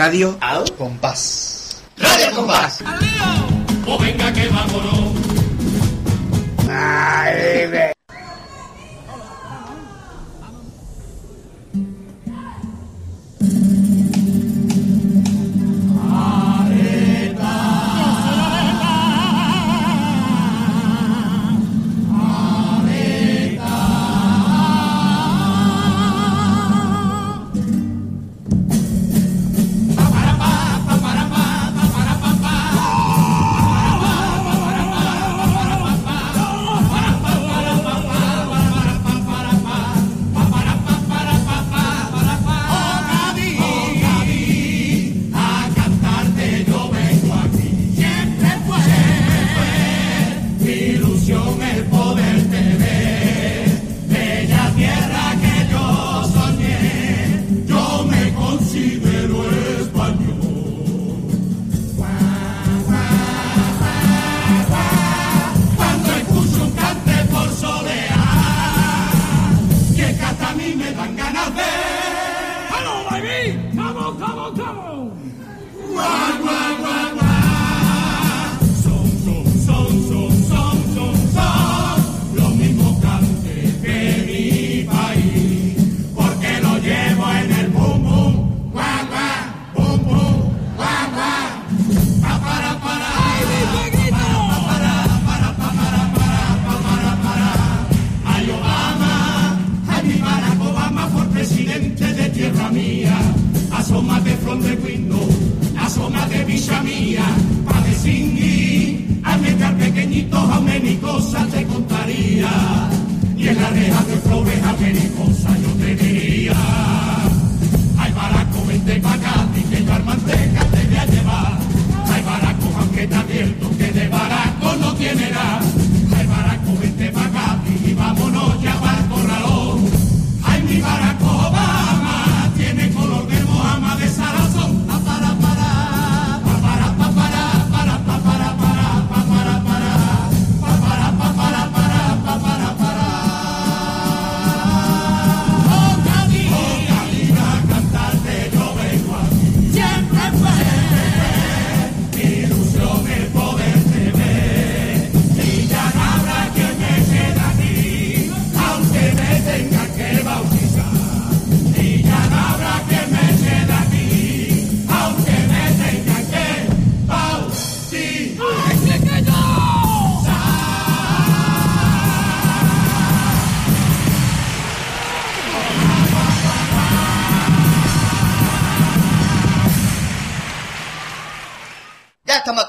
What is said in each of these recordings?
Radio ¿Au? Compás. Radio Compás. O venga que vámonos. ilusión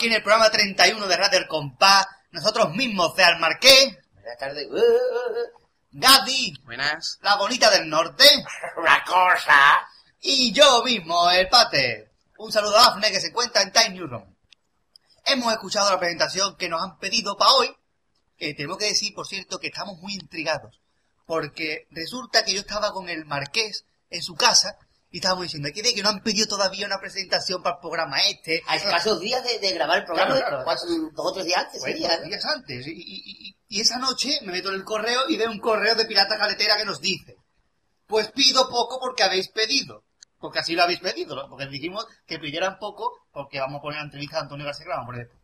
aquí en el programa 31 de Radio El Compás. Nosotros mismos de Almarqués, Buenas tardes. Uh, uh, uh. Gadi, Buenas. la bonita del norte, Una cosa. y yo mismo, el Pate. Un saludo a Afne que se encuentra en Time New Room. Hemos escuchado la presentación que nos han pedido para hoy, que tenemos que decir, por cierto, que estamos muy intrigados, porque resulta que yo estaba con el Marqués en su casa y estábamos diciendo, aquí de que no han pedido todavía una presentación para el programa este. A escasos días de, de grabar el programa, Claro, claro. dos o tres días antes sería, días antes. Y, y- y- y esa noche me meto en el correo y veo un correo de Pirata Caletera que nos dice, pues pido poco porque habéis pedido. Porque así lo habéis pedido, ¿no? Porque dijimos que pidieran poco porque vamos a poner la entrevista a Antonio García Grama, por ejemplo.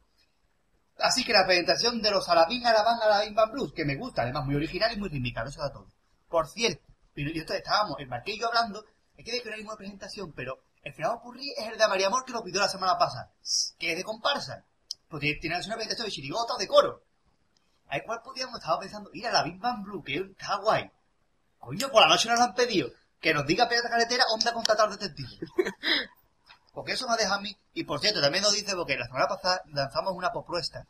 Así que la presentación de los Alabín Alabán Alabín Van Blues, que me gusta, además muy original y muy rítmica, eso da todo. Por cierto, pero yo estábamos, el Marqués y yo hablando, es que de que no hay una presentación, pero el nos ocurrí es el de María Amor que lo pidió la semana pasada, que es de comparsa. Porque tiene que ser una presentación de chirigota de coro. ¿A cuál podíamos? Estaba pensando, ir a la Big Bang Blue, que está guay. Coño, por la noche nos lo han pedido. Que nos diga Pirata Carretera, onda contratar detective. Porque eso me deja a mí. Y por cierto, también nos dice, porque la semana pasada lanzamos una propuesta.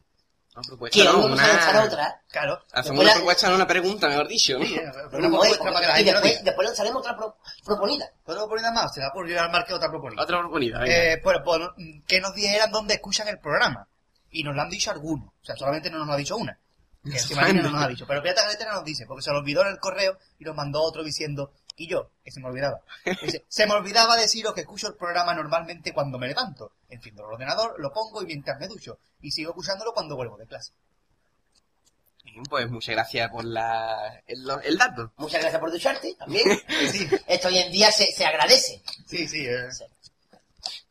Una propuesta, ¿Quién no, no nos echado una... otra? Claro. Hacemos Después una la- propuesta, no una pregunta, mejor dicho. ¿no? Sí, eh, una no, propuesta para que la gente después, diga. después lanzaremos otra pro- proponida. ¿Puedo proponer más? Se la por yo al marque otra proponida. Otra proponida, venga. Eh, bueno, pues que nos dijeran dónde escuchan el programa. Y nos lo han dicho algunos. O sea, solamente no nos lo ha dicho una. Que Marina no nos ha dicho. Pero Pirata Carretera nos dice, porque se lo olvidó en el correo y nos mandó otro diciendo, y yo, que se me olvidaba. Dice, se me olvidaba deciros que escucho el programa normalmente cuando me levanto. Enciendo el ordenador, lo pongo y mientras me ducho. Y sigo escuchándolo cuando vuelvo de clase. Pues muchas gracias por la... el, el dato. Muchas gracias por ducharte también. Sí, Esto hoy en día se, se agradece. sí, sí. eh.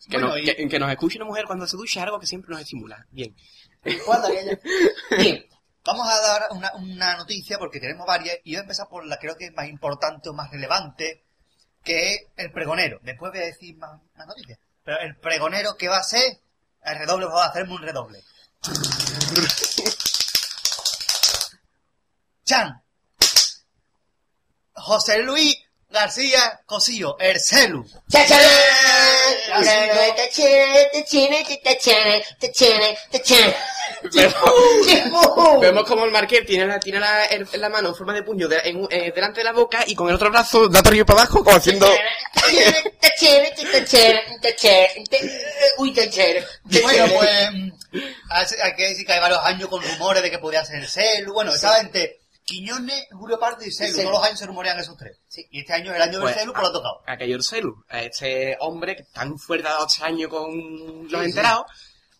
Que, Bueno, no- y- que, que nos escuche una mujer cuando se ducha, algo que siempre nos estimula. Bien. Bien. Vamos a dar una, una noticia porque tenemos varias y voy a empezar por la creo que es más importante o más relevante, que es el pregonero. Después voy a decir más, más noticias. Pero el pregonero que va a ser, el redoble, va a hacerme un redoble. Chan. José Luis García Cosillo, Ercelu. Vemos, vemos como el marqués tiene la, tiene la, el- la mano en forma de puño de- en eh, delante de la boca y con el otro brazo da arriba para abajo como haciendo... Uy. Bueno, pues mm, hay que decir que hay varios años con rumores de que podía ser Celu. Bueno, estaba entre Quiñones, Julio Pardo y Celu. Todos los años se rumorean esos tres. Y este año es el año Pues, del Celu, pues lo ha tocado. aquello celu, a este hombre que tan fuerte ha dado este año con los Sí, enterados,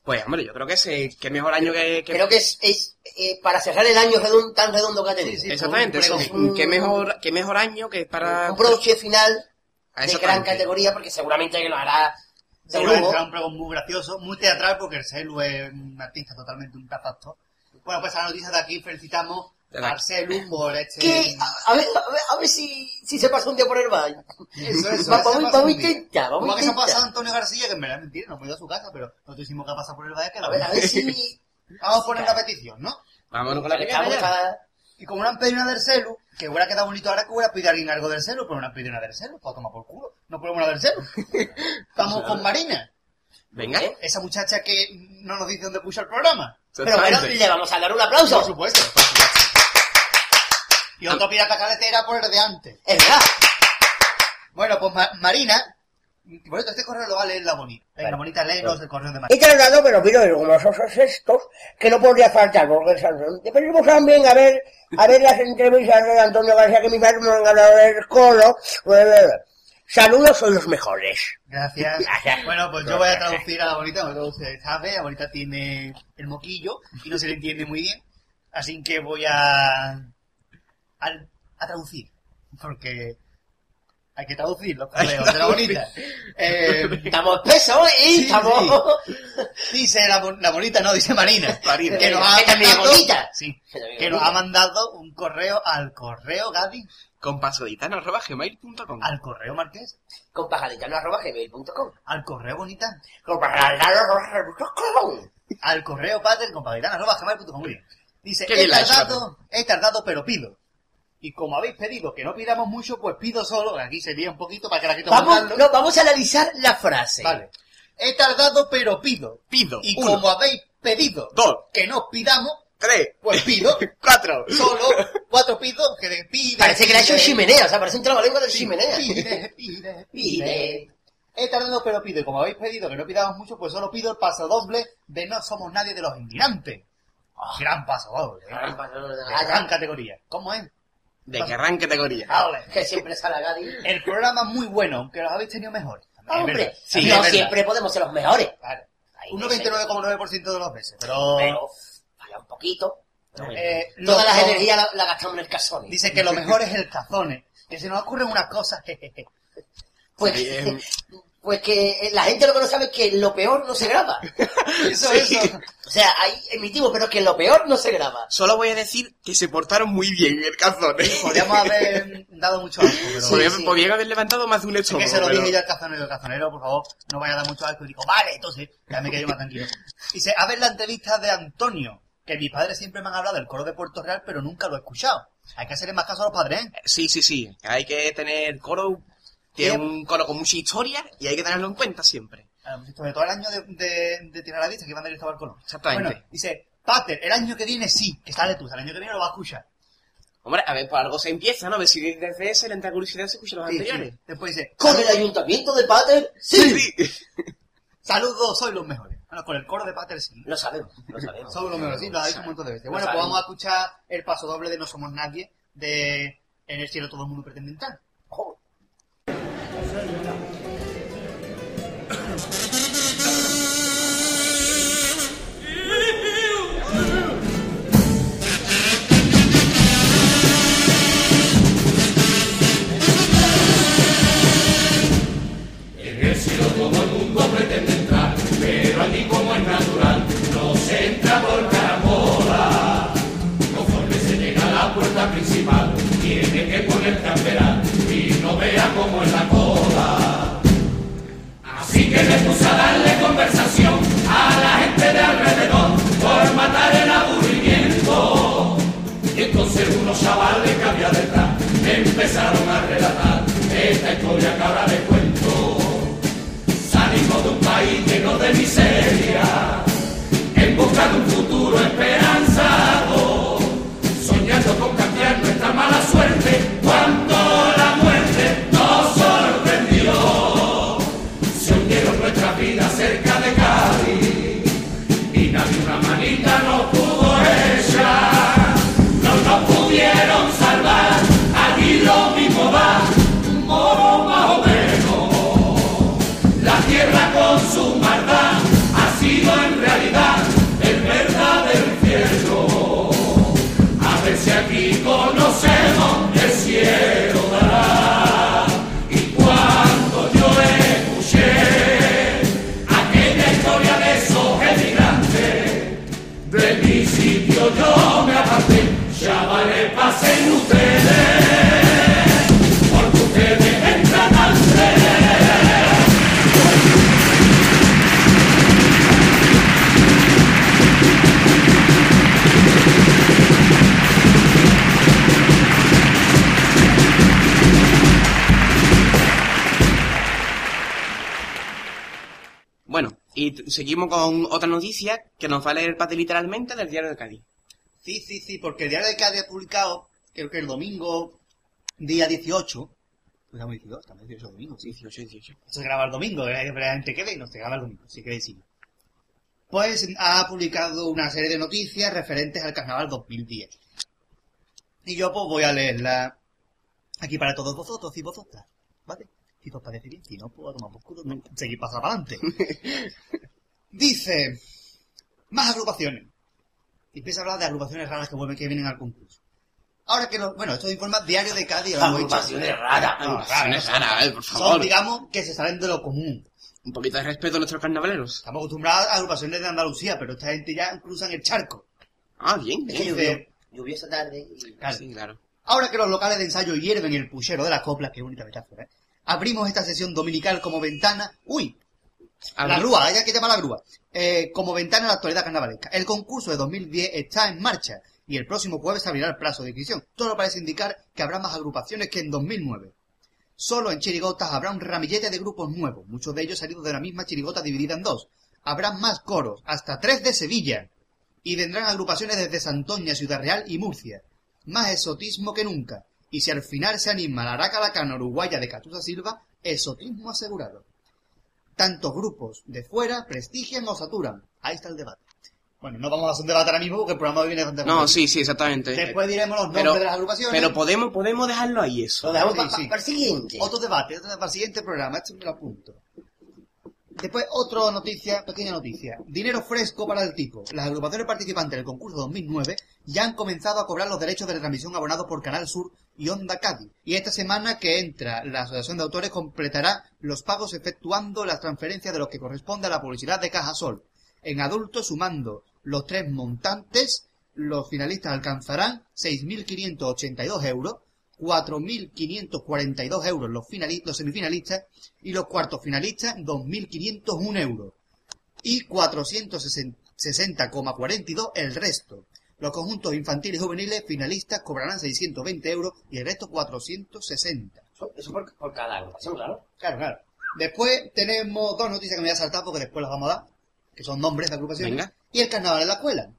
pues hombre, yo creo que es que mejor año que... que- Creo que es, es eh, para cerrar el año redon- tan redondo que ha tenido. Sí, sí. exactamente, eso, qué mejor, qué mejor año que para... Un broche final de gran categoría porque seguramente que lo hará lujo. será un pregón muy gracioso, muy teatral, porque el Celu es un artista totalmente un capacto. Bueno, pues a la noticia de aquí felicitamos La- Celu por este... Que, a, a ver, a ver, a ver si, si se pasa un día por el baño. Eso, eso. Va- vamos, vamos a intentar, vamos Como a que se ha intentar. pasado Antonio García, que en verdad es mentira, no hemos ido a su casa, pero nosotros hicimos que ha pasado por el valle que A ver, a ver si... Vamos a poner una petición, ¿no? Vámonos con la cada- Y como no han pedido una del celu, que hubiera quedado bonito ahora que hubiera pedido a alguien algo del celu, pero no han pedido una del celu, pues toma por culo. No ponemos una del celu. Estamos con Marina, Venga. ¿Eh? esa muchacha que no nos dice dónde puso el programa. Pero bueno, le vamos a dar un aplauso. Por supuesto. por supuesto. Y otro pirata caletera por el de antes. Es verdad. Bueno, pues Ma- Marina, por esto este correo lo va a leer la bonita. Venga, Vale. bonita, léenos el correo de Marina. He tratado, pero como esos estos, que no podría faltar, porque dependemos también a ver, a ver las entrevistas de Antonio García, que mi padre me han hablado del colo. Saludos, sois los mejores. Gracias. Bueno, pues yo voy a traducir a la bonita, usted sabe, la bonita tiene el moquillo y no se le entiende muy bien. Así que voy a, a, a traducir, porque hay que traducir los correos de la bonita. Eh, Estamos pesos y Sí, estamos... dice la, la bonita, no, dice Marina. Marina. Que nos ha mandado, bonita. sí, Que también es que nos bonita. ha mandado un correo al correo Gadi, Con pasoditano.gmail.com al correo Marqués, Con pajaritano.gmail.com al correo Bonita, Con pajaritano.com al correo pater con bien. Dice, he tardado, he tardado, pero pido. Y como habéis pedido que no pidamos mucho, pues pido solo, aquí sería un poquito para que la gente Vamos, montarlo. no, vamos a analizar la frase. Vale. He tardado, pero pido. Pido. Y Uno, como habéis pedido dos, que no pidamos, tres, pues pido cuatro. solo cuatro pidos que de pide. Parece que le ha hecho pide, chimenea, o sea, parece un trabalengua de chimenea. Pide, pide, pide. Pide. He tardado pero pido, y como habéis pedido que no pidamos mucho, pues solo pido el paso doble de no somos nadie de los inmigrantes. Gran paso doble, ¿eh? De gran categoría. ¿Cómo es? De qué gran categoría. Vale. Que siempre sale a Gadi. El programa muy bueno, aunque los habéis tenido mejores. Es Hombre. Sí, no es siempre podemos ser los mejores. Claro. Un no sé. 99,9% de los veces, pero... Pero falla un poquito. Pero. Eh, Todas las energías las la gastamos en el casón. Dice que lo mejor es el cazone. Que se nos ocurren unas cosas, jejeje. Pues, Bien. pues que la gente lo que no sabe es que lo peor no se graba. Eso, Sí. eso. O sea, ahí emitimos, pero que lo peor no se graba. Solo voy a decir que se portaron muy bien en el calzón. ¿eh? Podríamos haber dado mucho asco, pero... Sí. podían haber levantado más de un Es estómago. que se lo pero- dije yo al cazonero, el cazonero, por favor, no vaya a dar mucho asco. Y digo, vale, entonces, ya me quedé más tranquilo. Dice, a ver la entrevista de Antonio, que mis padres siempre me han hablado del coro de Puerto Real, pero nunca lo he escuchado. Hay que hacerle más caso a los padres, ¿eh? Sí, sí, sí. Hay que tener coro. Tiene un coro con mucha historia y hay que tenerlo en cuenta siempre. Sobre todo el año de, de, de tirar la vista que iban a Cristóbal Colón. Exactamente. Bueno, dice, Pater, el año que viene sí, que sale tú, el año que viene lo va a escuchar. Hombre, a ver, por algo se empieza, ¿no? A ver si desde ese le entra curiosidad se escucha los Sí, anteriores. sí. Después dice, Con el "Saludos- ayuntamiento de Pater, Sí. Saludos, sois los mejores. Bueno, con el coro de Pater sí. Lo sabemos, lo sabemos. Somos los mejores, sí, lo ha dicho un montón de veces. Lo Bueno, pues vamos a escuchar el paso doble de No Somos Nadie, de En el cielo todo el mundo pretende entrar. Y no vea cómo es la cola. Así que me puse a darle conversación a la gente de alrededor por matar el aburrimiento. Y entonces unos chavales que había detrás empezaron a relatar esta historia que ahora les cuento. Salimos de un país lleno de miseria, en busca de un futuro esperanzado, soñando con cambiar nuestra mala suerte seguimos con otra noticia que nos va a leer Pate literalmente del diario de Cádiz. Sí, sí, sí, porque el diario de Cádiz ha publicado, creo que el domingo, día 18, pues estamos 18, estamos 18 domingo, sí. 18, 18. Se graba el domingo, eh, realmente quede y no se graba el domingo, así que decimos. Pues ha publicado una serie de noticias referentes al carnaval 2010. Y yo pues voy a leerla aquí para todos vosotros y vosotras, ¿vale? Si os parece bien, si no, pues a tomar por culo, no, seguir para adelante. Dice, más agrupaciones. Y empieza a hablar de agrupaciones raras que vuelven, que vienen al concurso. Ahora que no, bueno, esto informa Diario de dicho. Agrupaciones raras. No, Agrupaciones raras, raras, por Son, favor. digamos, que se salen de lo común. Un poquito de respeto a nuestros carnavaleros. Estamos acostumbrados a agrupaciones de Andalucía, pero esta gente ya cruzan el charco. Ah, bien. Es que Dice- llovió esa tarde y... Claro. Sí, claro. Ahora que los locales de ensayo hierven el puchero de las coplas, qué bonita metáfora, ¿eh? Abrimos esta sesión dominical como ventana. ¡Uy! A La grúa, ella que llama la grúa. Eh, como ventana a la actualidad carnavalesca. El concurso de 2010 está en marcha y el próximo jueves abrirá el plazo de inscripción. Todo parece indicar que habrá más agrupaciones que en 2009. Solo en chirigotas habrá un ramillete de grupos nuevos, muchos de ellos salidos de la misma chirigota dividida en dos. Habrá más coros, hasta tres de Sevilla. Y vendrán agrupaciones desde Santoña, Ciudad Real y Murcia. Más exotismo que nunca. Y si al final se anima la araca lacana uruguaya de Catusa Silva, exotismo asegurado. Tantos grupos de fuera prestigian o saturan. Ahí está el debate. Bueno, no vamos a hacer un debate ahora mismo porque el programa viene bastante No, sí, sí, exactamente. Después diremos los nombres pero, de las agrupaciones. pero podemos, podemos dejarlo ahí eso. Lo dejamos Sí, pa- sí. para el siguiente. Otro debate, otro para el siguiente programa, esto me lo apunto. Después, otra noticia, pequeña noticia. Dinero fresco para el tipo. Las agrupaciones participantes del concurso 2009 ya han comenzado a cobrar los derechos de retransmisión abonados por Canal Sur y Onda Cádiz. Y esta semana que entra, la Asociación de Autores completará los pagos efectuando las transferencias de lo que corresponde a la publicidad de Caja Sol. En adultos, sumando los tres montantes, los finalistas alcanzarán 6.582 euros, 4.542 euros los, finali- los semifinalistas y los cuartos finalistas 2.501 euros y 460,42 el resto. Los conjuntos infantiles y juveniles finalistas cobrarán 620 euros y el resto 460. Eso, eso por, por cada agrupación, claro. Claro, claro. Después tenemos dos noticias que me voy a saltar porque después las vamos a dar, que son nombres de agrupaciones. Venga. Y el carnaval en la escuela.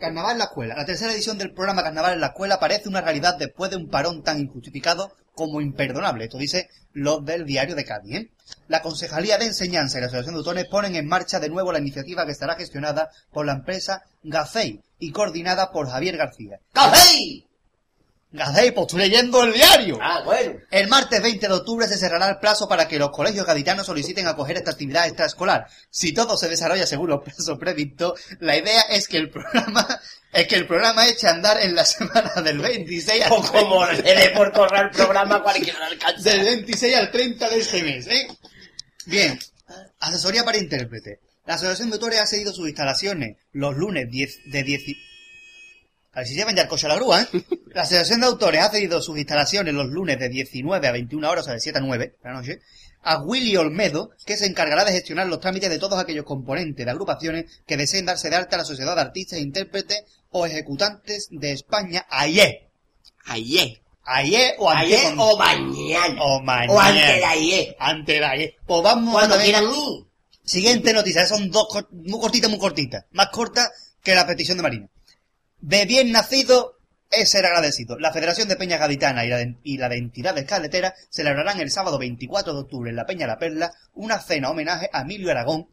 Carnaval en la escuela. La tercera edición del programa Carnaval en la escuela parece una realidad después de un parón tan injustificado como imperdonable. Esto dice los del diario de Cádiz. ¿eh? La Concejalía de Enseñanza y la Asociación de Autores ponen en marcha de nuevo la iniciativa que estará gestionada por la empresa Gafei y coordinada por Javier García. ¡Café! Gafei, pues estoy leyendo el diario. Ah, bueno. El martes 20 de octubre se cerrará el plazo para que los colegios gaditanos soliciten acoger esta actividad extraescolar. Si todo se desarrolla según los plazos previstos, la idea es que el programa es que el programa eche a andar en la semana del 26 al O como le dé por correr el programa cualquiera le alcanza. del 26 al 30 de este mes, ¿eh? Bien. Asesoría para intérprete. La Asociación de Autores ha cedido sus instalaciones los lunes 10 de 10... A ver si llevan ya el coche a la grúa, ¿eh? La Asociación de Autores ha cedido sus instalaciones los lunes de 19 a 21 horas, o sea, de 7 a 9 de la noche, a Willy Olmedo, que se encargará de gestionar los trámites de todos aquellos componentes de agrupaciones que deseen darse de alta a la Sociedad de Artistas, Intérpretes o Ejecutantes de España, ayer. Ayer. Ayer o antes Ayer o mañana. o mañana. O antes de ayer. Antes de ayer. Pues vamos Cuando a ver- quieran. Siguiente noticia, son dos muy cortitas, muy cortitas. Más cortas que la petición de Marina. De bien nacido es ser agradecido. La Federación de Peñas Gaditanas y la de, de entidades carreteras celebrarán el sábado 24 de octubre en la Peña La Perla una cena homenaje a Emilio Aragón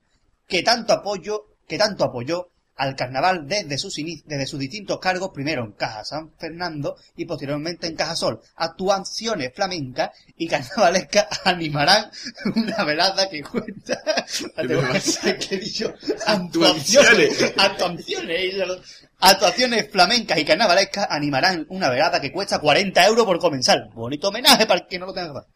que tanto apoyo, que tanto apoyó al carnaval desde sus, ini- desde sus distintos cargos, primero en Caja San Fernando y posteriormente en Caja Sol. Actuaciones flamencas y carnavalescas animarán una velada que cuenta... ¿Qué he dicho? Actuaciones. Actuaciones. Actuaciones flamencas y carnavalescas animarán una velada que cuesta 40 euros por comenzar. Bonito homenaje para el que no lo tenga que.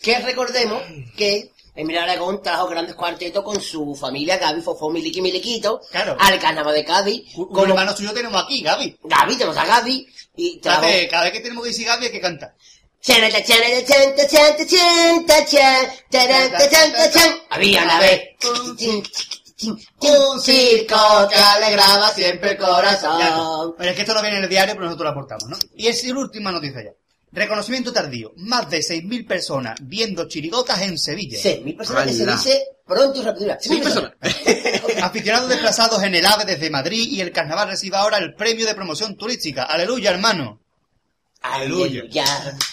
Que recordemos que Emilio Aragón trajo grandes cuartetos con su familia, Gaby, Fofó, Miliki, Miliquito, Claro. al carnaval de Cádiz. Un Como hermano suyo tenemos aquí, Gaby. Gaby, tenemos a Gaby. Y trajo... Cada vez, cada vez que tenemos que decir Gaby hay que cantar. Había una vez un circo que alegraba siempre el corazón. Pero es que esto no viene en el diario, pero nosotros lo aportamos, ¿no? Y es la última noticia ya. Reconocimiento tardío. Más de 6.000 personas viendo chirigotas en Sevilla. Sí, mil personas que se dice pronto y rápido. Mil personas. Aficionados desplazados en el AVE desde Madrid y el carnaval recibe ahora el premio de promoción turística. Aleluya, hermano. Aleluya,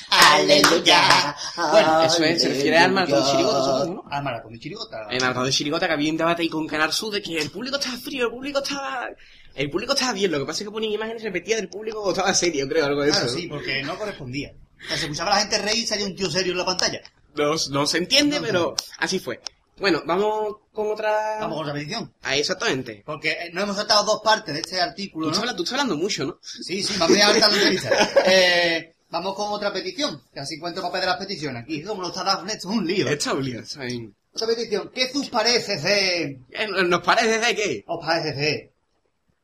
aleluya. Bueno, eso es, se refiere al maratón de chirigota, supongo, ¿no? Ah, maratón de chirigota. En Maratón de Chirigota que había un debate ahí con Canal Sur de que el público estaba frío, el público estaba... El público estaba bien, lo que pasa es que ponían imágenes repetidas del público o estaba serio, creo, algo de Claro, eso. sí, porque no correspondía. O sea, se escuchaba a la gente reír y salía un tío serio en la pantalla. No, no se entiende, No, pero así fue. Bueno, vamos con otra... Vamos con la petición. Ah, exactamente. Porque eh, no hemos tratado dos partes de este artículo, Tú estás, ¿no? hablando, tú estás hablando mucho, ¿no? Sí, sí, vamos a harta la entrevista. Eh, vamos con otra petición, que así encuentro el papel de las peticiones. Aquí, como lo está esto es un lío. Está obligado, está bien. Otra petición, ¿qué os parece de... Eh, ¿Nos parece de qué? os parece de...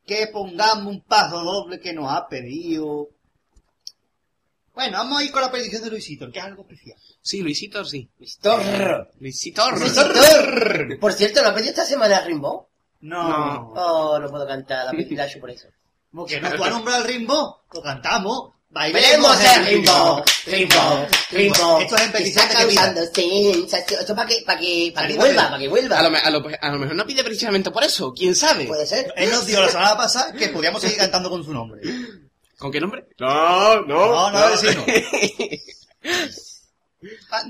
que pongamos un paso doble que nos ha pedido... Bueno, vamos a ir con la petición de Luisito, que es algo especial. Sí, Luisito, sí. Torro. Luisito. Luisito. Por cierto, ¿lo ha pedido esta semana Rimbo? No, No. Oh, no puedo cantar, la pedí por eso. porque no tú has nombrado el rimbo, lo cantamos. Bailemos el rimbo, rimbo, rimbo. Esto es que causando sensación. Esto para que, para que, para que vuelva, para que vuelva. A lo, me- a, lo, a lo mejor no pide precisamente por eso, quién sabe. Puede ser. Él nos dijo la semana pasada que podíamos seguir cantando con su nombre. ¿Con qué nombre? No, No, no, vecino. Ah,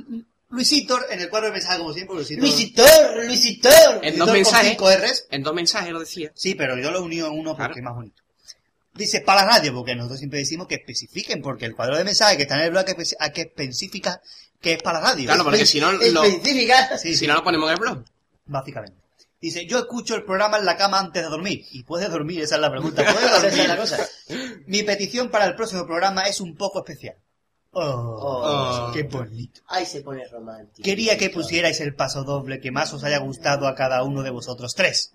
Luisito, en el cuadro de mensaje, como siempre, Luisito. Luisitor, Luisitor. En dos mensajes. En dos mensajes lo decía. Sí, pero yo lo he unido en uno porque Claro. es más bonito. Dice para la radio, porque nosotros siempre decimos que especifiquen, porque el cuadro de mensaje que está en el blog hay que espe- hay que especificar que es para la radio. Claro, porque si no, lo. Sí, si sí, no lo ponemos en el blog. básicamente. Dice, yo escucho el programa en la cama antes de dormir. ¿Y puedes dormir? Esa es la pregunta. ¿Puedes Esa es dormir? la cosa. Mi petición para el próximo programa es un poco especial. Oh, Oh. qué bonito. Ahí se pone romántico. Quería que pusierais el paso doble que más os haya gustado a cada uno de vosotros tres.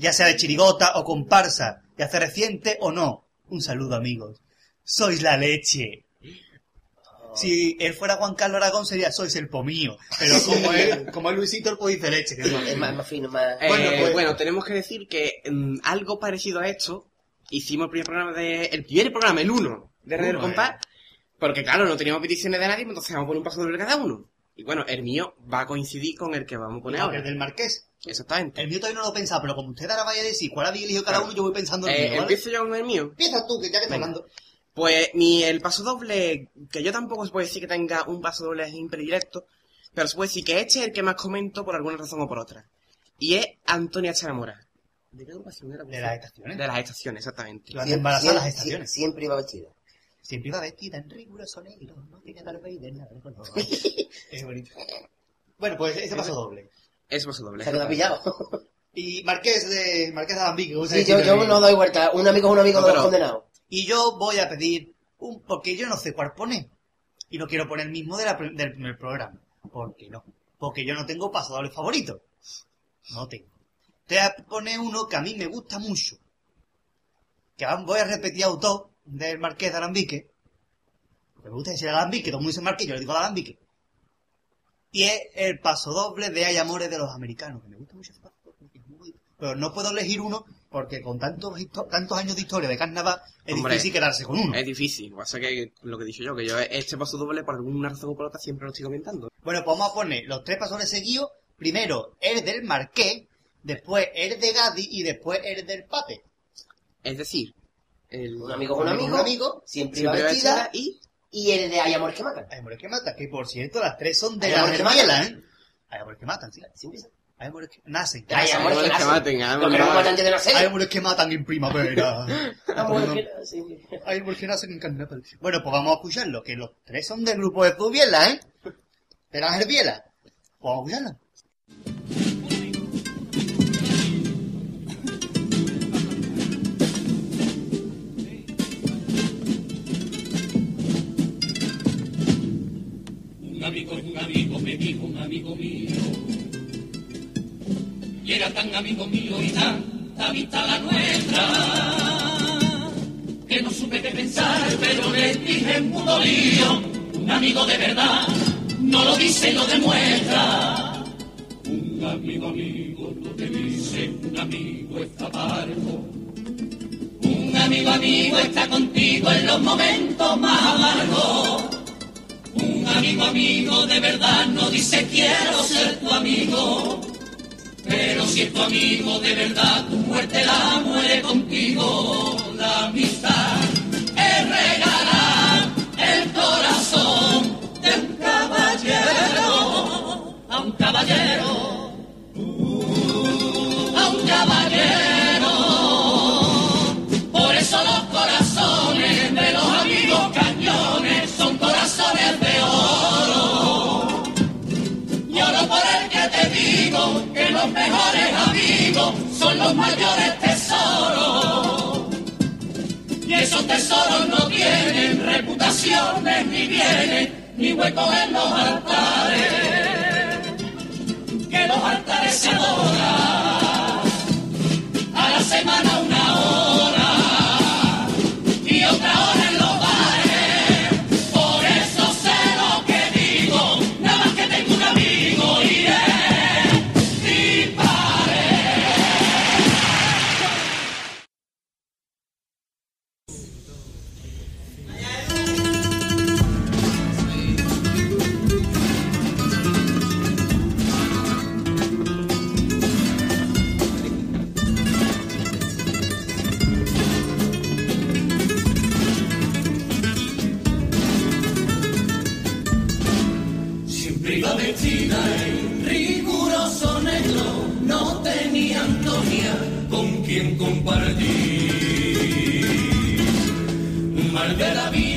Ya sea de chirigota o comparsa, ya sea reciente o no. Un saludo, amigos. Sois la leche. Si él fuera Juan Carlos Aragón sería sois el pomío. Pero como es, como es Luisito, él puede decir leche. que es más- Es más, más fino, más... Eh, Bueno, bueno, pues- tenemos que decir que mm, algo parecido a esto hicimos el primer programa de el primer programa, el 1 de Red del Uno, Compás, porque claro, no teníamos peticiones de nadie, pues entonces vamos a poner un paso doble cada uno. Y bueno, el mío va a coincidir con el que vamos a poner No, ahora. el del Marqués. Exactamente. El mío todavía no lo he pensado, pero como usted ahora vaya a decir cuál había elegido cada Claro. uno, yo voy pensando en el Eh, mío, ¿vale? empiezo yo con el mío. Empieza tú, que ya que estás hablando. Pues ni el paso doble, que yo tampoco se puede decir que tenga un paso doble así predilecto, pero se puede decir que este es el que más comento por alguna razón o por otra. Y es Antonia Charamora. ¿De qué agrupación era? De las estaciones. De las estaciones, exactamente. Hace embarazar las siempre, estaciones. siempre iba vestido. Siempre iba vestida en riguroso negro, no tiene y de nada es bonito. Bueno, pues ese paso doble. Ese paso doble. Se quedó pillado. Y Marqués de Marqués de Alambique, que gusta Sí, yo, no doy vuelta. Un amigo es un amigo, No, dos pero- condenados. Y yo voy a pedir un, porque yo no sé cuál poner. Y no quiero poner el mismo de la pr- del primer programa. ¿Por qué no? Porque yo no tengo paso doble favorito. No tengo. te voy a poner uno que a mí me gusta mucho. Que voy a repetir autor del Marqués de Alambique. Me gusta decir Alambique, todo el mundo dice Marqués, yo le digo Alambique. Y es el paso doble de Hay Amores de los Americanos, que me gusta mucho ese paso muy- Pero no puedo elegir uno porque con tantos, tantos años de historia de carnaval es Hombre, difícil quedarse con uno. Es difícil. Pasa que lo que he dicho yo, que yo este paso doble por alguna razón o por otra siempre lo estoy comentando. Bueno, pues vamos a poner los tres pasones seguidos. Primero el del Marqués, después el de Gadi y después el del Pape. Es decir, el... Un amigo con un amigo, Un amigo, siempre iba siempre va vestida, vestida y... y el de Hay amores que matan. Hay amores que matan, que por cierto las tres son de Hay la amores que matan. ¿eh? Hay amores que matan, sí. Se- Hay amores que nacen. Hay amores que amores maten, ah, Lo que matan antes de nacer. Hay amores que matan en primavera. Amores que nacen. Hay amores que nacen en carnaval. Bueno, pues vamos a escucharlo, que los tres son del grupo de Zubiela, ¿eh? De la Herbiela. Pues vamos a escucharlo. Amigo mío. Y era tan amigo mío y tanta vista la nuestra. Que no supe qué pensar, pero le dije mudo lío. Un amigo de verdad, no lo dice y lo demuestra. Un amigo, amigo, no te dice, un amigo está parco. Un amigo, amigo está contigo en los momentos más amargos. Amigo, amigo, de verdad no dice quiero ser tu amigo. Pero si es tu amigo de verdad, tu muerte la muere contigo. La amistad es regalar el corazón de un caballero a un caballero. Los mejores amigos son los mayores tesoros. Y esos tesoros no tienen reputaciones ni bienes ni huecos en los altares. Que los altares se adoran a la semana una compartir. Mal de la vida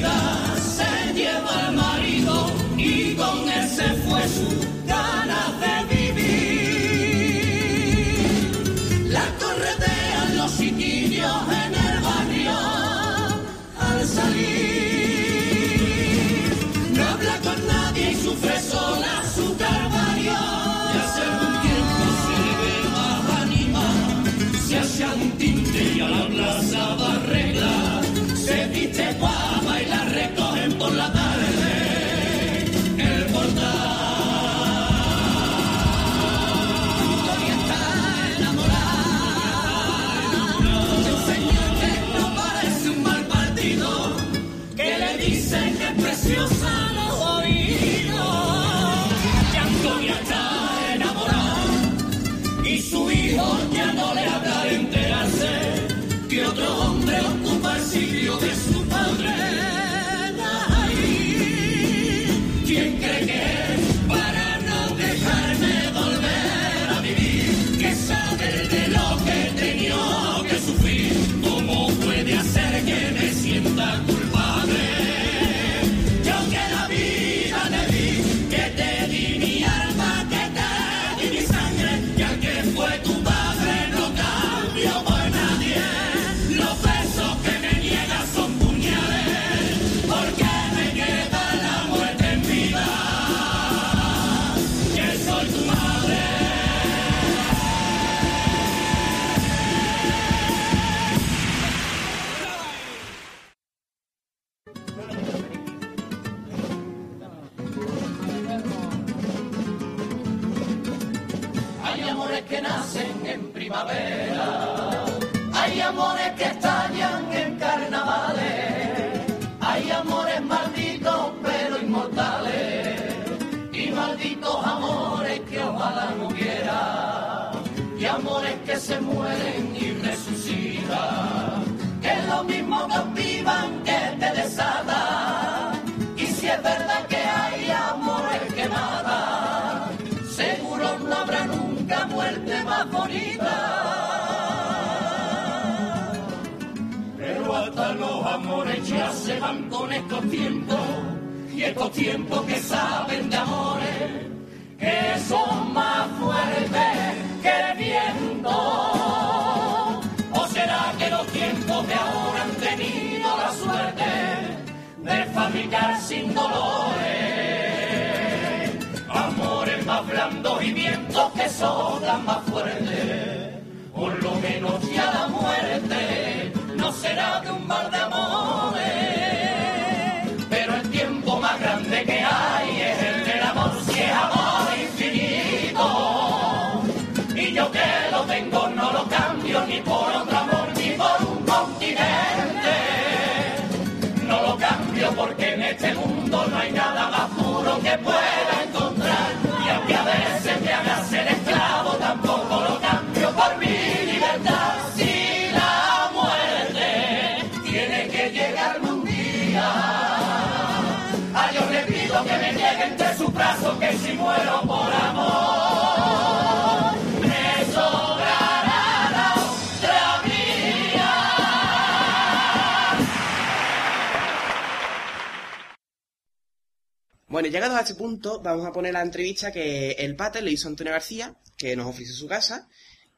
punto, vamos a poner la entrevista que el Pater le hizo a Antonio García, que nos ofreció su casa,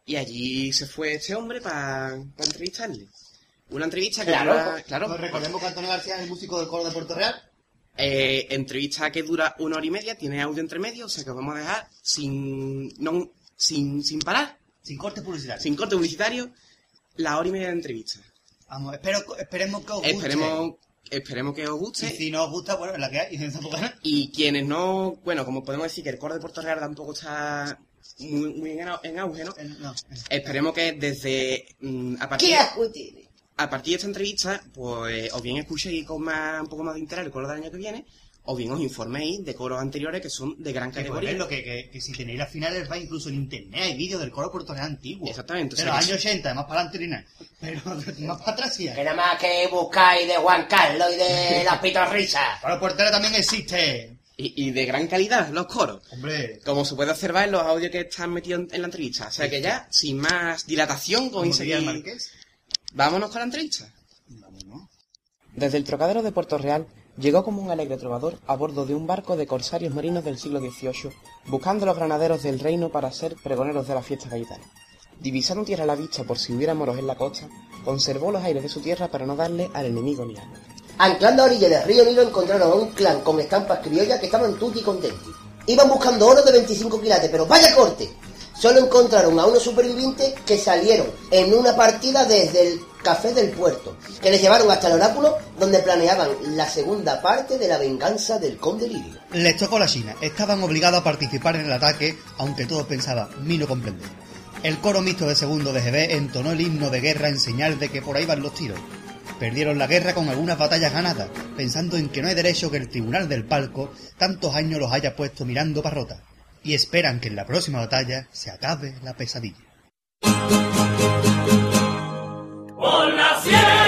y allí se fue este hombre para entrevistarle. Una entrevista que Claro, dura, claro, Nos recordemos que Antonio García es el músico del coro de Puerto Real. eh, entrevista que dura una hora y media, tiene audio entre medio, o sea que os vamos a dejar sin, no, sin, sin parar, Sin corte publicitario. sin corte publicitario, la hora y media de entrevista. Vamos, espero, esperemos que os guste. Esperemos, esperemos que os Y guste. si no os gusta, bueno, la que hay. Y Y quienes no, bueno, como podemos decir que el coro de Puerto Real tampoco está muy, muy en, au- en auge, ¿no? Eh, no, eh. Esperemos que desde mm, a partir, ¿Qué asco tiene? a partir de esta entrevista, pues o bien escuchéis con más, un poco más de interés el coro del año que viene, o bien os informéis de coros anteriores que son de gran Que categoría. ponerlo, que, que, que si tenéis las finales vais incluso en internet, hay vídeos del coro Puerto Real antiguo. Exactamente, De los años 80, más para adelante nada. Pero más para atrás sí. hay. Que nada más que buscáis de Juan Carlos y de las pitorrisas. Coro Puerto Real también existe. Y, y de gran calidad, los coros. Hombre, Como se puede observar en los audios que están metidos en, la entrevista. O sea que ya, sin más dilatación, como diría el Marqués. vámonos con la entrevista. Vamos, ¿no? Desde el trocadero de Puerto Real llegó como un alegre trovador a bordo de un barco de corsarios marinos del siglo XVIII, buscando los granaderos del reino para ser pregoneros de la fiesta gaditana. Divisando tierra a la vista por si hubiera moros en la costa, conservó los aires de su tierra para no darle al enemigo ni arma. Anclando a orilla del río Nilo encontraron a un clan con estampas criollas que estaban tutti contenti. Iban buscando oro de 25 quilates, pero vaya corte. Solo encontraron a unos supervivientes que salieron en una partida desde el café del puerto, que les llevaron hasta el oráculo donde planeaban la segunda parte de la venganza del conde Lirio. Les tocó la China. Estaban obligados a participar en el ataque, aunque todos pensaban, mí no comprender. El coro mixto de segundo de GB entonó el himno de guerra en señal de que por ahí van los tiros. Perdieron la guerra con algunas batallas ganadas, pensando en que no hay derecho que el tribunal del palco tantos años los haya puesto mirando parrota. Y esperan que en la próxima batalla se acabe la pesadilla. Por la sierra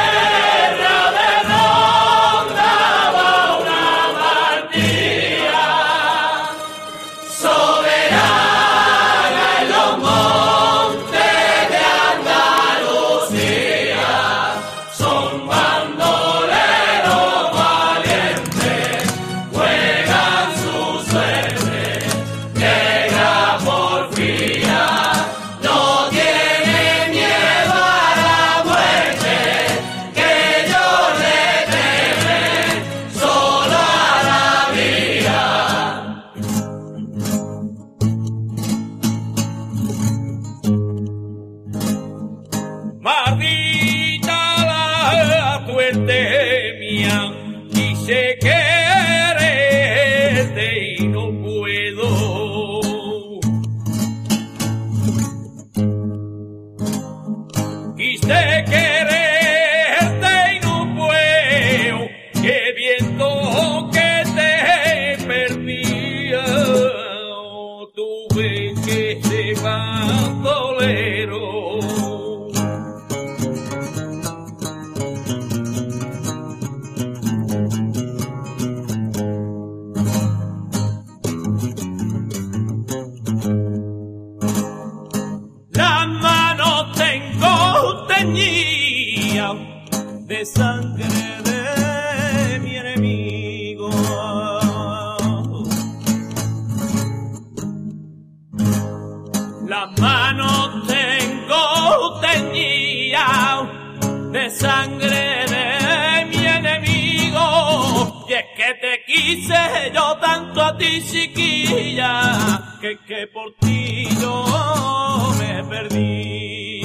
tanto a ti, chiquilla, que, que por ti yo me perdí.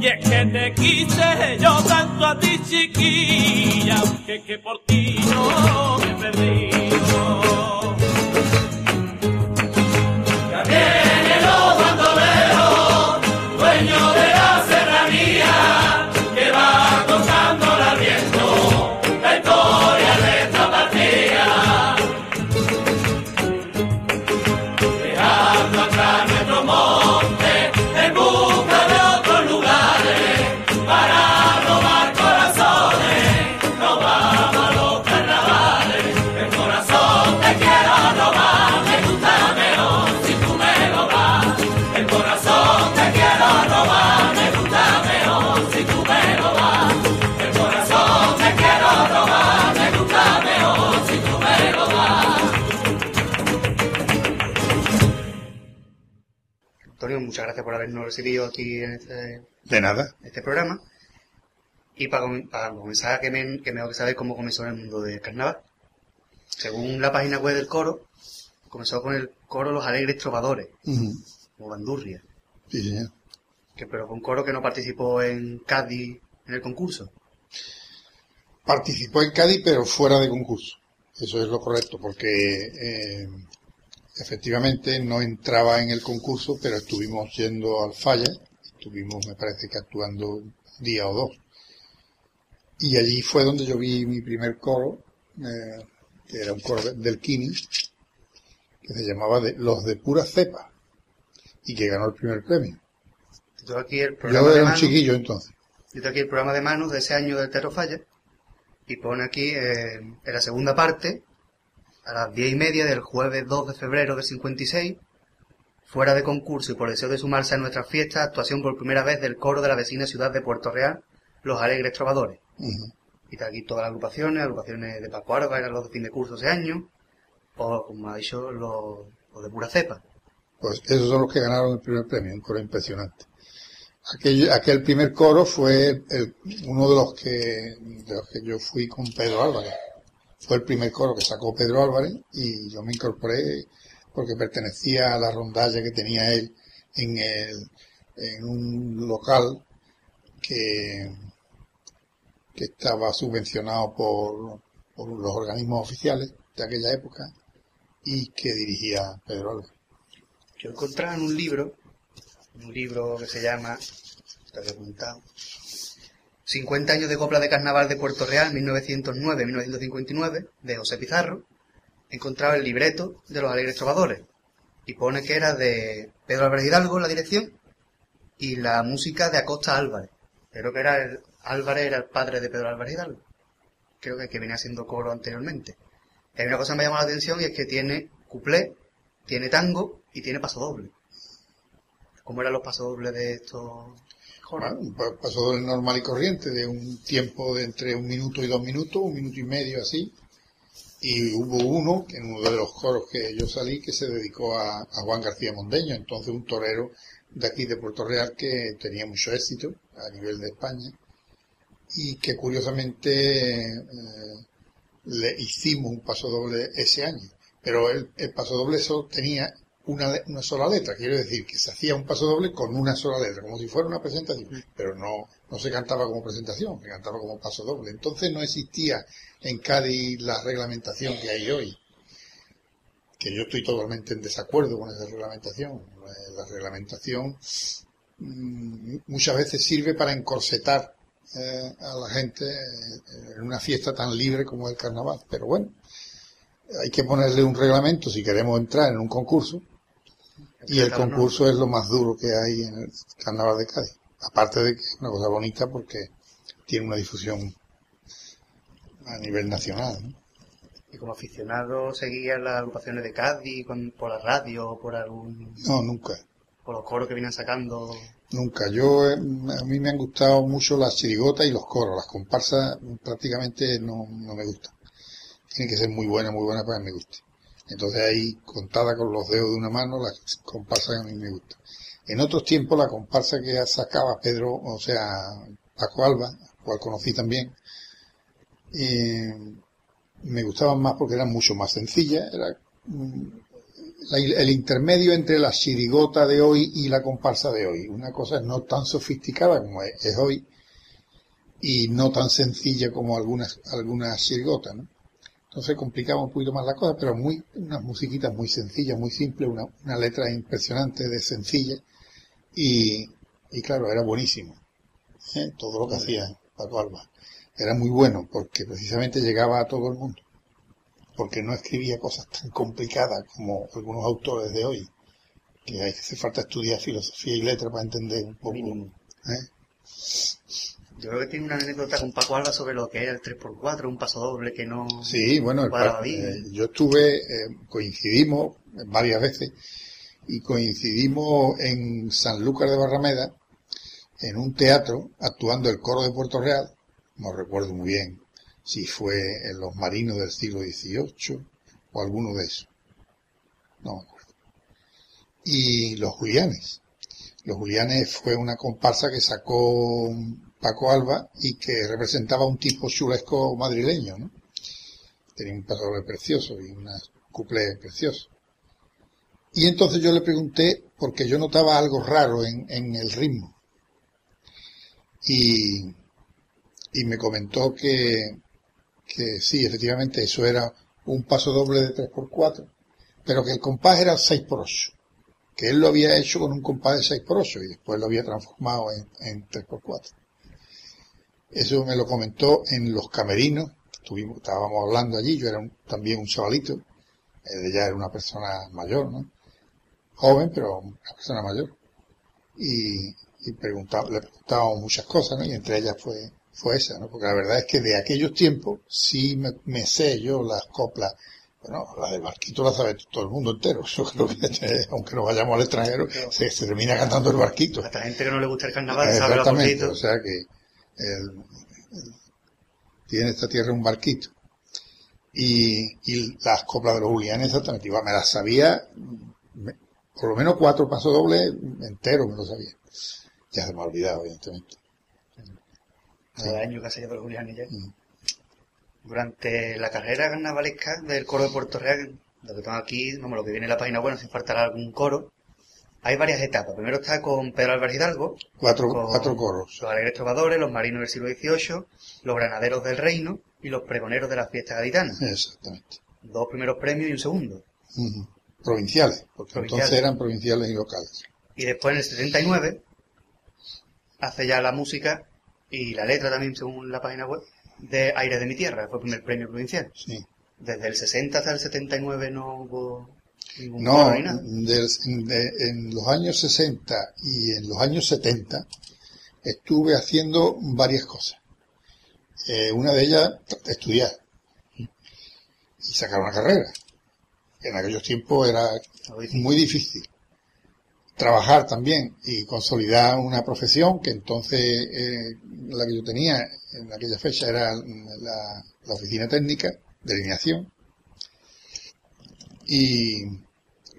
Y es que te quise yo tanto a ti, chiquilla, que, que por ti yo me perdí. Habernos recibido aquí en este, De nada. este programa. Y para, com- para comenzar, que me, que me hago que saber cómo comenzó en el mundo del carnaval. Según la página web del coro, comenzó con el coro Los Alegres Trovadores, Ujú. como bandurria. Sí, señor. Que, pero fue un coro que no participó en Cádiz en el concurso. Participó en Cádiz, pero fuera de concurso. Eso es lo correcto, porque eh, efectivamente no entraba en el concurso, pero estuvimos yendo al falla. Estuvimos, me parece que actuando un día o dos. Y allí fue donde yo vi mi primer coro, eh, que era un coro de- del Kini, que se llamaba de, Los de pura cepa, y que ganó el primer premio. Yo aquí el programa Yo de era un chiquillo entonces. yo tengo aquí el programa de manos de ese año del Teatro Falla. Y pone aquí, eh, en la segunda parte, a las diez y media del jueves 2 de febrero del 56, fuera de concurso y por deseo de sumarse a nuestras fiestas, actuación por primera vez del coro de la vecina ciudad de Puerto Real, Los Alegres Trovadores. Y está aquí todas las agrupaciones, agrupaciones de Paco Arba, eran los de fin de curso ese año, o como ha dicho, los, los de pura cepa. Pues esos son los que ganaron el primer premio, un coro impresionante. Aquel, aquel primer coro fue el- uno de los que de los que yo fui con Pedro Álvarez. Fue el primer coro que sacó Pedro Álvarez y yo me incorporé porque pertenecía a la rondalla que tenía él en, un local que, estaba subvencionado por, los organismos oficiales de aquella época y que dirigía Pedro Álvarez. Yo encontraba en un libro, un libro que se llama, está apuntado, 50 años de copla de carnaval de Puerto Real, 1909-1959, de José Pizarro, encontraba el libreto de los Alegres Trovadores. Y pone que era de Pedro Álvarez Hidalgo, la dirección, y la música de Acosta Álvarez. Creo que era el, Álvarez era el padre de Pedro Álvarez Hidalgo. Creo que, que venía siendo coro anteriormente. Hay una cosa que me llamó la atención y es que tiene cuplé, tiene tango y tiene paso doble. ¿Cómo eran los pasodobles de estos Bueno, un pa- paso del normal y corriente, de un tiempo de entre un minuto y dos minutos, un minuto y medio así. Y hubo uno, en uno de los coros que yo salí, que se dedicó a, a Juan García Mondeño, entonces un torero de aquí de Puerto Real que tenía mucho éxito a nivel de España y que curiosamente eh, le hicimos un paso doble ese año. Pero el, el paso doble solo tenía una, una sola letra, quiero decir que se hacía un paso doble con una sola letra, como si fuera una presentación, pero no, no se cantaba como presentación, se cantaba como paso doble. Entonces no existía en Cádiz la reglamentación que hay hoy, que yo estoy totalmente en desacuerdo con esa reglamentación. La reglamentación mm, muchas veces sirve para encorsetar eh, a la gente eh, en una fiesta tan libre como el carnaval, pero bueno, hay que ponerle un reglamento si queremos entrar en un concurso y el concurso es lo más duro que hay en el carnaval de Cádiz. Aparte de que es una cosa bonita porque tiene una difusión a nivel nacional. ¿no? Y como aficionado seguía las agrupaciones de Cádiz con- por la radio o por algún... No, nunca. Por los coros que vienen sacando. Nunca. Yo, eh, a mí me han gustado mucho las chirigotas y los coros. Las comparsas prácticamente no, no me gustan. Tienen que ser muy buenas, muy buenas para que me guste. Entonces ahí, contada con los dedos de una mano, las comparsas a mí me gustan. En otros tiempos, la comparsa que sacaba Pedro, o sea, Paco Alba, cual conocí también, eh, me gustaban más porque eran mucho más sencillas. Era mm, la- el intermedio entre la chirigota de hoy y la comparsa de hoy. Una cosa no tan sofisticada como es, es hoy y no tan sencilla como algunas, algunas chirigotas, ¿no? Entonces complicaba un poquito más la cosa, pero muy, unas musiquitas muy sencillas, muy simples, una, una letra impresionante de sencilla y, y claro, era buenísimo. ¿eh? Todo lo que hacía Paco Alba. Era muy bueno porque precisamente llegaba a todo el mundo. Porque no escribía cosas tan complicadas como algunos autores de hoy. Que hay- hace falta estudiar filosofía y letra para entender un poco. ¿eh? Yo creo que tiene una anécdota con Paco Alba sobre lo que era el 3x4, un paso doble que no. Sí, bueno, el bien. eh, yo estuve, eh, coincidimos varias veces y coincidimos en Sanlúcar de Barrameda en un teatro actuando el coro de Puerto Real, no recuerdo muy bien si fue en los marinos del siglo XVIII o alguno de esos, no me acuerdo. Y los Julianes. Los Julianes fue una comparsa que sacó Paco Alba y que representaba un tipo chulesco madrileño, ¿no? Tenía un pasador precioso y una cuplé precioso. Y entonces yo le pregunté, porque yo notaba algo raro en, en el ritmo. Y, y me comentó que, que sí, efectivamente eso era un paso doble de 3x4, pero que el compás era 6x8, que él lo había hecho con un compás de 6x8 y después lo había transformado en, en 3x4. Eso me lo comentó en los camerinos, estuvimos, estábamos hablando allí, yo era un- también un chavalito, él ya era una persona mayor, ¿no? Joven, pero una persona mayor. Y, y preguntaba, le preguntábamos muchas cosas, ¿no? Y entre ellas fue, fue esa, ¿no? Porque la verdad es que de aquellos tiempos sí me, me sé yo las coplas. Bueno, la del barquito la sabe todo el mundo entero. Yo creo que, eh, aunque nos vayamos al extranjero, se, se termina cantando el barquito. Hasta la gente que no le gusta el carnaval sabe Exactamente, acorditos. o sea que el- el- tiene esta tierra un barquito. Y, y las coplas de los Julianes exactamente, igual me las sabía, me- por lo menos cuatro pasos dobles enteros me lo sabía. Ya se me ha olvidado, evidentemente. Cada año que ha salido los Julianes ya. Mm. Durante la carrera carnavalesca del coro de Puerto Real, lo que tengo aquí, vamos, lo que viene en la página web, si faltará algún coro, hay varias etapas. Primero está con Pedro Álvarez Hidalgo, Cuatro, Con- cuatro coros. los alegres trovadores, los marinos del siglo XVIII, los granaderos del reino y los pregoneros de la fiesta gaditana. Exactamente. Dos primeros premios y un segundo. Provinciales, porque Provinciales. entonces eran provinciales y locales. Y después en el 79 hace ya la música y la letra también, según la página web, de Aires de mi Tierra, fue el primer premio provincial. Sí. Desde el 60 hasta el 79 no hubo No, de- en los años 60 y en los años 70 estuve haciendo varias cosas. Eh, una de ellas, estudiar y sacar una carrera. En aquellos tiempos era muy difícil. Trabajar también y consolidar una profesión que entonces eh, la que yo tenía en aquella fecha era la, la oficina técnica de alineación y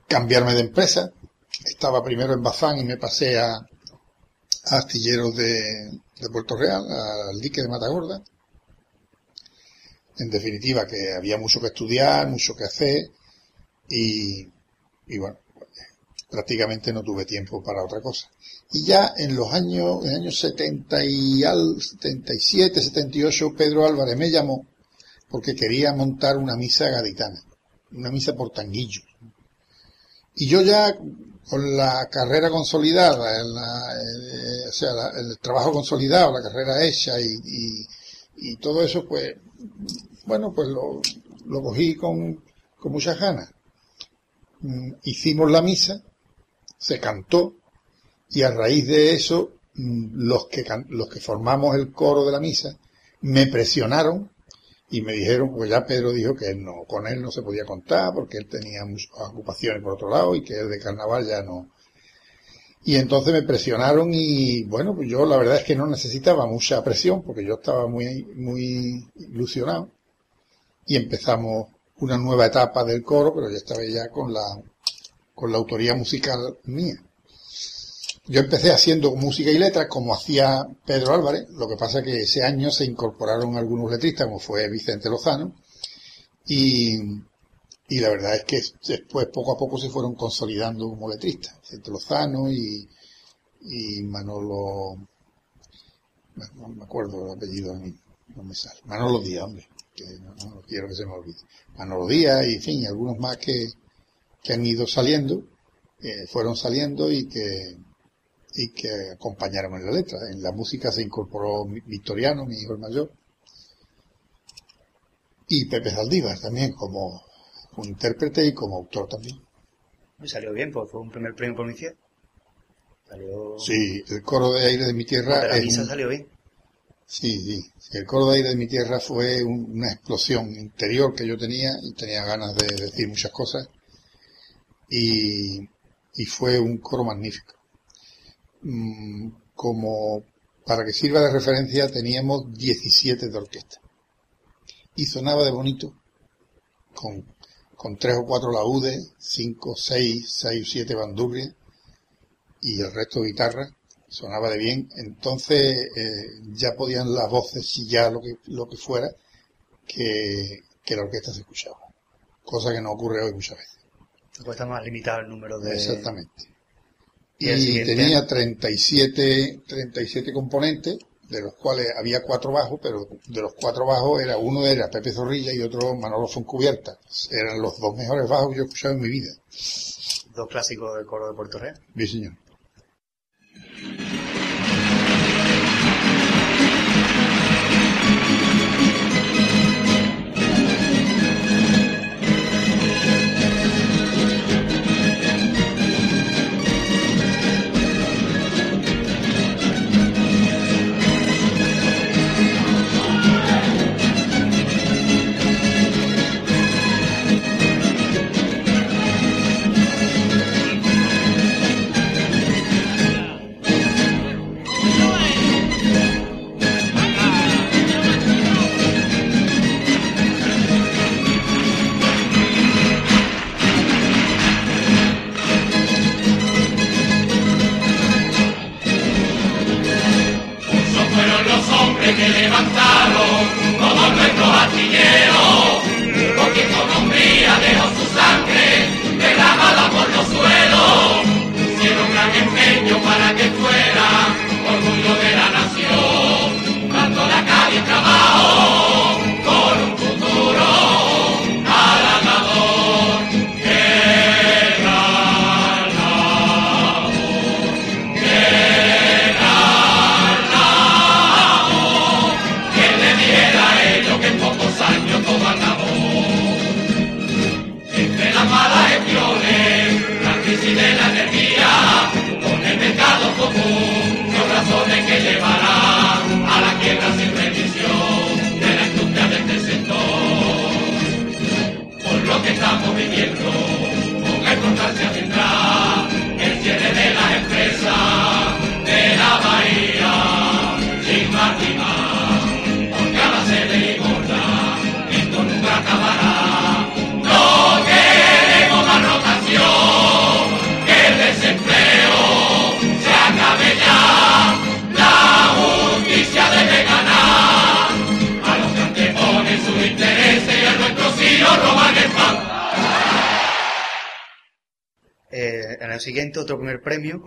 cambiarme de empresa. Estaba primero en Bazán y me pasé a, a Astilleros de, Puerto Real, al dique de Matagorda. En definitiva, que había mucho que estudiar, mucho que hacer y, y bueno, prácticamente no tuve tiempo para otra cosa. Y ya en los años, en el año 70 y al 77, 78, Pedro Álvarez me llamó porque quería montar una misa gaditana, una misa por tanguillo. Y yo ya con la carrera consolidada, eh, o sea, el trabajo consolidado, la carrera hecha y, y- todo eso, pues, bueno, pues lo, lo cogí con, con muchas ganas. Mm, Hicimos la misa, se cantó, y a raíz de eso, mm, los que, los que formamos el coro de la misa, me presionaron y me dijeron, pues ya Pedro dijo que él no, con él no se podía contar porque él tenía muchas ocupaciones por otro lado y que el de carnaval ya no. Y entonces me presionaron y bueno, pues yo la verdad es que no necesitaba mucha presión porque yo estaba muy, muy ilusionado. Y empezamos una nueva etapa del coro, pero ya estaba ya con la, con la autoría musical mía. Yo empecé haciendo música y letras como hacía Pedro Álvarez, lo que pasa que ese año se incorporaron algunos letristas como fue Vicente Lozano y, y la verdad es que después poco a poco se fueron consolidando como letristas, Vicente Lozano y, y Manolo, no me acuerdo el apellido a mí, no me sale, Manolo Díaz, hombre, que no, no quiero que se me olvide, Manolo Díaz y en fin, algunos más que, que han ido saliendo, eh, fueron saliendo y que y que acompañaron en la letra. En la música se incorporó Victoriano, mi hijo el mayor, y Pepe Zaldívar también como un intérprete y como autor también. Me salió bien, pues fue un primer premio provincial. Salió... Sí, el coro de aire de mi tierra la misa un- salió bien. Sí, sí. El coro de aire de mi tierra fue un- una explosión interior que yo tenía y tenía ganas de decir muchas cosas. Y, y fue un coro magnífico. Mm, como para que sirva de referencia teníamos 17 de orquesta. Y sonaba de bonito con, con tres o cuatro laúdes, cinco, seis, seis o siete bandurrias y el resto guitarra sonaba de bien, entonces eh, ya podían las voces chillar lo que, lo que fuera, que, que la orquesta se escuchaba. Cosa que no ocurre hoy muchas veces. Cuesta más limitado el número de... Exactamente. Y Y, tenía 37, 37 componentes, de los cuales había cuatro bajos, pero de los cuatro bajos era uno era Pepe Zorrilla y otro Manolo Foncubierta. Eran los dos mejores bajos que yo he escuchado en mi vida. Dos clásicos del coro de Puerto Real. Sí, señor.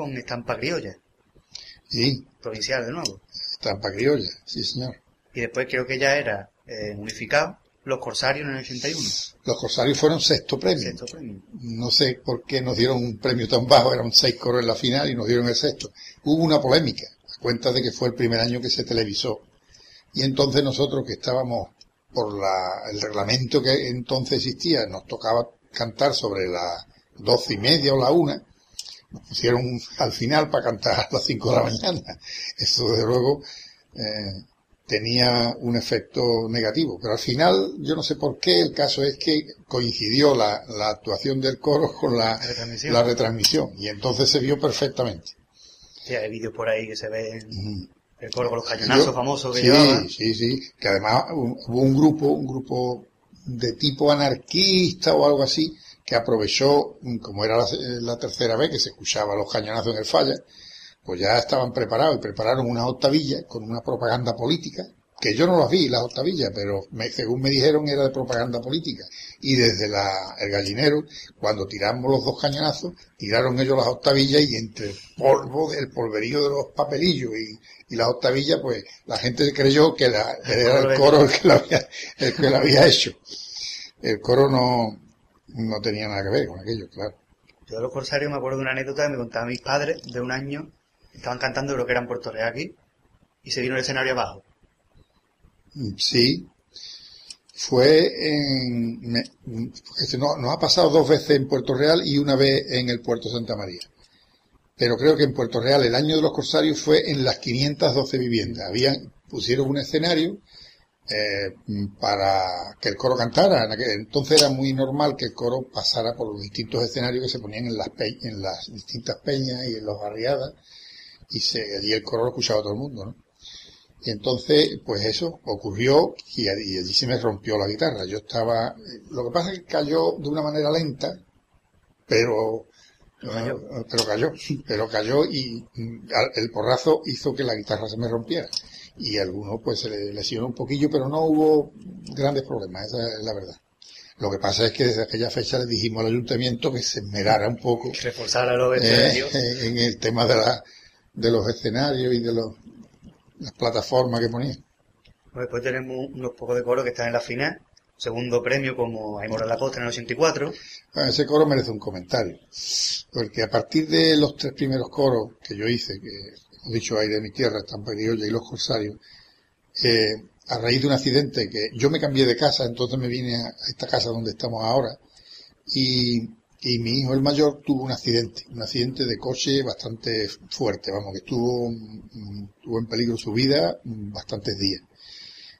Con estampa criolla, Sí, provincial de nuevo. estampa criolla, sí señor. Y después creo que ya era eh, unificado los Corsarios en el 81. Los Corsarios fueron sexto premio. Sexto premio. No sé por qué nos dieron un premio tan bajo, eran seis coros en la final y nos dieron el sexto. Hubo una polémica, a cuenta de que fue el primer año que se televisó. Y entonces nosotros que estábamos por la, el reglamento que entonces existía, nos tocaba cantar sobre las doce y media o la una, nos pusieron al final para cantar a las cinco de la mañana. Eso desde luego eh, tenía un efecto negativo. Pero al final, yo no sé por qué, el caso es que coincidió la, la actuación del coro con la, La retransmisión. la retransmisión y entonces se vio perfectamente. Sí, hay vídeos por ahí que se ven el coro con los cañonazos Yo- famosos que sí. Sí, sí, que además hu- hubo un grupo, un grupo de tipo anarquista o algo así, que aprovechó, mm, como era la, la tercera vez que se escuchaba los cañonazos en el falla, pues ya estaban preparados y prepararon unas octavillas con una propaganda política, que yo no las vi, las octavillas, pero me- según me dijeron era de propaganda política. Y desde la, el gallinero, cuando tiramos los dos cañonazos, tiraron ellos las octavillas y entre el polvo, el polverío de los papelillos y, y las octavillas, pues la gente creyó que, la, era el coro el que había, el que lo había hecho. El coro no, no tenía nada que ver con aquello, claro. Yo de los corsarios me acuerdo de una anécdota que me contaban mis padres de un año. Estaban cantando, creo que era en Puerto Real aquí, y se vino el escenario abajo. Mm, Sí. Fue en... me- este no, nos ha pasado dos veces en Puerto Real y una vez en el Puerto Santa María. Pero creo que en Puerto Real el año de los corsarios fue en las 512 viviendas. Habían, pusieron un escenario eh, para que el coro cantara. En aquel- entonces era muy normal que el coro pasara por los distintos escenarios que se ponían en las, pe- en las distintas peñas y en las barriadas. Y se, allí el coro lo escuchaba todo el mundo, ¿no? Y entonces, pues eso ocurrió y, y allí se me rompió la guitarra. Yo estaba, lo que pasa es que cayó de una manera lenta, pero, cayó. eh, pero cayó, pero cayó y mm, el porrazo hizo que la guitarra se me rompiera. Y a alguno pues se le lesionó un poquillo, pero no hubo grandes problemas, esa es la verdad. Lo que pasa es que desde aquella fecha le dijimos al ayuntamiento que se esmerara un poco Reforzar a los eh, escenarios. en el tema de, la, de los escenarios y de los, las plataformas que ponían. Pues Después tenemos unos pocos de coro que están en la final. Segundo premio como Aymor la Costa en el 84. Bueno, ese coro merece un comentario, porque a partir de los tres primeros coros que yo hice, que dicho ahí de mi tierra, Estampa Criolla y Los Corsarios, eh, a raíz de un accidente que yo me cambié de casa, entonces me vine a esta casa donde estamos ahora, y, y mi hijo el mayor tuvo un accidente, un accidente de coche bastante fuerte, vamos, que estuvo, mm, estuvo en peligro su vida mm, bastantes días.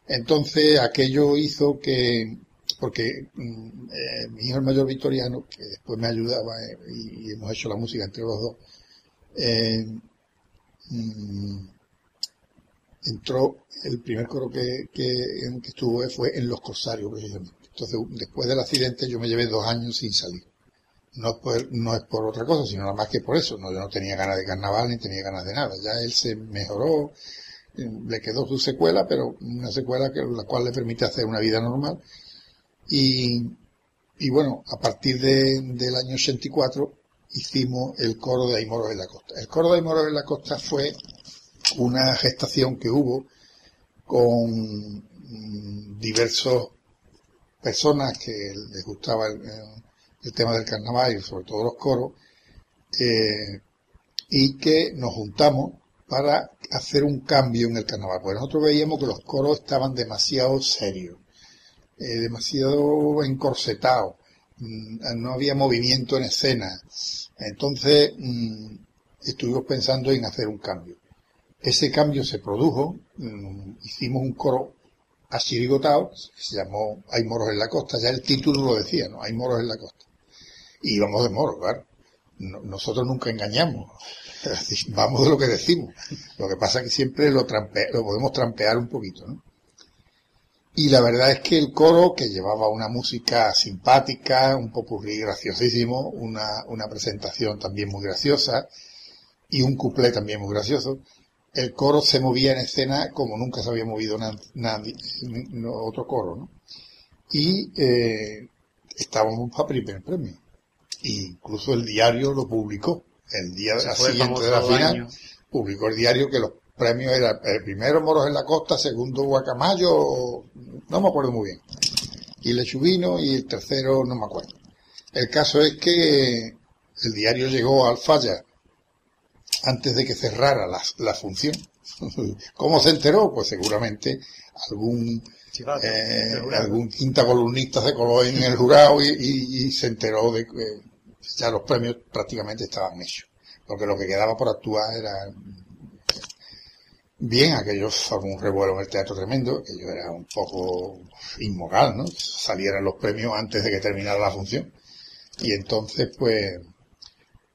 Entonces aquello hizo que, porque mm, eh, mi hijo el mayor Victoriano, que después me ayudaba eh, y, hemos hecho la música entre los dos, mm, entró, el primer coro que, que, en que estuvo fue en Los Corsarios precisamente. Entonces, después del accidente yo me llevé dos años sin salir. No es, por, otra cosa, sino nada más que por eso. No, yo no tenía ganas de carnaval ni tenía ganas de nada. Ya él se mejoró, eh, le quedó su secuela, pero una secuela que la cual le permite hacer una vida normal. Y, y bueno, a partir de, del año 84 hicimos el coro de Aymoros en la Costa. El coro de Aymoros en la Costa fue una gestación que hubo con mm, diversos personas que les gustaba el, el- tema del carnaval y sobre todo los coros, eh, y que nos juntamos para hacer un cambio en el carnaval. Pues nosotros veíamos que los coros estaban demasiado serios, eh, demasiado encorsetados, no había movimiento en escena. Entonces mm, estuvimos pensando en hacer un cambio. Ese cambio se produjo, mm, hicimos un coro achirigotado, que se llamó Hay moros en la costa, ya el título lo decía, ¿no? Hay moros en la costa. Y vamos de moros, claro. No- nosotros nunca engañamos, vamos de lo que decimos. Lo que pasa es que siempre lo, trampe- lo podemos trampear un poquito, ¿no? Y la verdad es que el coro, que llevaba una música simpática, un popurrí graciosísimo, una, una presentación también muy graciosa y un cuplé también muy gracioso, el coro se movía en escena como nunca se había movido na- nadie, otro coro, ¿no? Y eh, estábamos para primer premio. Y incluso el diario lo publicó. El día siguiente de la final año. publicó el diario que los premios eran el primero Moros en la Costa, segundo Guacamayo, no me acuerdo muy bien. Y Lechubino y el tercero no me acuerdo. El caso es que el diario llegó al falla antes de que cerrara la, la función. ¿Cómo se enteró? Pues seguramente algún Chivato, eh, algún quinta columnista se coló en el jurado y, y- y se enteró de que ya los premios prácticamente estaban hechos. Porque lo que quedaba por actuar era bien, aquello formó un revuelo en el teatro tremendo, aquello era un poco inmoral, ¿no? Salieran los premios antes de que terminara la función. Y entonces, pues,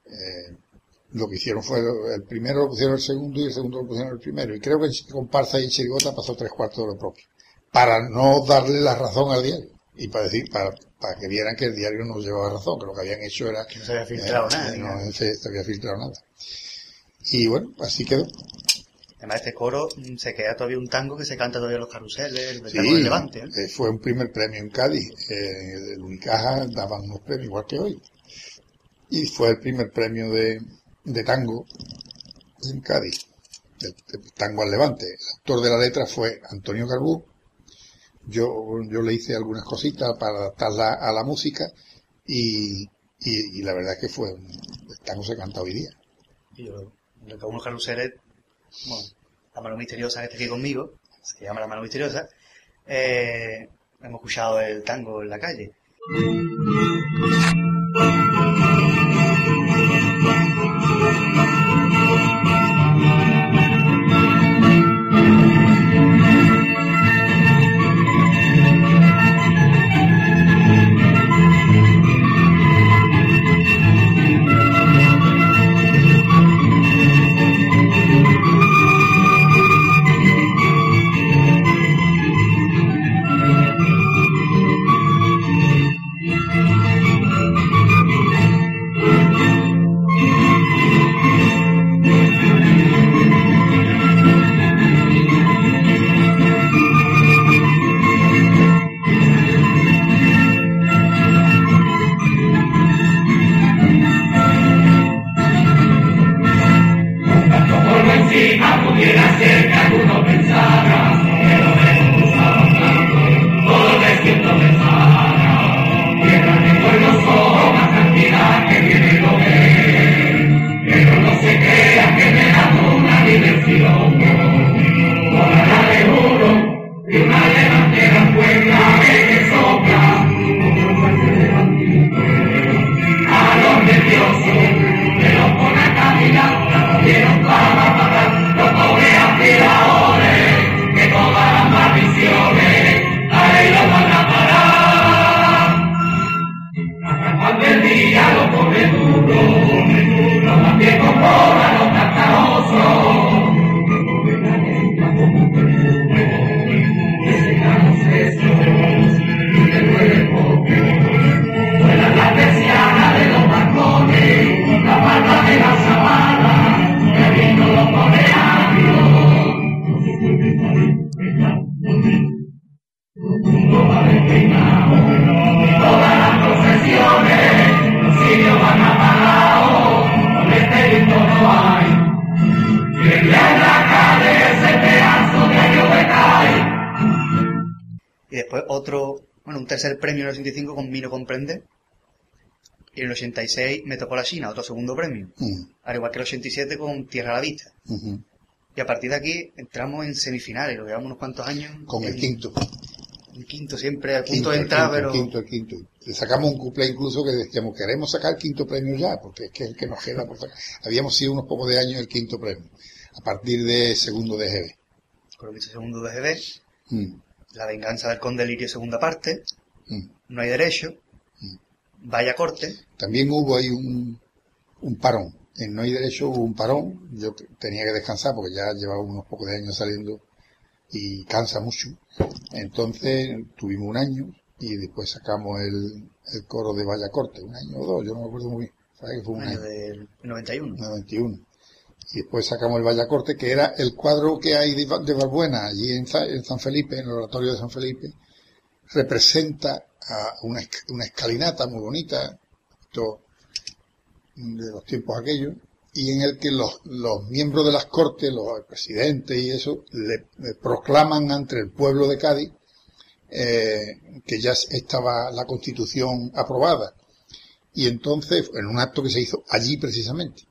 eh, lo que hicieron fue, el primero lo pusieron el segundo y el segundo lo pusieron el primero. Y creo que en comparsa y en chirigota pasó tres cuartos de lo propio. Para no darle la razón al diario. Y para decir, para, para que vieran que el diario no llevaba razón, que lo que habían hecho era... Que no se había filtrado eh, nada, que digamos. No se, se había filtrado nada. Y bueno, así quedó. Además, este coro mm, se queda todavía un tango que se canta todavía en los carruseles, el Sí, tango del Levante. ¿eh? fue un primer premio en Cádiz. Eh, el Unicaja daban unos premios igual que hoy. Y fue el primer premio de, de tango en Cádiz. El, el tango al Levante. El autor de la letra fue Antonio Carbú. Yo, yo le hice algunas cositas para adaptarla a la música y, y, y la verdad es que fue un, el tango se canta hoy día. Y yo, unos carruseles, bueno, la mano misteriosa que está aquí conmigo, se llama la mano misteriosa, eh, hemos escuchado el tango en la calle. Y en el 86 me tocó la China, otro segundo premio. Mm, Al igual que el 87 con Tierra a la Vista. Y a partir de aquí entramos en semifinales, lo llevamos unos cuantos años. Con el quinto. El quinto siempre, al punto de entrar, pero... El quinto, el quinto. Le sacamos un cuplé incluso que decíamos, queremos sacar el quinto premio ya, porque es que es el que nos queda. por sacar. Habíamos sido unos pocos de años el quinto premio, a partir de segundo de GB. Con lo que hizo segundo de GB, Mm, La venganza del conde Lirio segunda parte, mm. No hay derecho, Vaya corte, También hubo ahí un, un parón. En No hay derecho hubo un parón. Yo te- tenía que descansar porque ya llevaba unos pocos de años saliendo y cansa mucho. Entonces tuvimos un año y después sacamos el, el coro de Vaya Corte, un año o dos, yo no me acuerdo muy bien. ¿Sabes fue un año año? del 91. 91. Y después sacamos el Vallacorte, que era el cuadro que hay de, de Balbuena, allí en, en San Felipe, en el oratorio de San Felipe, representa a una, una escalinata muy bonita, esto, de los tiempos aquellos, y en el que los, miembros de las cortes, los presidentes y eso, le, proclaman ante el pueblo de Cádiz eh, que ya estaba la constitución aprobada. Y entonces, en un acto que se hizo allí precisamente.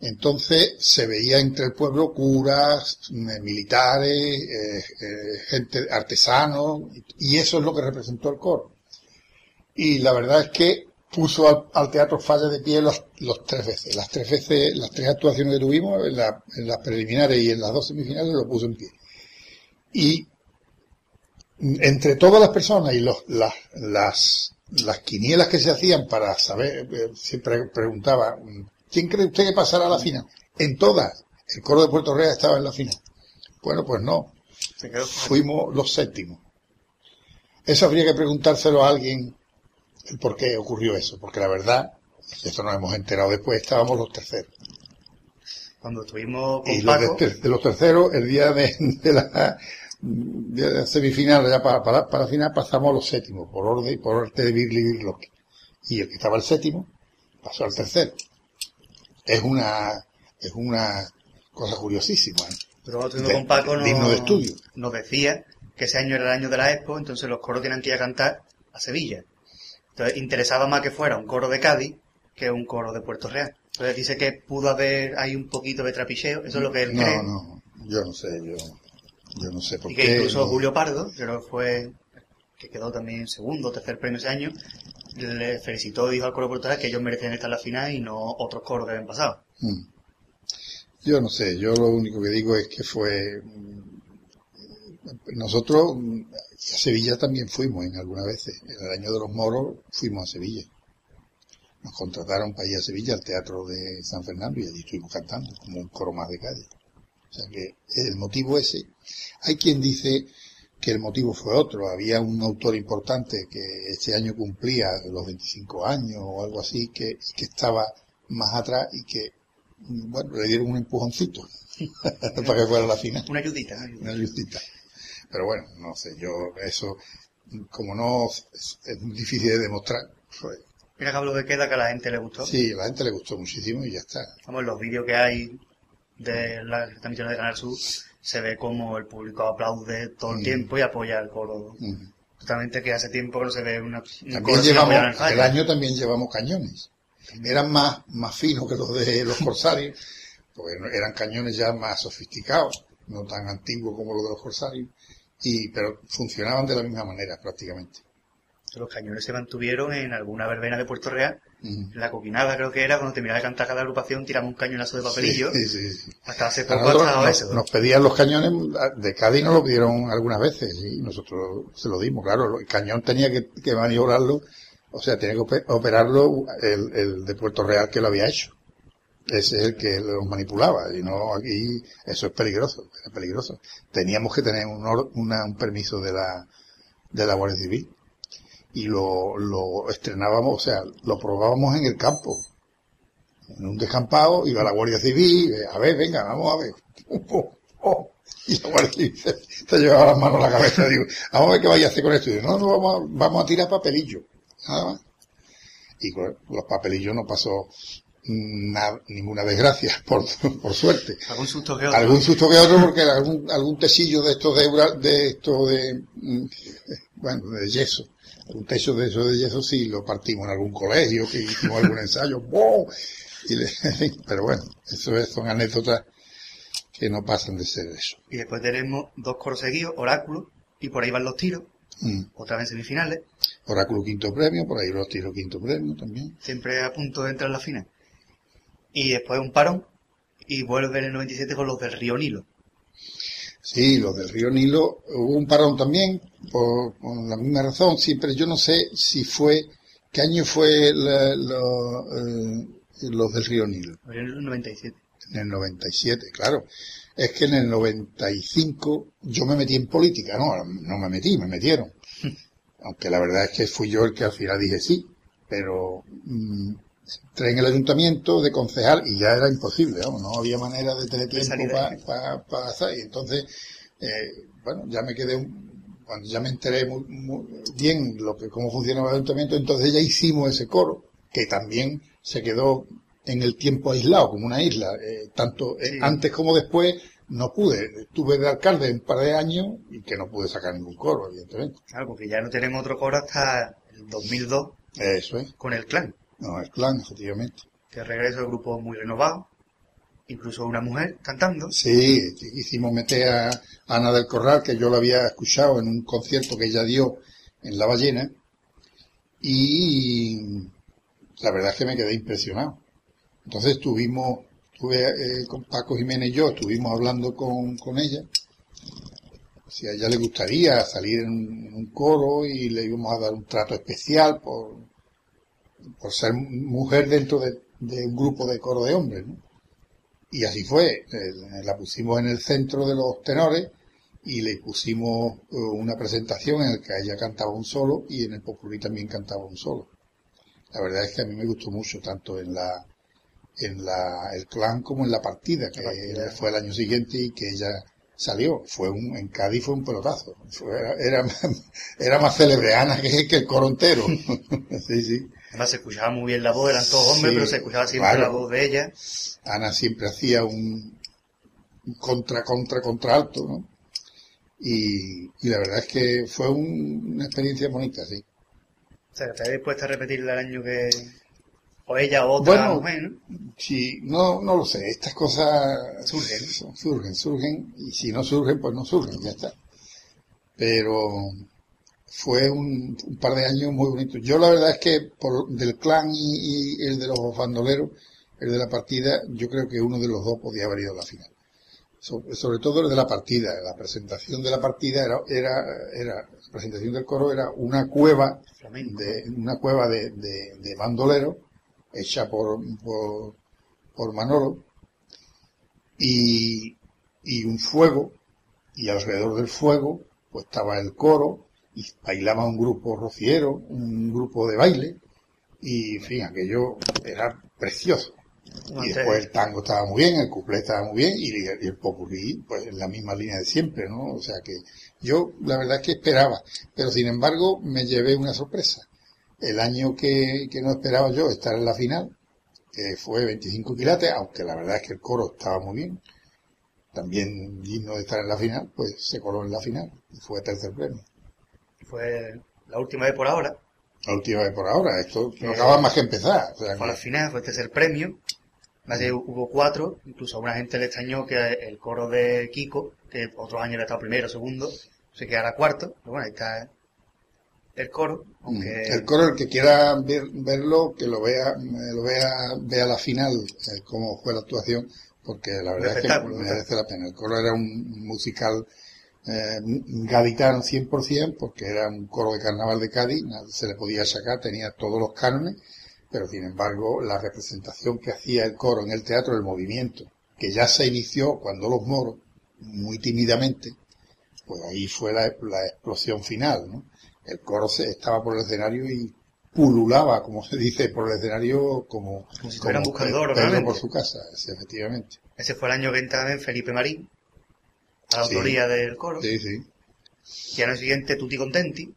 Entonces se veía entre el pueblo curas, eh, militares, eh, gente, artesanos, y eso es lo que representó el coro. Y la verdad es que puso al, al teatro Falla de pie los, los tres veces. Las tres veces, las tres actuaciones que tuvimos, en, la- en las preliminares y en las dos semifinales, lo puso en pie. Y entre todas las personas y los, las, las, las quinielas que se hacían para saber, eh, siempre preguntaba, ¿Quién cree usted que pasará a la final? En todas. El coro de Puerto Real estaba en la final. Bueno, pues no. Fuimos los séptimos. Eso habría que preguntárselo a alguien el por qué ocurrió eso. Porque la verdad, y esto nos hemos enterado después, estábamos los terceros. cuando estuvimos con Y los Paco, de los terceros, el día de, de la, de la semifinal, ya para, para, para la final, pasamos a los séptimos, por orden, por orden de Birli y Birloque. Y el que estaba el séptimo, pasó al tercero. Es una, es una cosa curiosísima. ¿eh? pero cuando estuvimos de- con Paco nos, digno de estudio. nos decía que ese año era el año de la Expo, entonces los coros tenían que ir a cantar a Sevilla. Entonces interesaba más que fuera un coro de Cádiz que un coro de Puerto Real. Entonces dice que pudo haber ahí un poquito de trapicheo, eso es lo que él cree. No, no, yo no sé, yo, yo no sé por Y qué. que incluso no. Julio Pardo, que creo que fue, que quedó también segundo tercer premio ese año, le felicitó y dijo al coro de Puerto Real que ellos merecían estar en la final y no otros coros que habían pasado. Mm. Yo no sé, yo lo único que digo es que fue. Nosotros mm, a Sevilla también fuimos en algunas veces. En el año de los moros fuimos a Sevilla. Nos contrataron para ir a Sevilla al teatro de San Fernando y allí estuvimos cantando como un coro más de calle. O sea que el motivo ese. Hay quien dice que el motivo fue otro. Había un autor importante que este año cumplía los 25 años o algo así, que, que estaba más atrás y que, bueno, le dieron un empujoncito para que fuera la final. Una ayudita, una ayudita. Pero bueno, no sé, yo eso, como no es, es muy difícil de demostrar, pues, Mira que hablo de queda que a la gente le gustó. sí, a la gente le gustó muchísimo y ya está. Vamos, los vídeos que hay de las transmisiones de Canal Sur se ve como el público aplaude todo el Mm. tiempo y apoya el coro. Mm. Totalmente que hace tiempo que no se ve una, También llevamos, al el año también llevamos cañones. Eran más, más finos que los de los corsarios, porque eran cañones ya más sofisticados, no tan antiguos como los de los corsarios, y, pero funcionaban de la misma manera prácticamente. Los cañones se mantuvieron en alguna verbena de Puerto Real. En la coquinada creo que era, cuando terminaba de cantar cada agrupación, tiramos un cañonazo de papelillo. Sí, sí, sí. Hasta hace poco nos, eso. nos pedían los cañones, de Cádiz nos lo pidieron algunas veces, y nosotros se lo dimos, claro, el cañón tenía que, que maniobrarlo, o sea, tenía que ope- operarlo el, el de Puerto Real que lo había hecho. Es el que lo manipulaba, y no aquí, eso es peligroso, era peligroso. Teníamos que tener un, or- una- un permiso de la, de la Guardia Civil. Y lo, lo estrenábamos, o sea, lo probábamos en el campo, en un descampado, iba la Guardia Civil, a ver, venga, vamos a ver. Oh, oh. Y la Guardia Civil se, se llevaba las manos a la cabeza, digo, vamos a ver qué vaya a hacer con esto. Y digo, no, no, vamos a, vamos a tirar papelillo, nada más. Y los papelillos no pasó na- ninguna desgracia, por, por suerte. Algún susto que otro. Algún susto que otro porque algún, algún tesillo de estos de, de esto de, mm, bueno, de yeso. Un techo de eso de yeso sí lo partimos en algún colegio, que hicimos algún ensayo, ¡boom! Y le- pero bueno, eso es- son anécdotas que no pasan de ser eso. Y después tenemos dos coros seguidos, Oráculo, y por ahí van los tiros, Mm. otra vez en semifinales, Oráculo quinto premio, por ahí los tiros quinto premio también. siempre a punto de entrar en la final. Y después un parón, y vuelven en el 97 con los del Río Nilo. Sí, los del río Nilo, hubo un parón también, por, por la misma razón, siempre yo no sé si fue, ¿qué año fue la- eh, los del río Nilo? En el 97. En el 97, claro. Es que en el 95 yo me metí en política, no, no me metí, me metieron. Aunque la verdad es que fui yo el que al final dije sí, pero mm, entré en el ayuntamiento de concejal y ya era imposible, vamos, no había manera de tener tiempo para ahí. hacer. Y entonces, eh, bueno, ya me quedé, un- cuando ya me enteré muy, muy bien lo que cómo funcionaba el ayuntamiento, entonces ya hicimos ese coro, que también se quedó en el tiempo aislado, como una isla, eh, tanto eh, antes como después, no pude. Estuve de alcalde un par de años y que no pude sacar ningún coro, evidentemente. Claro, porque ya no tenemos otro coro hasta el 2002 Eso es. con el clan, No, es plan, efectivamente. que regreso el grupo muy renovado, incluso una mujer cantando. Sí, hicimos meter a Ana del Corral, que yo la había escuchado en un concierto que ella dio en La Ballena, y la verdad es que me quedé impresionado. Entonces estuvimos, estuve eh, con Paco Jiménez y yo, estuvimos hablando con, con ella, si a ella le gustaría salir en un coro y le íbamos a dar un trato especial por, por ser mujer dentro de de un grupo de coro de hombres, ¿no? Y así fue, la pusimos en el centro de los tenores y le pusimos eh, una presentación en la que ella cantaba un solo y en el popurrí también cantaba un solo. La verdad es que a mí me gustó mucho, tanto en la en la, el clan como en la partida, que fue el año siguiente y que ella salió. Fue un, en Cádiz fue un pelotazo. Fue- era, era, era más célebre Ana que, que el coro entero. sí, sí. Además se escuchaba muy bien la voz, eran todos hombres, Sí, pero se escuchaba siempre claro. la voz de ella. Ana siempre hacía un contra, contra, contra alto, ¿no? Y, y la verdad es que fue un- una experiencia bonita, sí. O sea, ¿estaría dispuesta a repetirla el año que... O ella o otra Bueno, mujer, ¿no? Sí, no, no lo sé, estas cosas Surgen. surgen, surgen, y si no surgen, pues no surgen, ya está. Pero fue un, un par de años muy bonitos. Yo la verdad es que por, del clan y, y el de los bandoleros, el de la partida, yo creo que uno de los dos podía haber ido a la final. So- sobre todo el de la partida, la presentación de la partida era, era, era la presentación del coro era una cueva Flamenco. de una cueva de, de, de bandolero hecha por, por, por Manolo y, y un fuego y alrededor del fuego pues estaba el coro y bailaba un grupo rociero, un grupo de baile y en fin, aquello era precioso. Y después el tango estaba muy bien, el cuplé estaba muy bien y, y el popurrí, pues en la misma línea de siempre, ¿no? O sea que yo la verdad es que esperaba, pero sin embargo me llevé una sorpresa. El año que, que no esperaba yo estar en la final, que fue 25 quilates, aunque la verdad es que el coro estaba muy bien, también digno de estar en la final, pues se coló en la final y fue tercer premio. Fue la última vez por ahora. La última vez por ahora, esto no acaba más que empezar. O sea, Fue a la que- final, fue el tercer premio. Más de hubo cuatro, incluso a una gente le extrañó que el coro de Kiko, que otros años había estado primero, segundo, se quedara cuarto. Pero bueno, ahí está el coro, aunque El coro, el que quiera ver- verlo, que lo vea, eh, lo vea, vea la final, eh, cómo fue la actuación, porque la verdad es que merece la pena. El coro era un musical eh, gaditano 100%, porque era un coro de carnaval de Cádiz, se le podía sacar, tenía todos los cánones, pero sin embargo la representación que hacía el coro en el teatro del movimiento, que ya se inició cuando los moros, muy tímidamente, pues ahí fue la, la explosión final, ¿no? El coro se, estaba por el escenario y pululaba, como se dice, por el escenario como, Como si Pedro realmente. por su casa, efectivamente. ese fue el año que entra en Felipe Marín, a la Sí. autoría del coro. Sí, sí. Y al año siguiente Tutti Contenti.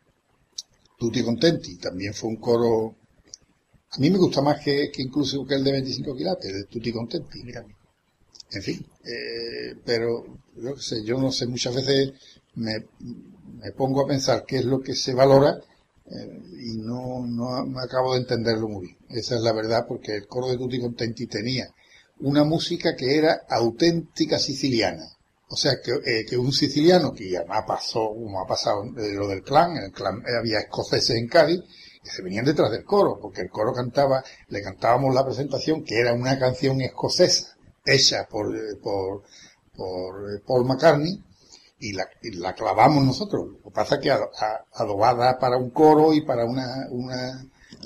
Tutti Contenti, también fue un coro, a mí me gusta más que, que incluso que el de 25 quilates, de Tutti Contenti. Mira, En fin, eh, pero yo sé, yo no sé, muchas veces me, me pongo a pensar qué es lo que se valora eh, y no, no, no acabo de entenderlo muy bien. Esa es la verdad, porque el coro de Tutti Contenti tenía una música que era auténtica siciliana. O sea, que, eh, que un siciliano, que ya ha pasado, como ha pasado eh, lo del clan, el clan eh, había escoceses en Cádiz, que se venían detrás del coro, porque el coro cantaba, le cantábamos la presentación, que era una canción escocesa, hecha por, por, Paul McCartney, y la, clavamos nosotros. Lo que pasa es que adobada para un coro y para una,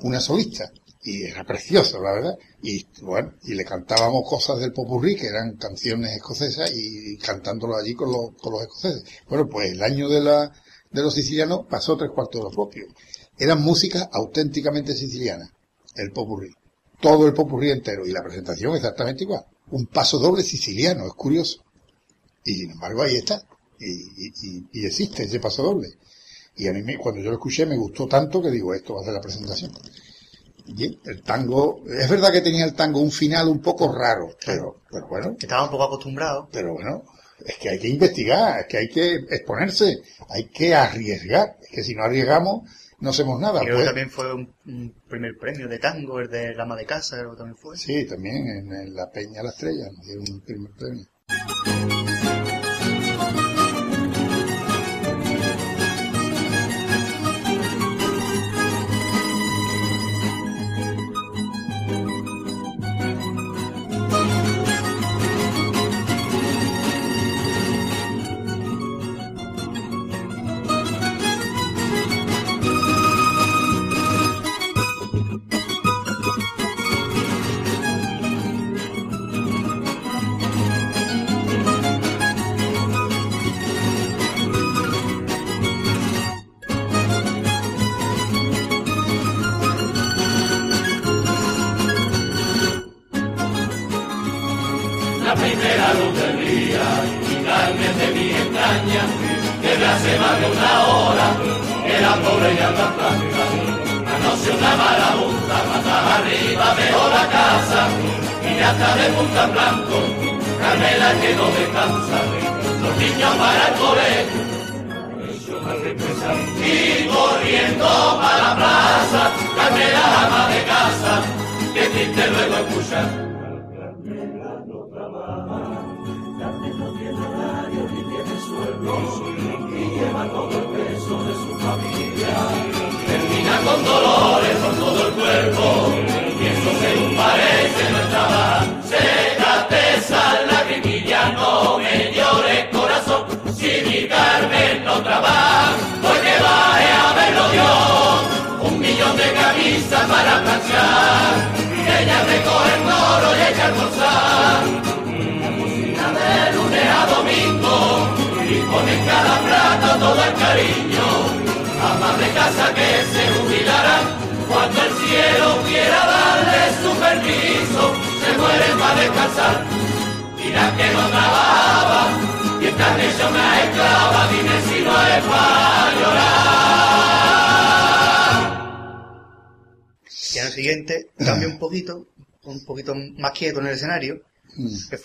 una solista. Y era precioso, la verdad. Y bueno, y le cantábamos cosas del popurrí, que eran canciones escocesas, y cantándolo allí con los, con los escoceses. Bueno, pues el año de la, de los sicilianos pasó tres cuartos de lo propio. Eran músicas auténticamente sicilianas, el popurrí. Todo el popurrí entero, y la presentación exactamente igual. Un paso doble siciliano, es curioso. Y sin embargo ahí está. Y, y- y- existe ese paso doble. Y a mí cuando yo lo escuché me gustó tanto que digo, esto va a ser la presentación. El tango, es verdad que tenía el tango un final un poco raro, pero, pero bueno, que estaba un poco acostumbrado. pero bueno, es que hay que investigar, es que hay que exponerse, hay que arriesgar, es que si no arriesgamos no hacemos nada. Creo que Pues- también fue un, un primer premio de tango, el de la ama de casa, creo que también fue. Sí, también en, en la Peña La Estrella nos dieron un primer premio.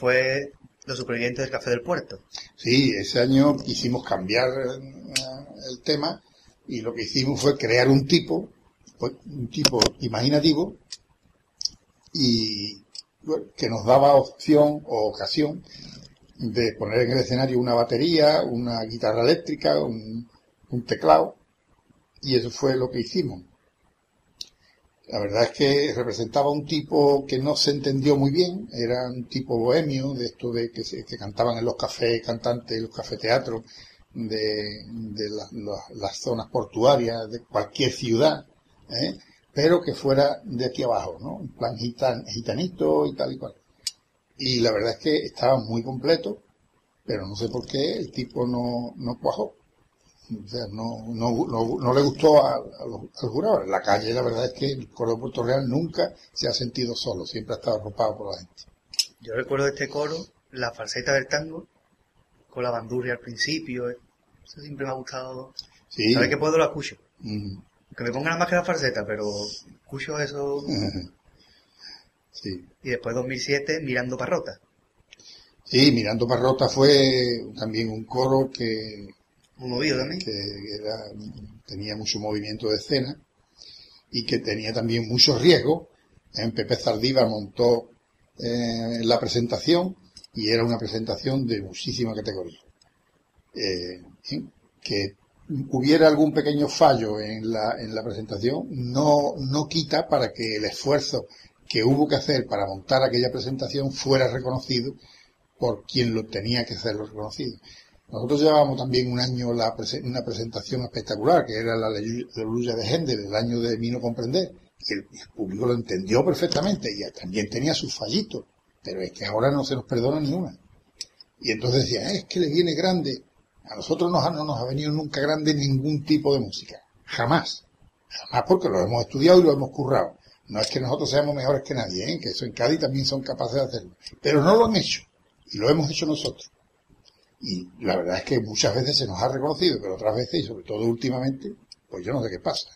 Fue los supervivientes del Café del Puerto. Sí, ese año quisimos cambiar eh, el tema y lo que hicimos fue crear un tipo, pues, un tipo imaginativo y que nos daba opción o ocasión de poner en el escenario una batería, una guitarra eléctrica, un, un teclado y eso fue lo que hicimos. La verdad es que representaba un tipo que no se entendió muy bien, era un tipo bohemio, de esto de que, que cantaban en los cafés cantantes, los cafeteatros de, de la- la- las zonas portuarias de cualquier ciudad, ¿eh? pero que fuera de aquí abajo, ¿no? En plan gitan, gitanito y tal y cual. Y la verdad es que estaba muy completo, pero no sé por qué el tipo no, no cuajó. O sea, no, no, no, no le gustó a, a los, al jurado. En la calle, la verdad es que el coro de Puerto Real nunca se ha sentido solo, siempre ha estado arropado por la gente. Yo recuerdo este coro, la falseta del tango, con la bandurria al principio. Eso siempre me ha gustado. Sí. Vez que puedo lo escucho. Mm. Que me pongan más que la falseta, pero escucho eso. Sí. Y después 2007, Mirando Parrota. Sí, Mirando Parrota fue también un coro que, Movido también. que tenía mucho movimiento de escena y que tenía también muchos riesgos. En Pepe Zaldívar montó eh, la presentación y era una presentación de muchísima categoría. Eh, que hubiera algún pequeño fallo en la, en la presentación no, no quita para que el esfuerzo que hubo que hacer para montar aquella presentación fuera reconocido por quien lo tenía que hacerlo reconocido. Nosotros llevábamos también un año la una presentación espectacular, que era la Aleluya de Händel, el año de Mi no comprender. Y el, público lo entendió perfectamente y también tenía sus fallitos, pero es que ahora no se nos perdona ni una. Y entonces decía, "Eh, es que le viene grande. A nosotros no nos ha venido nunca grande ningún tipo de música. Jamás. Jamás porque lo hemos estudiado y lo hemos currado. No es que nosotros seamos mejores que nadie, ¿eh? que eso en Cádiz también son capaces de hacerlo. Pero no lo han hecho. Y lo hemos hecho nosotros. Y la verdad es que muchas veces se nos ha reconocido, pero otras veces, y sobre todo últimamente, pues yo no sé qué pasa.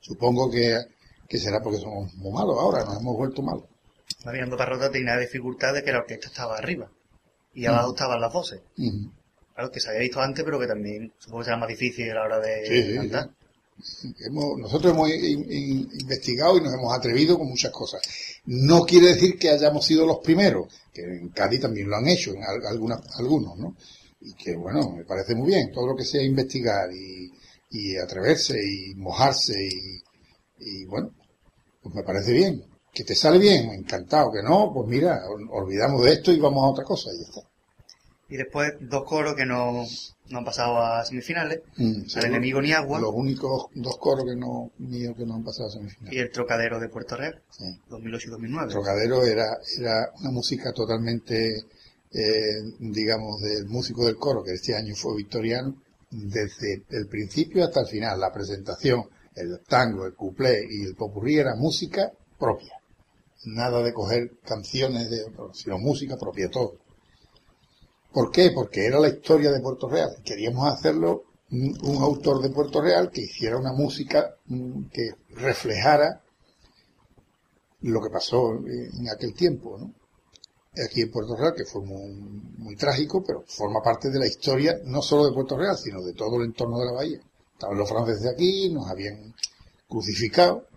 Supongo que, que será porque somos muy malos ahora, nos hemos vuelto malos. La Parrota tenía la dificultad de que la orquesta estaba arriba. Y abajo estaban las voces. Ujú. Claro, que se había visto antes, pero que también supongo que será más difícil a la hora de Sí. Hemos- nosotros hemos in- in- investigado y nos hemos atrevido con muchas cosas. No quiere decir que hayamos sido los primeros, que en Cádiz también lo han hecho, en algunos, ¿no? Y que, bueno, me parece muy bien, todo lo que sea investigar y, y atreverse y mojarse y, y, bueno, pues me parece bien. Que te sale bien, encantado. Que no, pues mira, ol- olvidamos de esto y vamos a otra cosa y ya está. Y después dos coros que no, no han pasado a semifinales. Mm, Al enemigo ni agua Los únicos dos coros que no, míos que no han pasado a semifinal. y el trocadero de Puerto Real. Sí. 2008 y 2009. Trocadero era, era una música totalmente, eh, digamos, del músico del coro, que este año fue victoriano, desde el principio hasta el final. La presentación, el tango, el cuplé y el popurrí era música propia. nada de coger canciones, de, sino música propia, todo. ¿Por qué? Porque era la historia de Puerto Real. Queríamos hacerlo un, un autor de Puerto Real que hiciera una música mm, que reflejara lo que pasó en aquel tiempo, ¿no? Aquí en Puerto Real, que fue muy, muy trágico, pero forma parte de la historia no solo de Puerto Real, sino de todo el entorno de la bahía. Estaban los franceses aquí, nos habían crucificado,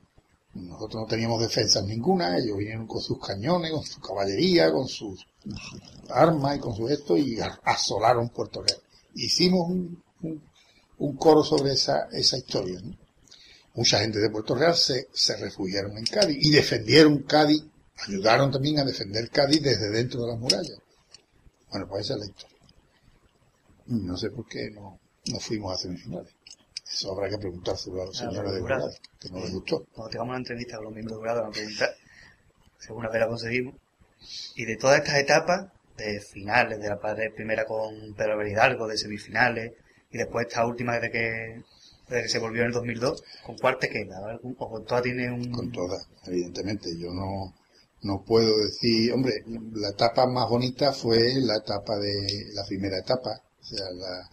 nosotros no teníamos defensas ninguna, ellos vinieron con sus cañones, con su caballería, con sus armas y con su esto y asolaron Puerto Real. Hicimos un, un- coro sobre esa, esa historia. Mucha gente de Puerto Real se, se refugiaron en Cádiz y defendieron Cádiz, ayudaron también a defender Cádiz desde dentro de las murallas. Bueno, pues esa es la historia. No sé por qué no, no fuimos a semifinales. Eso habrá que preguntárselo a los Ah, señores de jurado, que no les gustó. Cuando tengamos una entrevista con los miembros de jurado, van a preguntar si alguna vez la conseguimos. Y de todas estas etapas, de finales, de la primera con Pedro Álvarez Hidalgo, de semifinales, y después esta última desde que, desde que se volvió en el 2002, ¿con cuál te queda? ¿Algún- ¿O con todas tiene un...? con todas, evidentemente. Yo no, no puedo decir, hombre, la etapa más bonita fue la etapa de, la primera etapa, o sea, la,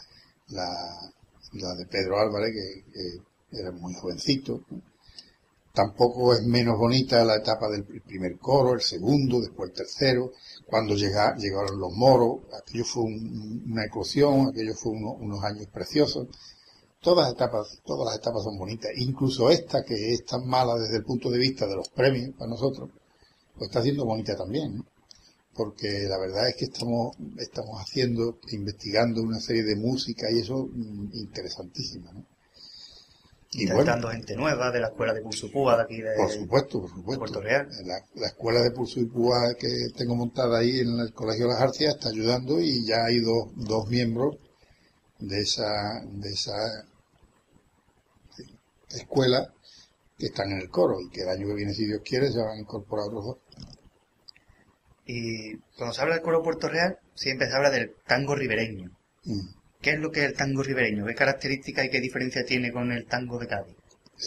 la, la de Pedro Álvarez, que, era muy jovencito. Tampoco es menos bonita la etapa del primer coro, el segundo, después el tercero, cuando llega, llegaron los moros, aquello fue un- una eclosión, aquello fue uno- unos años preciosos todas las etapas, todas las etapas son bonitas, incluso esta que es tan mala desde el punto de vista de los premios para nosotros, pues está siendo bonita también. Porque la verdad es que estamos, estamos haciendo, investigando una serie de música y eso mm, interesantísima, ¿no? Y bueno, gente nueva de la escuela de Pulsupúa de aquí de, por supuesto, por supuesto. Puerto Real. La, la escuela de pulso y púa que tengo montada ahí en el Colegio de las Arcias está ayudando y ya hay dos, dos miembros de esa, de esa escuela que están en el coro y que el año que viene, si Dios quiere, se van a incorporar otros dos. Y cuando se habla del coro Puerto Real, siempre se habla del tango ribereño. Mm. ¿Qué es lo que es el tango ribereño? ¿Qué características y qué diferencia tiene con el tango de Cádiz?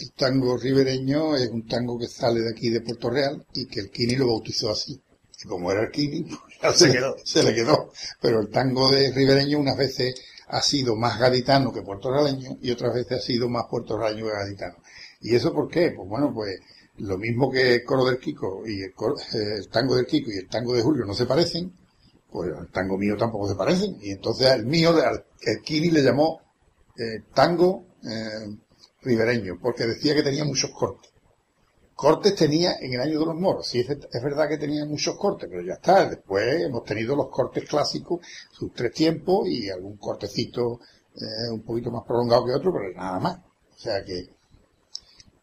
El tango ribereño es un tango que sale de aquí de Puerto Real y que el Kini lo bautizó así. Y como era el Kini, pues Se se, quedó. se le quedó. Pero el tango de ribereño unas veces ha sido más gaditano que puertorrealeño y otras veces ha sido más puertorrealeño que gaditano. ¿Y eso por qué? Pues bueno, pues lo mismo que el coro del Kiko y el, coro- eh, el tango del Kiko y el tango de Julio no se parecen, pues al tango mío tampoco se parecen. Y entonces al mío, al, el Kini le llamó eh, tango eh, ribereño, porque decía que tenía muchos cortes. Cortes tenía en el año de los moros, sí, es, verdad que tenía muchos cortes, pero ya está. Después hemos tenido los cortes clásicos, sus tres tiempos y algún cortecito eh, un poquito más prolongado que otro, pero nada más. O sea que,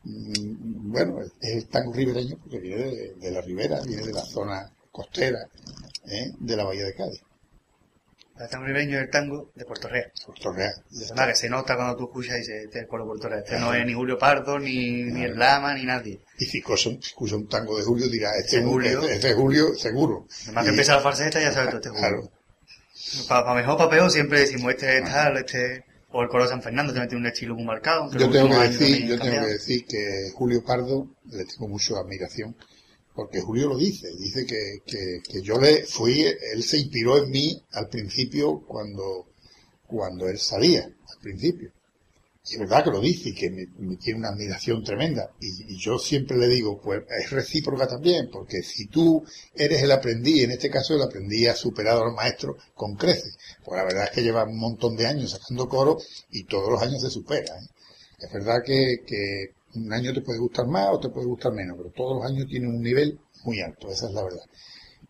bueno, es el tango ribereño porque viene de, de la ribera, viene de la zona costera ¿eh? de la bahía de Cádiz, El tango ribereño es el tango de Puerto Real. Puerto Real. Es que se nota cuando tú escuchas y dices, este es el Puerto Real. Este no es ni Julio Pardo, ni, ni el Lama, ni nadie. Y si escucha, un tango de Julio dirá, este es Julio. Este es Julio seguro. Además que empieza la falseta ya sabes tú este es Julio. Claro. Para mejor, para peor, siempre decimos este es tal, este... O el coro de San Fernando también tiene un estilo muy marcado. Yo tengo que decir, yo tengo que decir que Julio Pardo le tengo mucha admiración, porque Julio lo dice, dice que, que, que yo le fui, él se inspiró en mí al principio cuando, cuando él salía, al principio. Y es verdad que lo dice y que me, me tiene una admiración tremenda. Y, y yo siempre le digo, pues es recíproca también, porque si tú eres el aprendiz, en este caso el aprendiz ha superado al maestro con creces. Pues la verdad es que lleva un montón de años sacando coro y todos los años se supera. ¿eh? Es verdad que, que un año te puede gustar más o te puede gustar menos, pero todos los años tienen un nivel muy alto, esa es la verdad.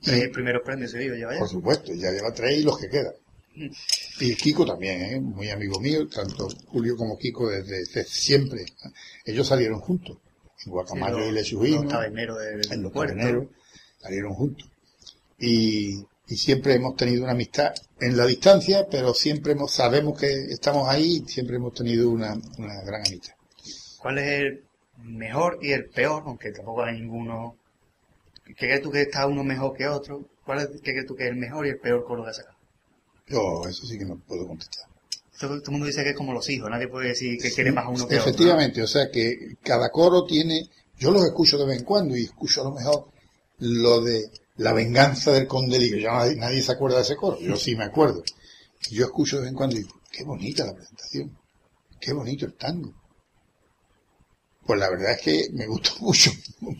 Tres primeros premios lleva ya. Por supuesto, ya lleva tres y los que quedan. Y Kiko también, ¿eh? muy amigo mío, tanto Julio como Kiko desde, desde siempre. Ellos salieron juntos, en Guacamayo Sí, y Lechujino, en los taberneros, salieron juntos. Y, y siempre hemos tenido una amistad en la distancia, pero siempre hemos, sabemos que estamos ahí y siempre hemos tenido una, una gran amistad. ¿Cuál es el mejor y el peor? Aunque tampoco hay ninguno. ¿Qué crees tú que está uno mejor que otro? ¿Cuál es, qué crees tú que es el mejor y el peor coro que ha sacado? Yo eso sí que no puedo contestar. Todo, todo el mundo dice que es como los hijos, nadie puede decir que quiere más a uno que a otro. Efectivamente, o sea que cada coro tiene, yo los escucho de vez en cuando y escucho a lo mejor lo de la venganza del conde Liga. Ya nadie, nadie se acuerda de ese coro, yo sí me acuerdo. Y yo escucho de vez en cuando y digo, qué bonita la presentación, qué bonito el tango. Pues la verdad es que me gustó mucho,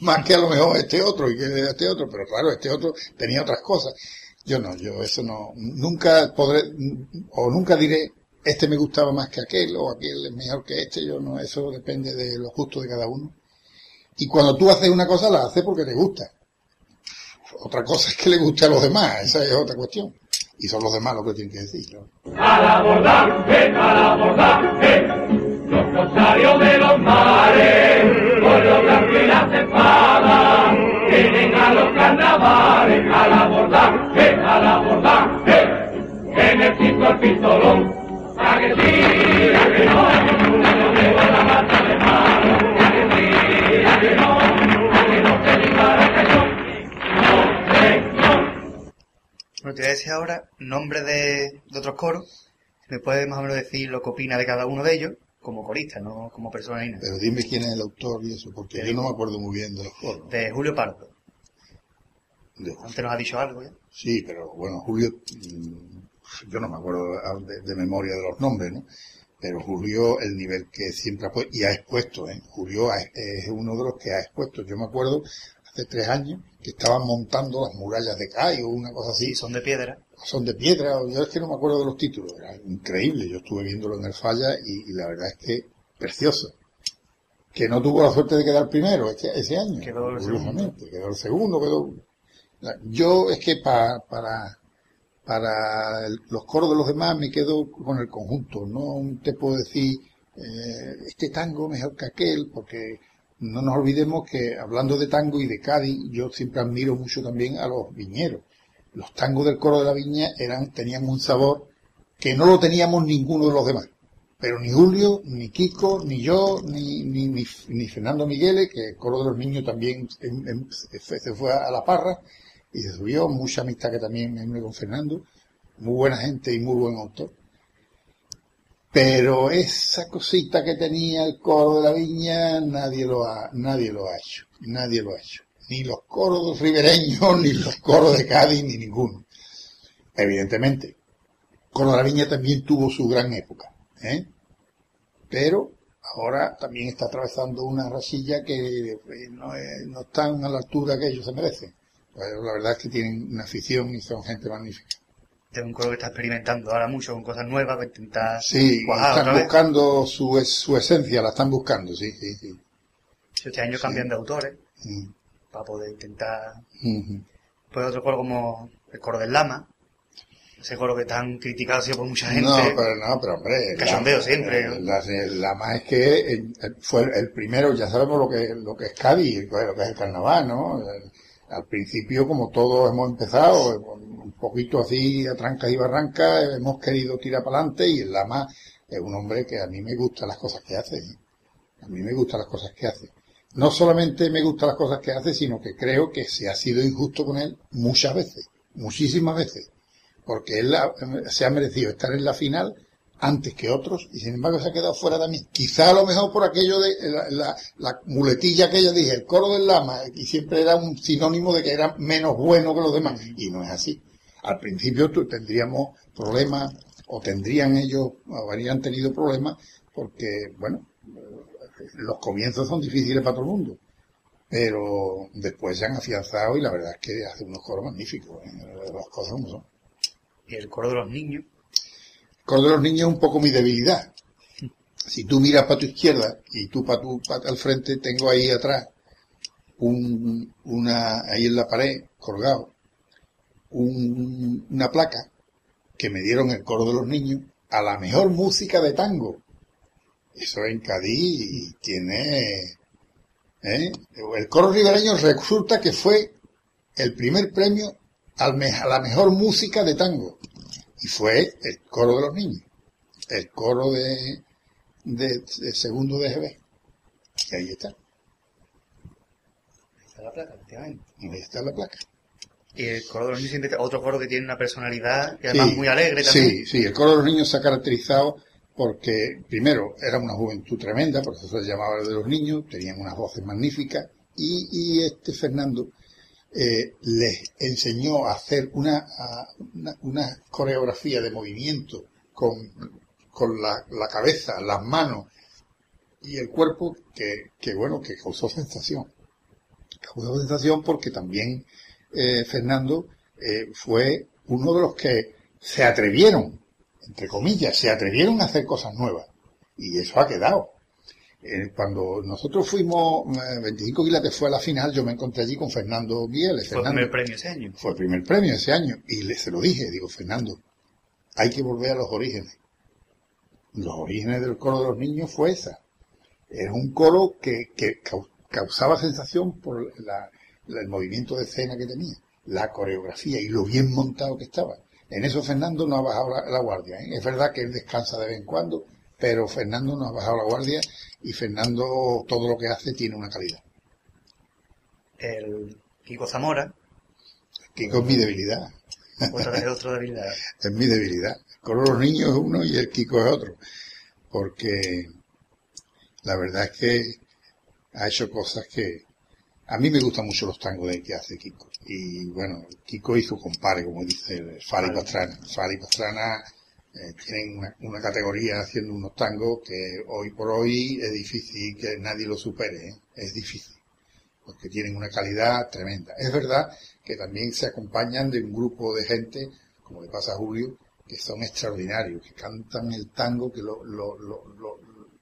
más que a lo mejor este otro y que este otro, pero claro, este otro tenía otras cosas. Yo no, yo eso no, nunca podré, o nunca diré, este me gustaba más que aquel, o aquel es mejor que este, yo no, eso depende de los gustos de cada uno. Y cuando tú haces una cosa, la haces porque te gusta. Otra cosa es que le guste a los demás, esa es otra cuestión. Y son los demás los que tienen que decir. ¿no? Al abordaje, al abordaje, los corsarios de los mares, con los blancos y las espadas, vienen a los carnavales, al abordaje, al abordaje, en el cinto el pistolón, a que sí, a que no, no lleva la mata de mano, a que sí, a que no, a que no se dispara que no, no, señor. Bueno, te voy a decir ahora nombre de, de otros coros. ¿Me puedes más o menos decir lo que opina de cada uno de ellos? Como corista, no como persona ni nada. Pero dime quién es el autor y eso, porque yo no me acuerdo muy bien de los coros. De Julio Pardo. De- Antes nos ha dicho algo ya. Sí, pero bueno, Julio, mm, yo no me acuerdo de, de memoria de los nombres, ¿no? Pero Julio, el nivel que siempre ha puesto, y ha expuesto, ¿eh? Julio es uno de los que ha expuesto. Yo me acuerdo hace tres años que estaban montando las murallas de Cai o una cosa así. Sí, son de piedra. Son de piedra, o yo es que no me acuerdo de los títulos, era increíble, yo estuve viéndolo en el Falla y, y la verdad es que precioso. Que no tuvo la suerte de quedar primero ese, ese año, Quedó el curiosamente, quedó el segundo, quedó... Yo es que pa- para para el- los coros de los demás me quedo con el conjunto, no te puedo decir eh, este tango mejor que aquel, porque no nos olvidemos que hablando de tango y de Cádiz, yo siempre admiro mucho también a los viñeros los tangos del coro de la viña eran, tenían un sabor que no lo teníamos ninguno de los demás. Pero ni Julio, ni Kiko, ni yo, ni, ni, ni, Fernando Migueles, que el coro de los niños también se fue- a la parra y se subió, mucha amistad que también me con Fernando, muy buena gente y muy buen autor. Pero esa cosita que tenía el coro de la viña, nadie lo ha, nadie lo ha hecho, nadie lo ha hecho. Ni los coros ribereños, ni los coros de Cádiz, ni ninguno. Evidentemente, Coro de la Viña también tuvo su gran época, ¿eh? Pero ahora también está atravesando una rachilla que eh, no, es- no están a la altura que ellos se merecen. Pero la verdad es que tienen una afición y son gente magnífica. Es un coro que está experimentando ahora mucho con cosas nuevas para intentar Sí, están buscando su, es- su esencia, la están buscando, sí, sí, sí. Este año Sí. cambian de autores Mm, para poder intentar... Pues otro coro como el coro del Lama. Ese coro que tan criticado ha sido por mucha gente. No, pero no, pero hombre. Cachondeo la- siempre, ¿no? La, la más es que eh, fue el, el primero, ya sabemos lo que, lo que es Cádiz, lo que es el carnaval, ¿no? El- al principio, como todos hemos empezado, eh, un poquito así a trancas y barrancas, hemos querido tirar para adelante y el Lama es un hombre que a mí me gustan las cosas que hace. ¿eh? A mí me gustan las cosas que hace. No solamente me gustan las cosas que hace, sino que creo que se ha sido injusto con él muchas veces, muchísimas veces porque él se ha merecido estar en la final antes que otros y sin embargo se ha quedado fuera también. Quizá a lo mejor por aquello de la, la- la muletilla que ella dije, el coro del lama, y siempre era un sinónimo de que era menos bueno que los demás. Y no es así. Al principio tendríamos problemas, o tendrían ellos, o habrían tenido problemas, porque, bueno, los comienzos son difíciles para todo el mundo. Pero después se han afianzado y la verdad es que hace unos coros magníficos, ¿eh? las cosas como son. Y el coro de los niños. El coro de los niños es un poco mi debilidad. Si tú miras para tu izquierda y tú para tu para al frente, tengo ahí atrás un, una, ahí en la pared, colgado, un- una placa que me dieron el coro de los niños a la mejor música de tango. Eso en Cádiz tiene, ¿eh? El coro ribereño resulta que fue el primer premio al me- a la mejor música de tango y fue el coro de los niños, el coro de, de, de segundo de GB. Y ahí está, Está la placa, efectivamente. ahí está la placa. Y el coro de los niños siempre otro coro que tiene una personalidad y además Sí, muy alegre también. Sí, sí, el coro de los niños se ha caracterizado porque, primero, era una juventud tremenda, por eso se llamaba de los niños, tenían unas voces magníficas, y, este Fernando, eh, les enseñó a hacer una, una coreografía de movimiento con, con la, la cabeza, las manos y el cuerpo que, que bueno, que causó sensación. Causó sensación porque también eh, Fernando eh, fue uno de los que se atrevieron, entre comillas, se atrevieron a hacer cosas nuevas. Y eso ha quedado. Eh, cuando nosotros fuimos, eh, 25 quilates fue a la final, yo me encontré allí con Fernando Mieles. Fue el primer premio ese año. fue el primer premio ese año. Y le, se lo dije, digo, Fernando, hay que volver a los orígenes. Los orígenes del coro de los niños fue esa. Era un coro que, que cau- causaba sensación por la- la- el movimiento de escena que tenía, la coreografía y lo bien montado que estaba. En eso Fernando no ha bajado la, la guardia. ¿eh? Es verdad que él descansa de vez en cuando, pero Fernando no ha bajado la guardia y Fernando todo lo que hace tiene una calidad. El Kiko Zamora, Kiko es mi debilidad. otra vez otro debilidad. es mi debilidad. De los niños es uno y el Kiko es otro. Porque la verdad es que ha hecho cosas que a mí me gustan mucho los tangos de que hace Kiko. Y bueno, Kiko y su compadre, como dice Fari Pastrana. Fari Pastrana eh, tienen una, una categoría haciendo unos tangos que hoy por hoy es difícil que nadie lo supere. ¿eh? Es difícil porque tienen una calidad tremenda. Es verdad que también se acompañan de un grupo de gente, como le pasa a Julio, que son extraordinarios, que cantan el tango, que lo, lo, lo-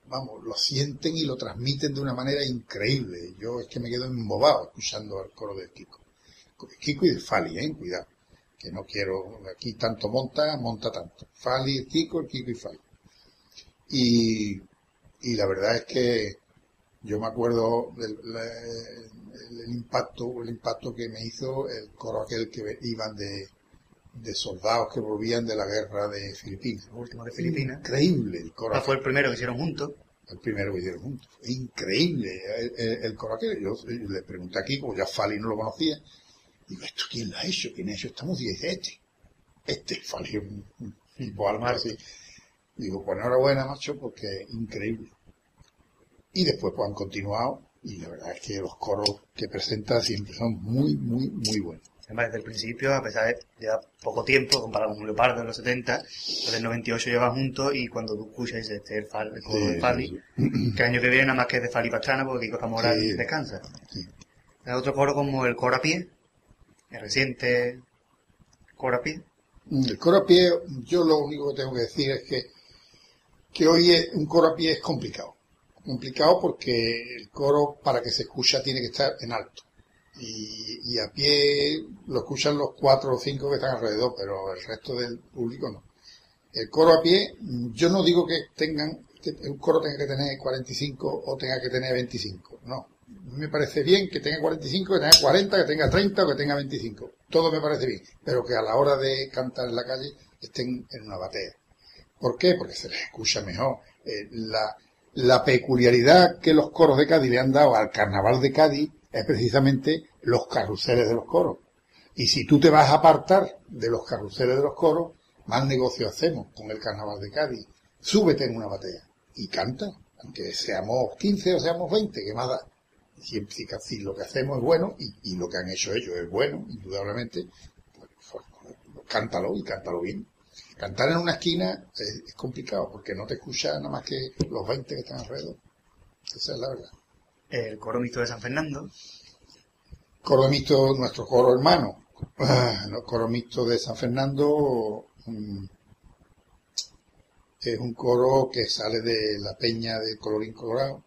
vamos, lo sienten y lo transmiten de una manera increíble. Yo es que me quedo embobado escuchando al coro de Kiko. Kiko y de Fali, eh, cuidado, que no quiero, aquí tanto monta, monta tanto. Fali, el Kiko, el Kiko y Fali. Y, y la verdad es que yo me acuerdo del el, el impacto, el impacto que me hizo el coro aquel que iban de, de soldados que volvían de la guerra de Filipinas. Último de Filipinas. Increíble el Ah, aquel, fue el primero que hicieron juntos. el primero que hicieron juntos. Increíble el, el- el coro aquel. Yo le pregunté aquí, como ya Fali no lo conocía, digo, ¿esto quién lo ha hecho? ¿Quién ha hecho esta música? Y dice, este. Este Fali es un, tipo algo así. Digo, pues enhorabuena, macho, porque increíble. Y después pues han continuado y la verdad es que los coros que presenta siempre son muy, muy, muy buenos. Además, desde el principio, a pesar de poco tiempo, comparado con Leopardo en los 70, desde el 98 llevan juntos y cuando tú escuchas dices, este es el, Fal, el de Fali, sí, que el año que viene nada más que es de Fali Pastrana porque Kiko Zamora descansa. Hay otro coro como el coro a pie, el reciente coro a pie. El coro a pie, yo lo único que tengo que decir es que, que hoy es- un coro a pie es complicado. Complicado porque el coro para que se escucha tiene que estar en alto. Y, y a pie lo escuchan los cuatro o cinco que están alrededor, pero el resto del público no. El coro a pie, yo no digo que tengan, un coro tenga que tener 45 o tenga que tener 25, no. Me parece bien que tenga 45, que tenga 40, que tenga 30 o que tenga 25. Todo me parece bien, pero que a la hora de cantar en la calle estén en una batea. ¿Por qué? Porque se les escucha mejor. Eh, la, la peculiaridad que los coros de Cádiz le han dado al carnaval de Cádiz es precisamente los carruseles de los coros. Y si tú te vas a apartar de los carruseles de los coros, más negocio hacemos con el carnaval de Cádiz. Súbete en una batea y canta, aunque seamos 15 o seamos 20, que más da. Si, si, lo que hacemos es bueno y, lo que han hecho ellos es bueno, indudablemente, pues, pues, cántalo y cántalo bien. Cantar en una esquina es, es complicado porque no te escucha nada más que los 20 que están alrededor. Esa es la verdad. El coro mixto de San Fernando, Coro mixto, nuestro coro hermano. Ah, El coro mixto de San Fernando es un coro que sale de la peña de Colorín Colorado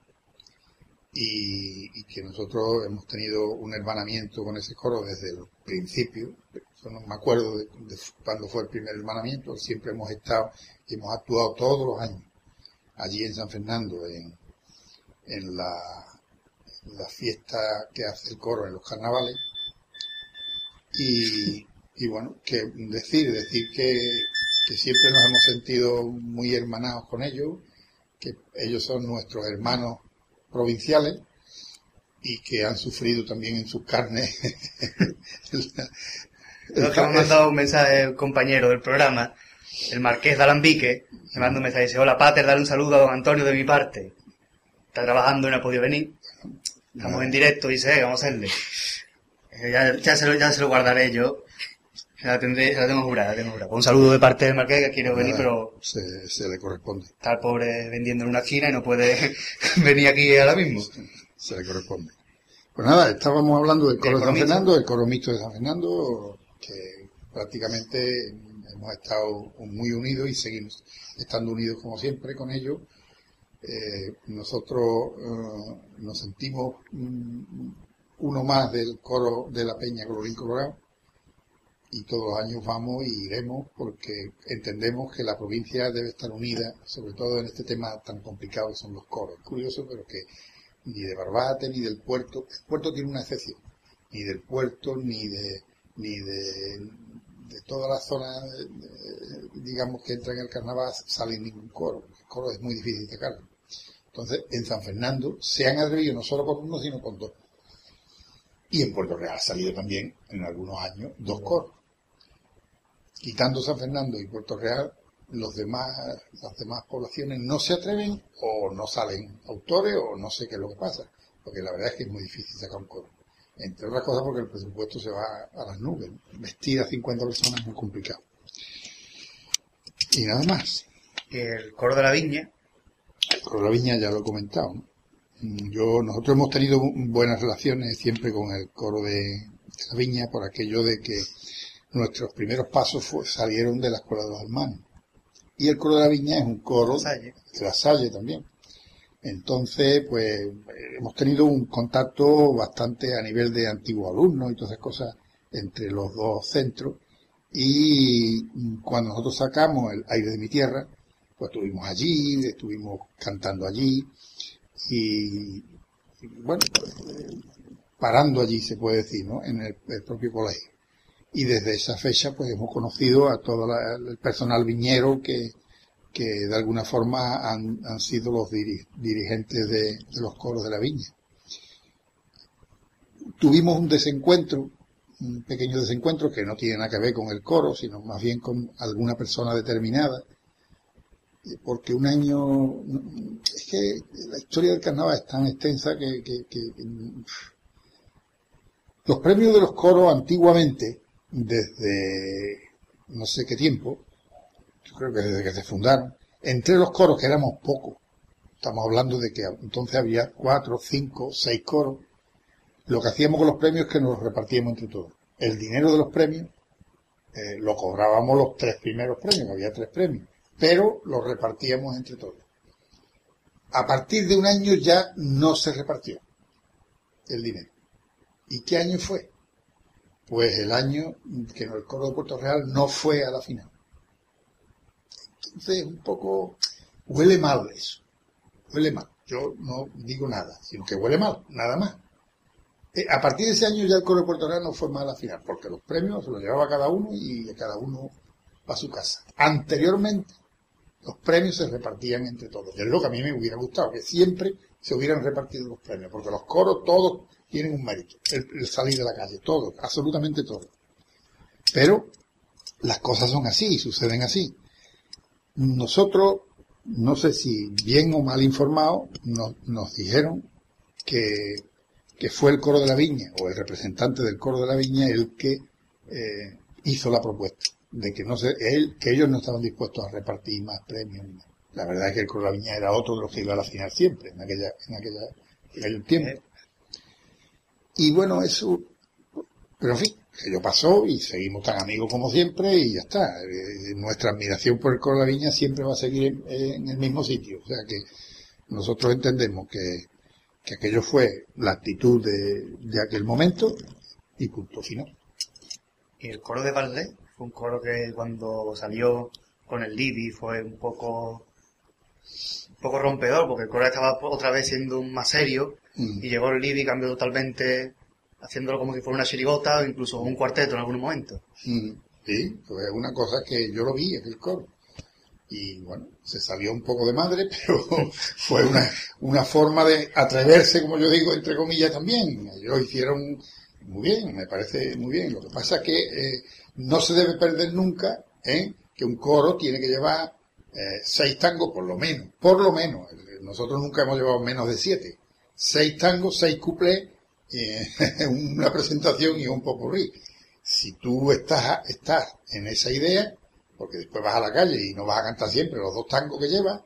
y, que nosotros hemos tenido un hermanamiento con ese coro desde el principio. Yo no me acuerdo de, cuándo fue el primer hermanamiento, siempre hemos estado y hemos actuado todos los años allí en San Fernando, en, en la, la fiesta que hace el coro en los carnavales. Y, y bueno, que decir, decir que, que siempre nos hemos sentido muy hermanados con ellos, que ellos son nuestros hermanos provinciales y que han sufrido también en sus carnes. Creo que me ha mandado un mensaje un compañero del programa, el Marqués de Alambique, me manda un mensaje dice, hola Pater, dale un saludo a don Antonio de mi parte. Está trabajando y no ha podido venir. Estamos en directo dice, "Eh, vamos a hacerle. Eh, Ya, ya se lo, ya se lo guardaré yo. La, tendré, la tengo jurada, la tengo jurada. Un saludo de parte del Marqués que quiere venir, pero se, se le corresponde. está el pobre vendiendo en una esquina y no puede venir aquí ahora mismo. Se le corresponde. Pues nada, estábamos hablando del coro de San. Fernando, del coro mixto de San Fernando, que prácticamente hemos estado muy unidos y seguimos estando unidos como siempre con ellos. Eh, nosotros eh, nos sentimos uno más del coro de la Peña Colorín Colorado y todos los años vamos y iremos porque entendemos que la provincia debe estar unida, sobre todo en este tema tan complicado que son los coros. Es curioso, pero que ni de Barbate ni del puerto, el puerto tiene una excepción, ni del puerto ni de ni de, de toda la eh, digamos que entra en el carnaval, sale ningún coro. El coro es muy difícil sacarlo. Entonces, en San Fernando se han atrevido no solo con uno, sino con dos. Y en Puerto Real ha salido también, en algunos años, dos coros. Quitando San Fernando y Puerto Real, los demás, las demás poblaciones no se atreven o no salen autores o no sé qué es lo que pasa. Porque la verdad es que es muy difícil sacar un coro. Entre otras cosas porque el presupuesto se va a las nubes. Vestir a 50 personas es muy complicado. Y nada más. El coro de la viña, la viña ya lo he comentado. ¿no? Mm, Yo, nosotros hemos tenido buenas relaciones siempre con el coro de, de la viña por aquello de que nuestros primeros pasos fue- salieron de la escuela de los hermanos. Y el coro de la viña es un coro Salle. de la Salle también. Entonces, pues eh, hemos tenido un contacto bastante a nivel de antiguos alumnos y todas esas cosas entre los dos centros. Y mm, cuando nosotros sacamos el aire de mi tierra, pues estuvimos allí, estuvimos cantando allí y, bueno, pues, parando allí se puede decir, ¿no? En el, propio colegio. Y desde esa fecha pues hemos conocido a todo el personal viñero que, que de alguna forma han, sido los diri- dirigentes de, de los coros de la viña. Tuvimos un desencuentro, un pequeño desencuentro que no tiene nada que ver con el coro, sino más bien con alguna persona determinada, porque un año, es que la historia del carnaval es tan extensa que, que- los premios de los coros antiguamente, desde no sé qué tiempo, yo creo que desde que se fundaron, entre los coros, que éramos pocos, estamos hablando de que entonces había cuatro, cinco, seis coros, lo que hacíamos con los premios es que nos los repartíamos entre todos. El dinero de los premios eh, lo cobrábamos los tres primeros premios, había tres premios, pero los repartíamos entre todos. A partir de un año ya no se repartió el dinero. ¿Y qué año fue? Pues el año que el coro de Puerto Real no fue a la final. Entonces, un poco huele mal eso. Huele mal. Yo no digo nada, sino que huele mal, nada más. Eh, a partir de ese año ya el coro de Puerto Real no fue más a la final, porque los premios se los llevaba cada uno y cada uno a su casa. Anteriormente, los premios se repartían entre todos. Es lo que a mí me hubiera gustado, que siempre se hubieran repartido los premios, porque los coros todos tienen un mérito. El, salir de la calle, todos, absolutamente todos. Pero las cosas son así, suceden así. Nosotros, no sé si bien o mal informados, nos, dijeron que, que fue el coro de la viña o el representante del coro de la viña el que eh, hizo la propuesta de que no se, él, que ellos no estaban dispuestos a repartir más premios. La verdad es que el coro de la viña era otro de los que iba a la final siempre, en aquella, en aquella, en aquel tiempo. Y bueno, eso, pero en fin, ello pasó y seguimos tan amigos como siempre y ya está. Eh, nuestra admiración por el coro de la viña siempre va a seguir en, en el mismo sitio. O sea que nosotros entendemos que, que aquello fue la actitud de, de aquel momento y punto final. Y el coro de Valdés fue un coro que cuando salió con el Libby fue un poco un poco rompedor, porque el coro estaba otra vez siendo más serio Mm. y llegó el Libby y cambió totalmente haciéndolo como si fuera una chirigota o incluso un cuarteto en algún momento. Mm, Sí, fue una cosa que yo lo vi, aquel coro. Y bueno, se salió un poco de madre, pero fue una, una forma de atreverse, como yo digo, entre comillas también. Ellos hicieron muy bien, me parece muy bien. Lo que pasa es que eh, no se debe perder nunca ¿eh? que un coro tiene que llevar eh, seis tangos por lo menos, por lo menos. Nosotros nunca hemos llevado menos de siete. Seis tangos, seis cuplés eh, una presentación y un popurrí. Si tú estás, estás en esa idea, porque después vas a la calle y no vas a cantar siempre los dos tangos que llevas,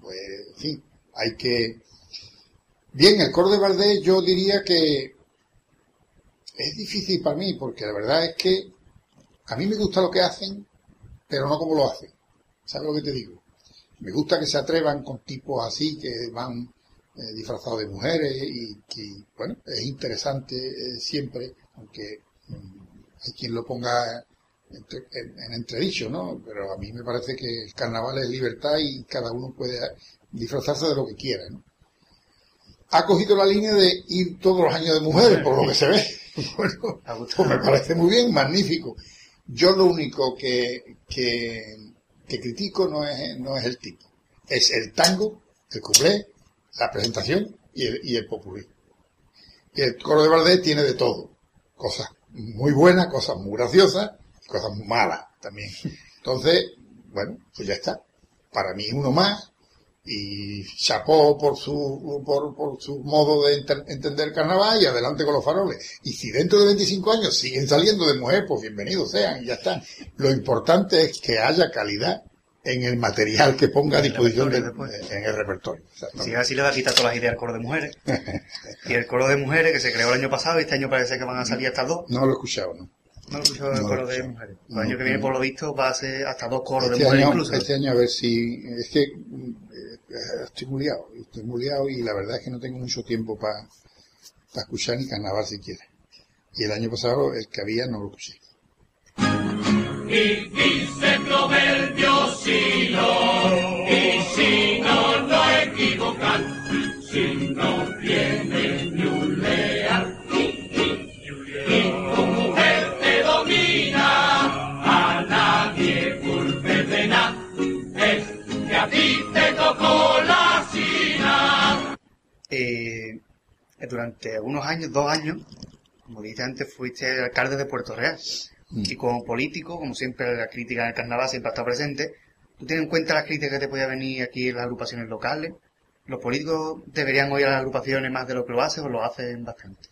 pues, en fin, hay que... Bien, el coro de Valdés yo diría que es difícil para mí, porque la verdad es que a mí me gusta lo que hacen, pero no como lo hacen. ¿Sabes lo que te digo? Me gusta que se atrevan con tipos así, que van eh, disfrazados de mujeres y que, bueno, es interesante eh, siempre, aunque mm, hay quien lo ponga entre- en, en entredicho, ¿no? Pero a mí me parece que el carnaval es libertad y cada uno puede disfrazarse de lo que quiera, ¿no? Ha cogido la línea de ir todos los años de mujeres, por lo que se ve. Bueno, pues me parece muy bien, magnífico. Yo lo único que, que, critico no es, no es el tipo, es el tango, el cuplé, la presentación y el, y el. Y el coro de Valdés tiene de todo, cosas muy buenas, cosas muy graciosas, y cosas muy malas también. Entonces, bueno, pues ya está. Para mí uno más, y chapó por su, por, por su modo de enter- entender el carnaval y adelante con los faroles. Y si dentro de 25 años siguen saliendo de mujer, pues bienvenidos sean y ya están. Lo importante es que haya calidad en el material que ponga a el disposición del, después. en el repertorio. Si es así, le va a quitar todas las ideas al coro de mujeres. y el coro de mujeres, que se creó el año pasado, y este año parece que van a salir hasta dos. No lo he escuchado, ¿no? No lo he escuchado el No lo coro de mujeres. El No, año que viene, por lo visto, va a ser hasta dos coros de Este mujeres año, incluso. este año a ver si... Es que estoy muy liado, estoy muy liado y la verdad es que no tengo mucho tiempo para escuchar ni carnaval siquiera. Y el año pasado el que había no lo escuché. Dice proverbio si no, y si no, no equivocar, si no durante unos años, dos años, como dijiste antes, fuiste alcalde de Puerto Real. Mm. Y como político, como siempre la crítica en el carnaval siempre ha estado presente, ¿tú tienes en cuenta las críticas que te podía venir aquí en las agrupaciones locales? ¿Los políticos deberían oír a las agrupaciones más de lo que lo hacen o lo hacen bastante?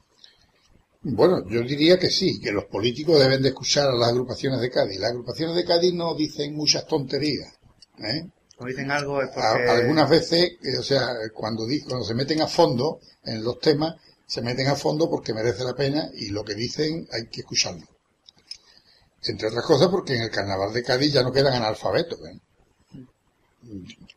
Bueno, yo diría que sí, que los políticos deben de escuchar a las agrupaciones de Cádiz. Las agrupaciones de Cádiz no dicen muchas tonterías. ¿eh? ¿O dicen algo? Es A- porque... algunas veces, eh, o sea, cuando, cuando se meten a fondo en los temas, se meten a fondo porque merece la pena y lo que dicen hay que escucharlo. Entre otras cosas porque en el carnaval de Cádiz ya no quedan analfabetos. ¿eh?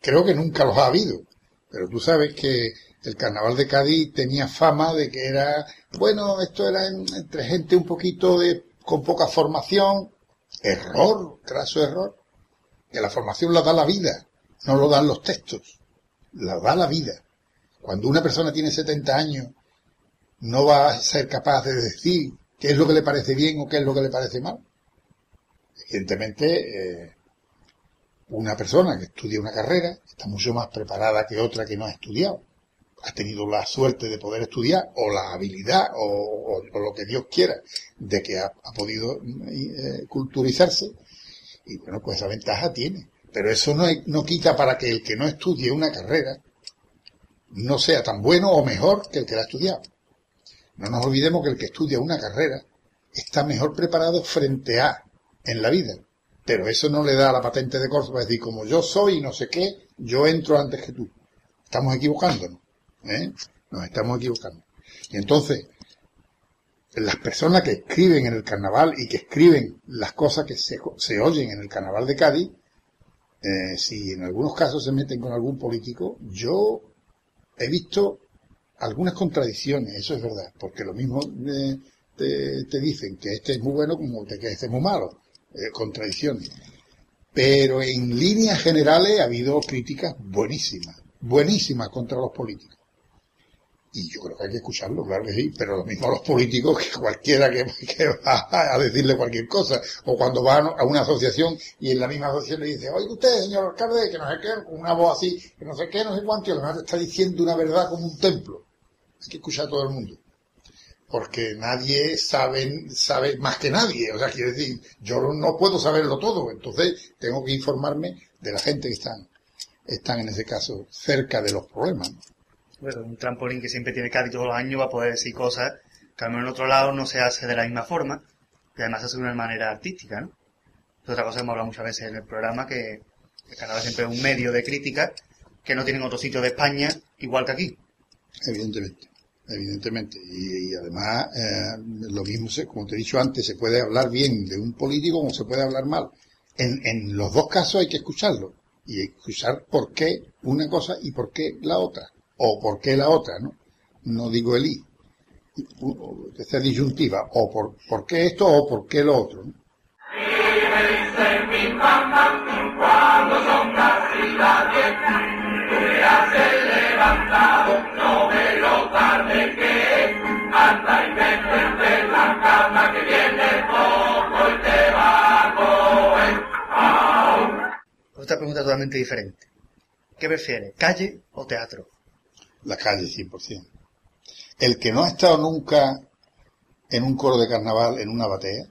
Creo que nunca los ha habido, pero tú sabes que el carnaval de Cádiz tenía fama de que era, bueno, esto era en- entre gente un poquito de, con poca formación, error, craso error, que la formación la da la vida, no lo dan los textos, la da la vida. Cuando una persona tiene 70 años, no va a ser capaz de decir qué es lo que le parece bien o qué es lo que le parece mal. Evidentemente, eh, una persona que estudia una carrera está mucho más preparada que otra que no ha estudiado. Ha tenido la suerte de poder estudiar o la habilidad o, lo que Dios quiera de que ha, ha podido eh, culturizarse y bueno, pues esa ventaja tiene. Pero eso no, no quita para que el que no estudie una carrera no sea tan bueno o mejor que el que la ha estudiado. No nos olvidemos que el que estudia una carrera está mejor preparado frente a en la vida. Pero eso no le da la patente de corso para decir, como yo soy no sé qué, yo entro antes que tú. Estamos equivocándonos. ¿eh? Nos estamos equivocando. Y entonces, las personas que escriben en el carnaval y que escriben las cosas que se, se oyen en el carnaval de Cádiz, eh, si en algunos casos se meten con algún político, yo he visto algunas contradicciones, eso es verdad, porque lo mismo eh, te, dicen que este es muy bueno como que este es muy malo, eh, contradicciones. Pero en líneas generales ha habido críticas buenísimas, buenísimas contra los políticos. Y yo creo que hay que escucharlo, claro que sí, pero lo mismo los políticos que cualquiera que, va a decirle cualquier cosa. O cuando va a una asociación y en la misma asociación le dice, oye usted, señor alcalde, que no sé qué, con una voz así, que no sé qué, no sé cuánto, y además está diciendo una verdad como un templo. Hay que escuchar a todo el mundo. Porque nadie sabe, sabe más que nadie. O sea, quiere decir, yo no puedo saberlo todo. Entonces, tengo que informarme de la gente que están, están en ese caso cerca de los problemas. ¿No? Bueno, un trampolín que siempre tiene Cádiz todos los años va a poder decir cosas que al menos en otro lado no se hace de la misma forma y además se hace de una manera artística, ¿no? Otra cosa que hemos hablado muchas veces en el programa, que el Canadá siempre es un medio de crítica que no tienen otro sitio de España igual que aquí. Evidentemente, evidentemente. Y, y además, eh, lo mismo, se- como te he dicho antes, se puede hablar bien de un político como se puede hablar mal. En, en los dos casos hay que escucharlo. Y escuchar por qué una cosa y por qué la otra. O por qué la otra, ¿no? No digo el Que sea disyuntiva. O por, por qué esto o por qué lo otro. ¿no? Otra pregunta totalmente diferente. ¿Qué prefieres, calle o teatro? La calle, 100%. El que no ha estado nunca en un coro de carnaval, en una batea,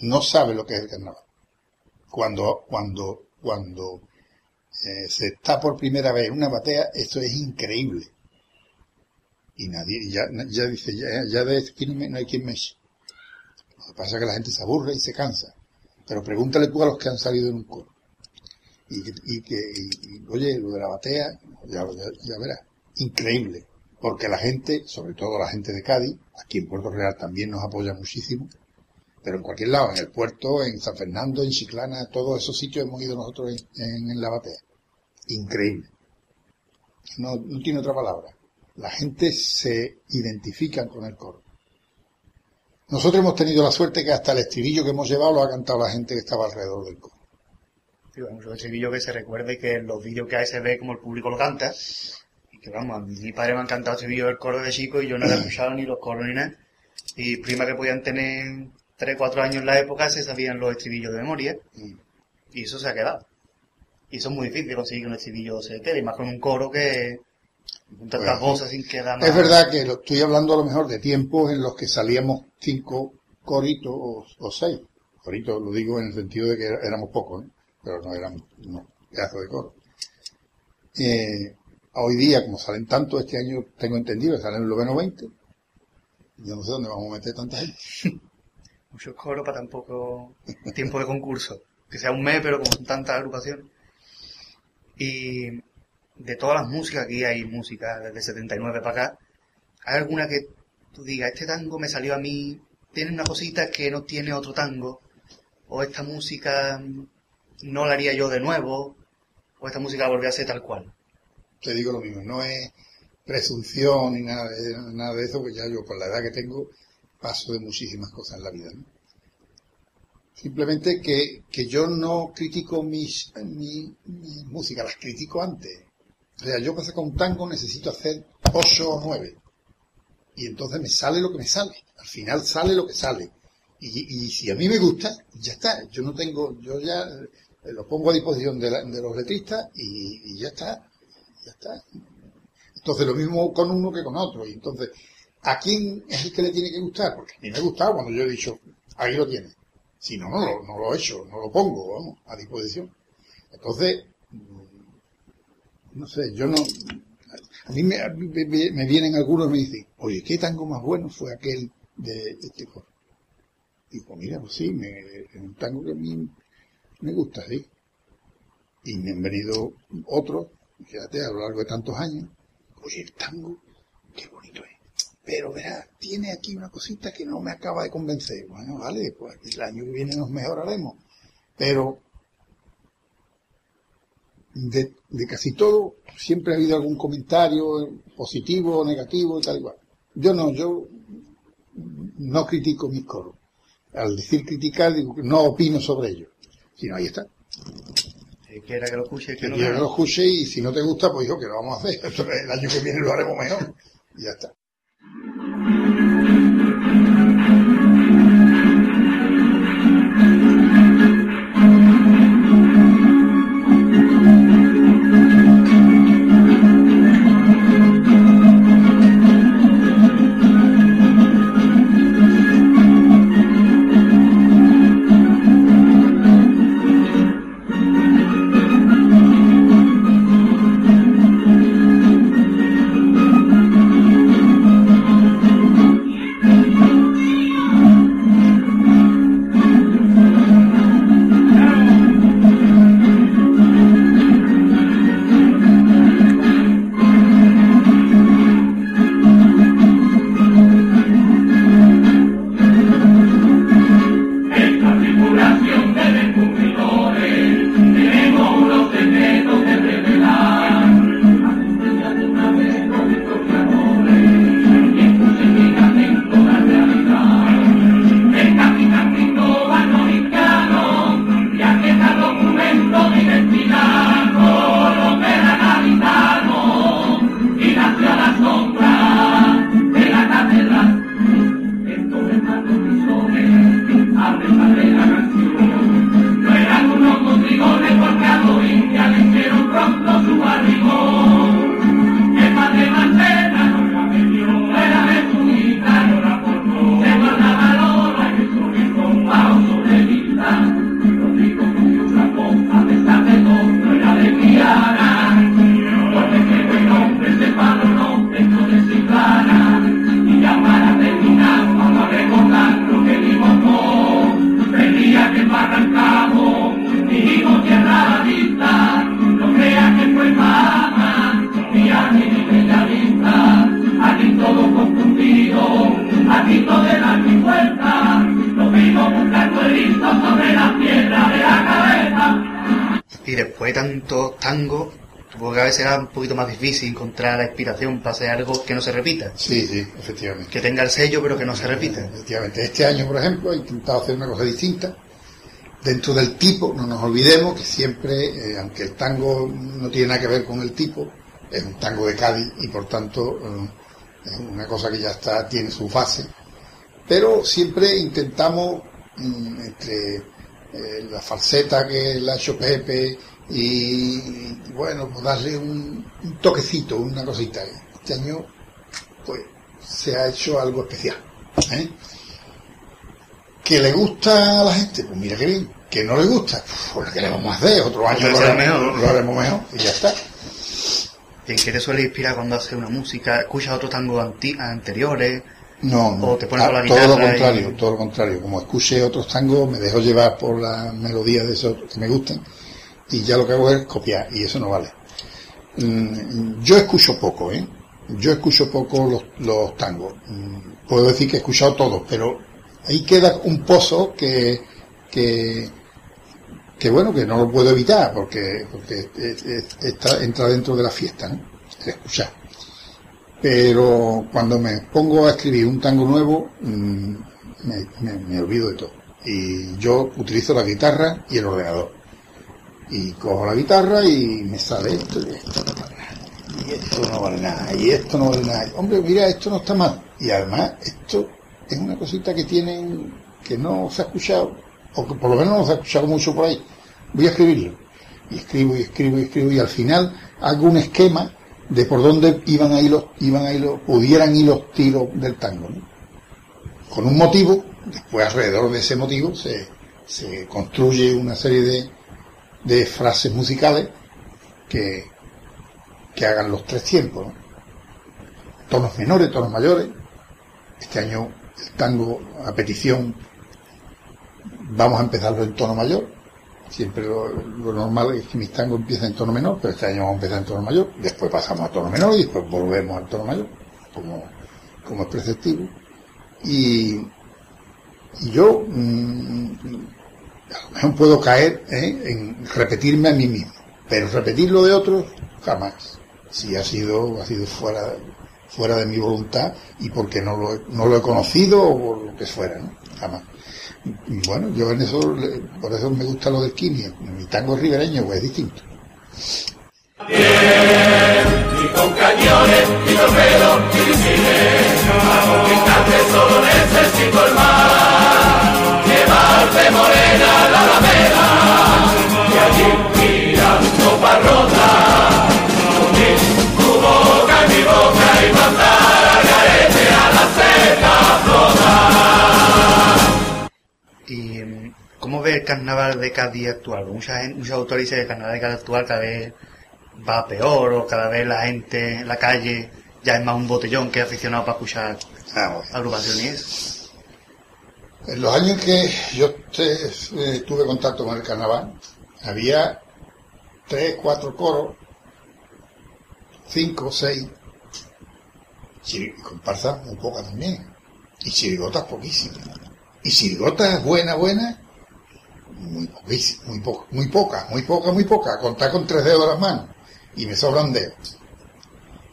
no sabe lo que es el carnaval. Cuando, cuando, cuando eh, se está por primera vez en una batea, esto es increíble. Y nadie, ya, ya dice, ya, ya de no, me- no hay quien me eche. Lo que pasa es que la gente se aburre y se cansa. Pero pregúntale tú a los que han salido en un coro. Y, y que, y- y, oye, lo de la batea, ya, ya, ya verás, increíble. Porque la gente, sobre todo la gente de Cádiz, aquí en Puerto Real también nos apoya muchísimo, pero en cualquier lado, en el puerto, en San Fernando, en Chiclana, todos esos sitios hemos ido nosotros en, la batea. Increíble. No, no tiene otra palabra. La gente se identifica con el coro. Nosotros hemos tenido la suerte que hasta el estribillo que hemos llevado lo ha cantado la gente que estaba alrededor del coro. Digo, mucho estribillo que se recuerde que en los vídeos que hay se ve como el público lo canta. Que vamos, a mi padre me ha encantado el estribillo del coro de chico y yo no he escuchado ni los coros ni nada. Y prima que podían tener 3, 4 años en la época se sabían los estribillos de memoria. Y eso se ha quedado. Y eso es muy difícil de conseguir un estribillo quede, y más con un coro que tantas Bueno, voces sin que da más. Es verdad que lo estoy hablando a lo mejor de tiempos en los que salíamos cinco coritos o, o seis. Coritos lo digo en el sentido de que éramos pocos, pero no éramos unos pedazos de coro. Eh, hoy día, como salen tanto, este año tengo entendido salen en lo menos 20. Yo no sé dónde vamos a meter tanta gente. Muchos coros para tan poco tiempo de concurso. Que sea un mes, pero como son tantas agrupaciones. Y de todas las músicas, aquí hay música desde 79 para acá. ¿Hay alguna que tú digas, este tango me salió a mí, tiene una cosita que no tiene otro tango? ¿O esta música no la haría yo de nuevo? ¿O esta música volvió a ser tal cual? Te digo lo mismo, no es presunción ni nada de, nada de eso, porque ya yo con la edad que tengo paso de muchísimas cosas en la vida. Simplemente que, que yo no critico mis, mi, música, las critico antes. O sea, yo para sacar un tango necesito hacer ocho o nueve. Y entonces me sale lo que me sale. Al final sale lo que sale. Y, y si a mí me gusta, ya está. Yo no tengo, yo ya eh, lo pongo a disposición de, la- de los letristas y ya está. Ya está. Entonces lo mismo con uno que con otro. Y entonces, ¿a quién es el que le tiene que gustar? Porque a mí me ha gustado cuando yo he dicho, ahí lo tiene. Si no, no lo, no lo he hecho, no lo pongo, vamos, a disposición. Entonces, mm, no sé, yo no... A mí me, me- me- vienen algunos me dicen, oye, ¿qué tango más bueno fue aquel de este coro? Digo, mira, pues sí, me, es un tango que a mí me gusta, sí. Y me han venido otros, fíjate, a lo largo de tantos años, oye, el tango, qué bonito es. Pero verás, tiene aquí una cosita que no me acaba de convencer. Bueno, vale, pues el año que viene nos mejoraremos. Pero de, casi todo siempre ha habido algún comentario positivo o negativo y tal igual. Yo no, yo no critico mis coros. Al decir criticar, digo no opino sobre ellos. Si no, ahí está. Que quiera que lo escuche, que Que no. lo escuche y si no te gusta, pues digo que lo vamos a hacer. El año que viene lo haremos mejor. Y ya está. Difícil encontrar la inspiración para hacer algo que no se repita. Sí, sí, efectivamente. Que tenga el sello pero que no se repita. Efectivamente. Este año, por ejemplo, he intentado hacer una cosa distinta. Dentro del tipo, no nos olvidemos que siempre, eh, aunque el tango no tiene nada que ver con el tipo, es un tango de Cádiz y por tanto eh, es una cosa que ya está, tiene su fase. Pero siempre intentamos, mm, entre eh, la falseta que la ha hecho Pepe y, y, bueno, pues darle un, un toquecito, una cosita. Este año, pues, se ha hecho algo especial. ¿eh? ¿Que le gusta a la gente? Pues mira qué bien. ¿Que no le gusta? Pues le queremos más de otro año Otro lo haremos, mejor. lo haremos mejor y ya está. ¿Y en qué te suele inspirar cuando haces una música? ¿Escuchas otros tangos anti- anteriores? No, no. O te pones Ah, la todo lo guitarra y- contrario, todo lo contrario. Como escuche otros tangos, me dejo llevar por las melodías de esos que me gustan y ya lo que hago es copiar y eso no vale. Mm, Yo escucho poco, ¿eh? Yo escucho poco los, tangos. Mm, Puedo decir que he escuchado todos, pero ahí queda un pozo que, que, que bueno, que no lo puedo evitar porque, porque es- es- está, entra dentro de la fiesta. El escuchar pero cuando me pongo a escribir un tango nuevo mm, me, me- me olvido de todo y yo utilizo la guitarra y el ordenador y cojo la guitarra y me sale esto y esto no vale nada. Y esto no vale nada y esto no vale nada. Hombre mira esto no está mal. Y además esto es una cosita que tienen que no se ha escuchado o que por lo menos no se ha escuchado mucho por ahí. Voy a escribirlo. Y escribo y escribo y escribo y al final hago un esquema de por dónde iban a ir los, iban a ir los, pudieran ir los tiros del tango. Con un motivo, después alrededor de ese motivo se, se construye una serie de, de frases musicales que, que hagan los tres tiempos, ¿no? Tonos menores, tonos mayores. Este año el tango a petición vamos a empezarlo en tono mayor, Siempre lo, normal es que mis tangos empiezan en tono menor, pero este año vamos a empezar en tono mayor, después pasamos a tono menor y después volvemos al tono mayor, como, como es preceptivo. Y, y yo mm, a lo mejor puedo caer ¿eh? en repetirme a mí mismo, pero repetirlo de otros jamás. Si ha sido, ha sido fuera, fuera de mi voluntad y porque no lo, he- no lo he conocido o por lo que fuera, ¿no? Jamás. Bueno, yo en eso, por eso me gusta lo del quimio. Mi tango ribereño pues es distinto. y con cañones y torpedos y misiles. A conquistarte solo necesito el mar, llevarte morena a la alameda y allí mirando parrota, unir tu boca en mi boca y mandar al garete a la seta flota. ¿Y cómo ve el carnaval de Cádiz actual? Mucha gente, muchos autores dicen que el carnaval de Cádiz actual cada vez va peor o cada vez la gente en la calle ya es más un botellón que aficionado para escuchar agrupaciones. En los años que yo eh, tuve contacto con el carnaval, había tres, cuatro coros, cinco, seis, comparsas muy pocas también, y chirigotas poquísimas. Y chirigotas buenas, buenas, muy poquísimas, muy muy pocas, muy pocas, muy pocas, contar con tres dedos de las manos, y me sobran dedos.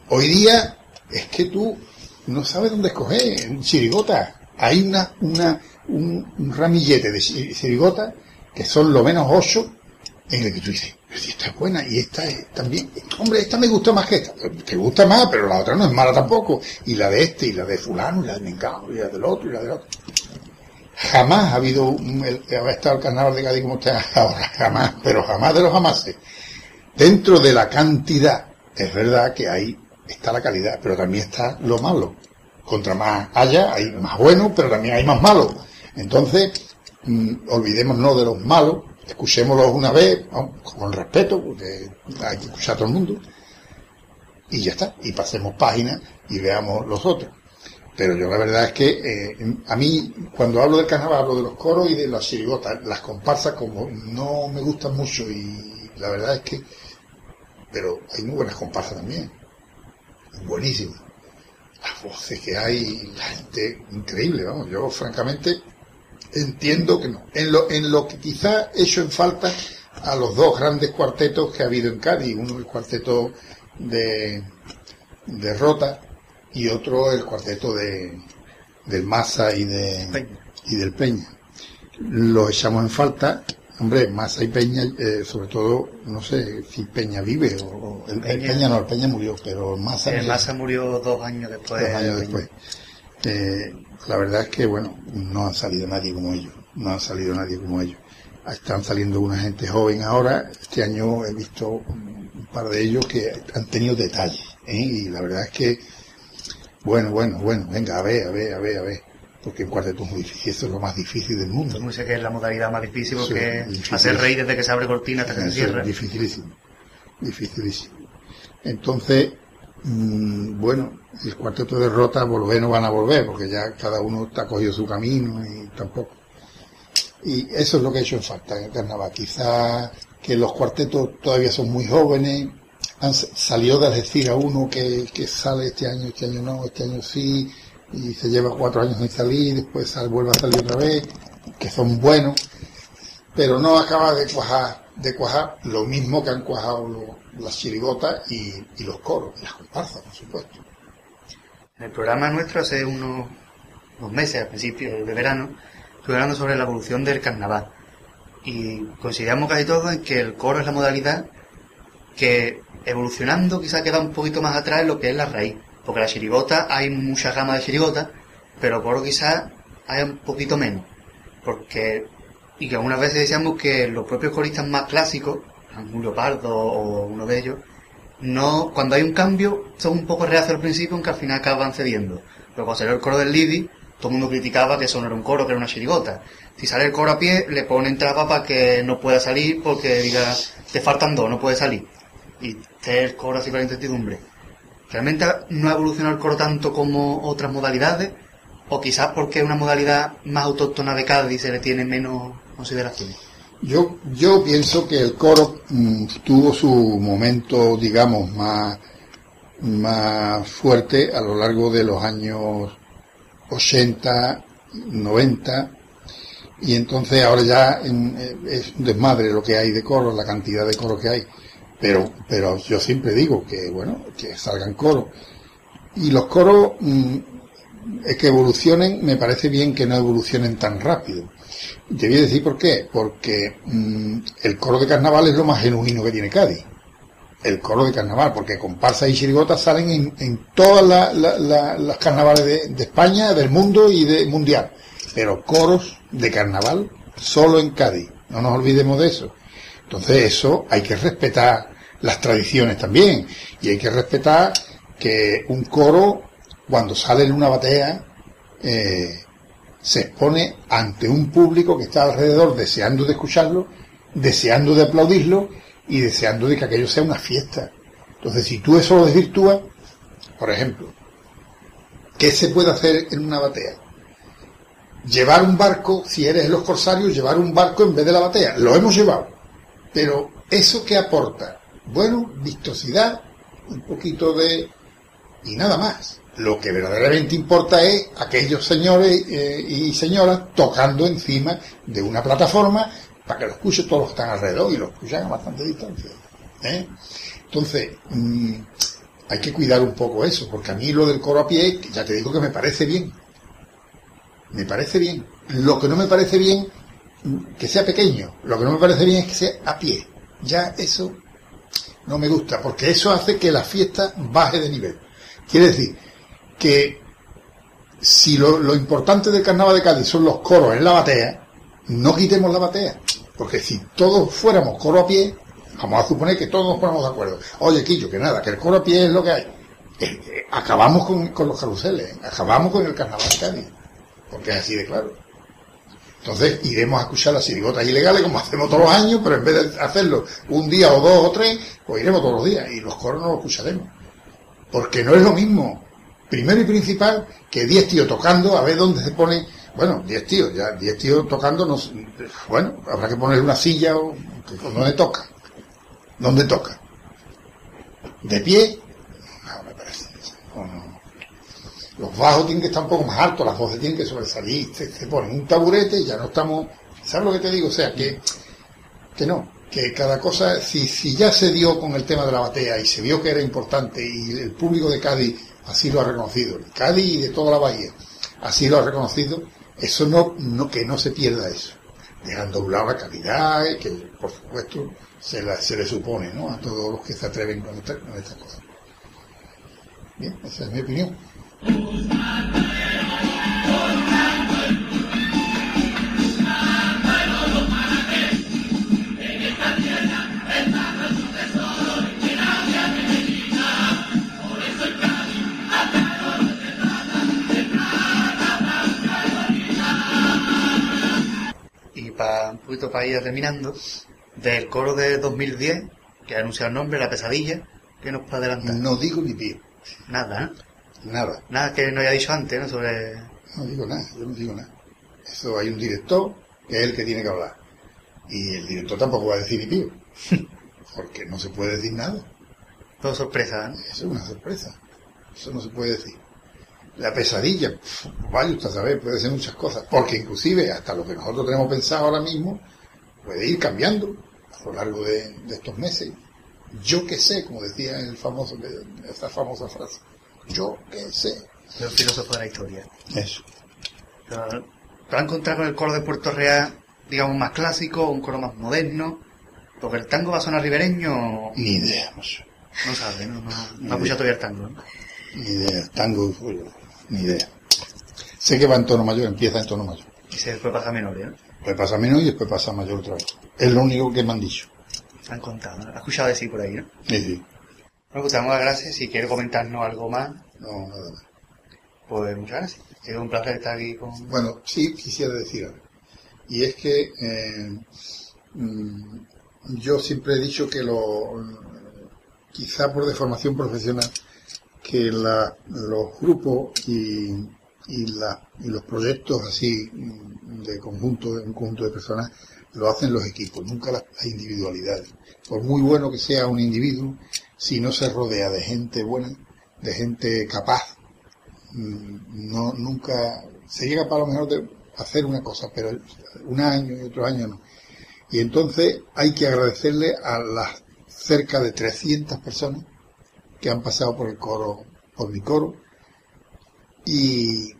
Hoy día es que tú no sabes dónde escoger chirigota. Hay una, una, un, un ramillete de chirigota que son lo menos ocho en el que tú dices, esta es buena y esta es también, hombre, esta me gusta más que esta. Te gusta más, pero la otra no es mala tampoco. Y la de este, y la de fulano, y la de Mengao, y la del otro, y la del otro. Jamás ha habido un, ha estado el carnaval de Cádiz como está ahora, jamás, pero jamás de los jamases. Dentro de la cantidad, es verdad que ahí está la calidad, pero también está lo malo. Contra más haya, hay más bueno, pero también hay más malo. Entonces, mm, olvidémonos de los malos, escuchémoslos una vez, con respeto, porque hay que escuchar a todo el mundo, y ya está, y pasemos página y veamos los otros. Pero yo la verdad es que eh, a mí, cuando hablo del carnaval, hablo de los coros y de las chirigotas. Las comparsas como no me gustan mucho y la verdad es que... Pero hay muy buenas comparsas también. Buenísimas. Las voces que hay, la gente increíble, vamos. Yo francamente entiendo que no. En lo, en lo que quizá he hecho en falta a los dos grandes cuartetos que ha habido en Cádiz. Uno el cuarteto de, de Rota y otro el cuarteto de, del Massa y, de, Peña. y del Peña. Lo echamos en falta. Hombre, Massa y Peña, eh, sobre todo, no sé si Peña vive o, o- el, el Peña- no, el Peña murió, pero Massa El Massa murió dos años después. dos años de- después. Eh, la verdad es que, bueno, no han salido nadie como ellos. No han salido nadie como ellos. Están saliendo una gente joven ahora. Este año he visto un par de ellos que han tenido detalles. ¿eh? Y la verdad es que, bueno, bueno, bueno, venga, a ver, a ver, a ver, a ver. Porque un cuarteto es muy difícil. Eso es lo más difícil del mundo. Todo el mundo dice que es la modalidad más difícil Sí, porque hacer rey desde que se abre cortina hasta que se cierra. dificilísimo. Dificilísimo. Entonces, mm, bueno, el cuarteto de Rota volver no van a volver, porque ya cada uno está cogido su camino y tampoco. Y eso es lo que he hecho en falta en el carnaval. Quizá que los cuartetos todavía son muy jóvenes. Han, salió de decir a uno que, sale este año, este año no, este año sí, y se lleva cuatro años sin salir, después sal- vuelve a salir otra vez, que son buenos pero no acaba de cuajar, de cuajar lo mismo que han cuajado lo- las chirigotas y, los coros, y las comparsas, por supuesto. En el programa nuestro hace unos, unos meses, a principios de verano, estuve hablando sobre la evolución del carnaval. Y coincidíamos casi todos que el coro es la modalidad que evolucionando quizá queda un poquito más atrás en lo que es la raíz. Porque la chirigota hay muchas gamas de chirigota, pero coro quizás hay un poquito menos. Porque, y que algunas veces decíamos que los propios coristas más clásicos, San Julio Pardo o uno de ellos, no, cuando hay un cambio, son un poco reacios al principio, aunque al final acaban cediendo. Pero cuando salió el coro del Lidi, todo el mundo criticaba que eso no era un coro, que era una chirigota. Si sale el coro a pie, le ponen traba para que no pueda salir porque diga, te faltan dos, no puede salir. Y esté el coro así con la incertidumbre. ¿Realmente no ha evolucionado el coro tanto como otras modalidades? O quizás porque es una modalidad más autóctona de Cádiz y se le tiene menos consideración. Yo, yo pienso que el coro mm, tuvo su momento, digamos, más, más fuerte a lo largo de los años 80, 90, y entonces ahora ya mm, eh, es un desmadre lo que hay de coros, la cantidad de coros que hay. Pero, pero yo siempre digo que, bueno, que salgan coros. Y los coros, mm, que evolucionen, me parece bien que no evolucionen tan rápido. Te voy a decir por qué. Porque mm, el coro de carnaval es lo más genuino que tiene Cádiz. El coro de carnaval, porque comparsa y chirigotas salen en, todas la- la- la- las carnavales de, de España, del mundo y de mundial. Pero coros de carnaval solo en Cádiz. No nos olvidemos de eso. Entonces eso hay que respetar las tradiciones también. Y hay que respetar que un coro, cuando sale en una batea, eh, se expone ante un público que está alrededor deseando de escucharlo, deseando de aplaudirlo y deseando de que aquello sea una fiesta. Entonces, si tú eso lo desvirtúas, por ejemplo, ¿qué se puede hacer en una batea? Llevar un barco, si eres los corsarios, llevar un barco en vez de la batea. Lo hemos llevado. Pero, ¿eso qué aporta? Bueno, vistosidad, un poquito de... y nada más. Lo que verdaderamente importa es aquellos señores eh, y señoras tocando encima de una plataforma para que lo escuchen todos los que están alrededor y lo escuchan a bastante distancia. ¿eh? Entonces, mm, hay que cuidar un poco eso, porque a mí lo del coro a pie, ya te digo que me parece bien. Me parece bien. Lo que no me parece bien, mm, que sea pequeño. Lo que no me parece bien es que sea a pie. Ya eso no me gusta, porque eso hace que la fiesta baje de nivel. Quiere decir que si lo, lo importante del carnaval de Cádiz son los coros en la batea, no quitemos la batea. Porque si todos fuéramos coro a pie, vamos a suponer que todos nos ponemos de acuerdo. Oye, Quillo, que nada, que el coro a pie es lo que hay. Eh, eh, acabamos con, con los caruseles, acabamos con el carnaval de Cádiz. Porque es así de claro. Entonces iremos a escuchar las sirigotas ilegales como hacemos todos los años, pero en vez de hacerlo un día o dos o tres, pues iremos todos los días y los coros no los escucharemos. Porque no es lo mismo, primero y principal, que 10 tíos tocando, a ver dónde se pone, bueno, 10 tíos, ya 10 tíos tocando, no, bueno, habrá que poner una silla o donde toca. ¿Dónde toca? ¿De pie? No, me parece. no. Los bajos tienen que estar un poco más altos, las voces tienen que sobresalir, se, se ponen un taburete y ya no estamos, ¿sabes lo que te digo? O sea, que, que no, que cada cosa, si, si ya se dio con el tema de la batea y se vio que era importante y el público de Cádiz así lo ha reconocido, el Cádiz y de toda la bahía así lo ha reconocido, eso no, no que no se pierda eso, dejando a un lado la calidad que por supuesto se, se le supone ¿no? a todos los que se atreven con estas cosas. Bien, esa es mi opinión. Para un poquito para ir terminando, del coro de 2010, que ha anunciado el nombre, La Pesadilla, que nos puede adelantar? No digo ni pío, Nada, ¿eh? nada. Nada que no haya dicho antes, ¿no? Sobre... No digo nada, yo no digo nada. Eso hay un director que es el que tiene que hablar. Y el director tampoco va a decir ni pío. Porque no se puede decir nada. Todo sorpresa, ¿no? Eso es una sorpresa. Eso no se puede decir. La pesadilla, vaya usted a saber, puede ser muchas cosas. Porque inclusive hasta lo que nosotros tenemos pensado ahora mismo puede ir cambiando a lo largo de, de estos meses. Yo que sé, como decía el famoso, esa famosa frase. Yo que sé. De los filósofos de la historia. Eso. ¿Te vas a encontrar con el coro de Puerto Real, digamos, más clásico, un coro más moderno? Porque el tango va a sonar ribereño, Ni idea, no sé. no sabe, ¿no? No, no ha escuchado todavía el tango, ¿no? Ni idea. Tango, uy, ni idea. Sé que va en tono mayor, empieza en tono mayor. Y se después pasa a menor, ¿no? Después pasa menor y después pasa mayor otra vez. Es lo único que me han dicho. Han contado, ¿no? Has escuchado decir por ahí, ¿no? Sí, sí. Bueno, pues te damos las gracias. Si quieres comentarnos algo más, No, nada más. pues muchas gracias. Es un placer estar aquí con... Bueno, sí quisiera decir algo. Y es que eh, mm, yo siempre he dicho que lo, quizá por deformación profesional, que la- los grupos y, y, la- y los proyectos así mm, de conjunto, un conjunto de personas, lo hacen los equipos, nunca las, las individualidades. Por muy bueno que sea un individuo, si no se rodea de gente buena, de gente capaz, mm, no nunca sería capaz a lo mejor de hacer una cosa, pero un año y otro año no. Y entonces hay que agradecerle a las cerca de 300 personas que han pasado por el coro, por mi coro, y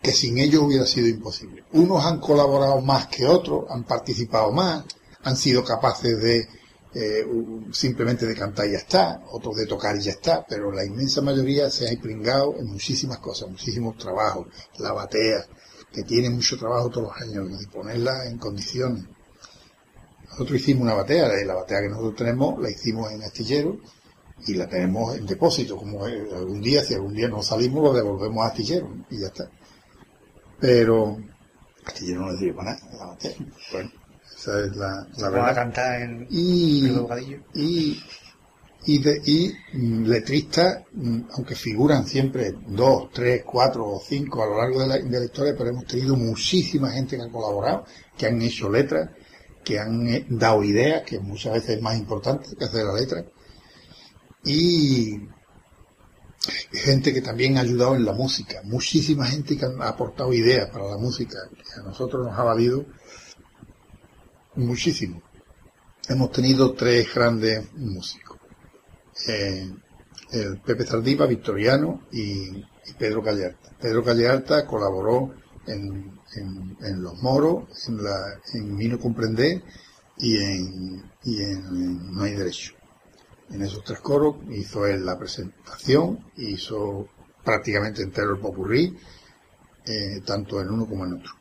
que sin ellos hubiera sido imposible. Unos han colaborado más que otros, han participado más, han sido capaces de eh, simplemente de cantar y ya está, otros de tocar y ya está, pero la inmensa mayoría se ha impringado en muchísimas cosas, muchísimos trabajos, la batea, que tiene mucho trabajo todos los años, de ponerla en condiciones. Nosotros hicimos una batea, la batea que nosotros tenemos la hicimos en astillero y la tenemos en depósito, como eh, algún día, si algún día no salimos, lo devolvemos a astillero y ya está. Pero astillero no le sirve para nada. Bueno, esa es la, la Vamos a verdad. cantar en Y, el y, y, de, y mm, letristas, mm, aunque figuran siempre dos, tres, cuatro o cinco a lo largo de la, de la historia, pero hemos tenido muchísima gente que ha colaborado, que han hecho letras, que han eh, dado ideas, que muchas veces es más importante que hacer la letra, y gente que también ha ayudado en la música, muchísima gente que ha aportado ideas para la música, que a nosotros nos ha valido muchísimo. Hemos tenido tres grandes músicos. Eh, el Pepe Zardiva, Victoriano y, Pedro Callarta. Pedro Callarta colaboró en, en, en Los Moros, en, la, en Vino Comprender y en, y en No hay Derecho. En esos tres coros hizo él la presentación, hizo prácticamente entero el popurrí, eh, tanto en uno como en otro.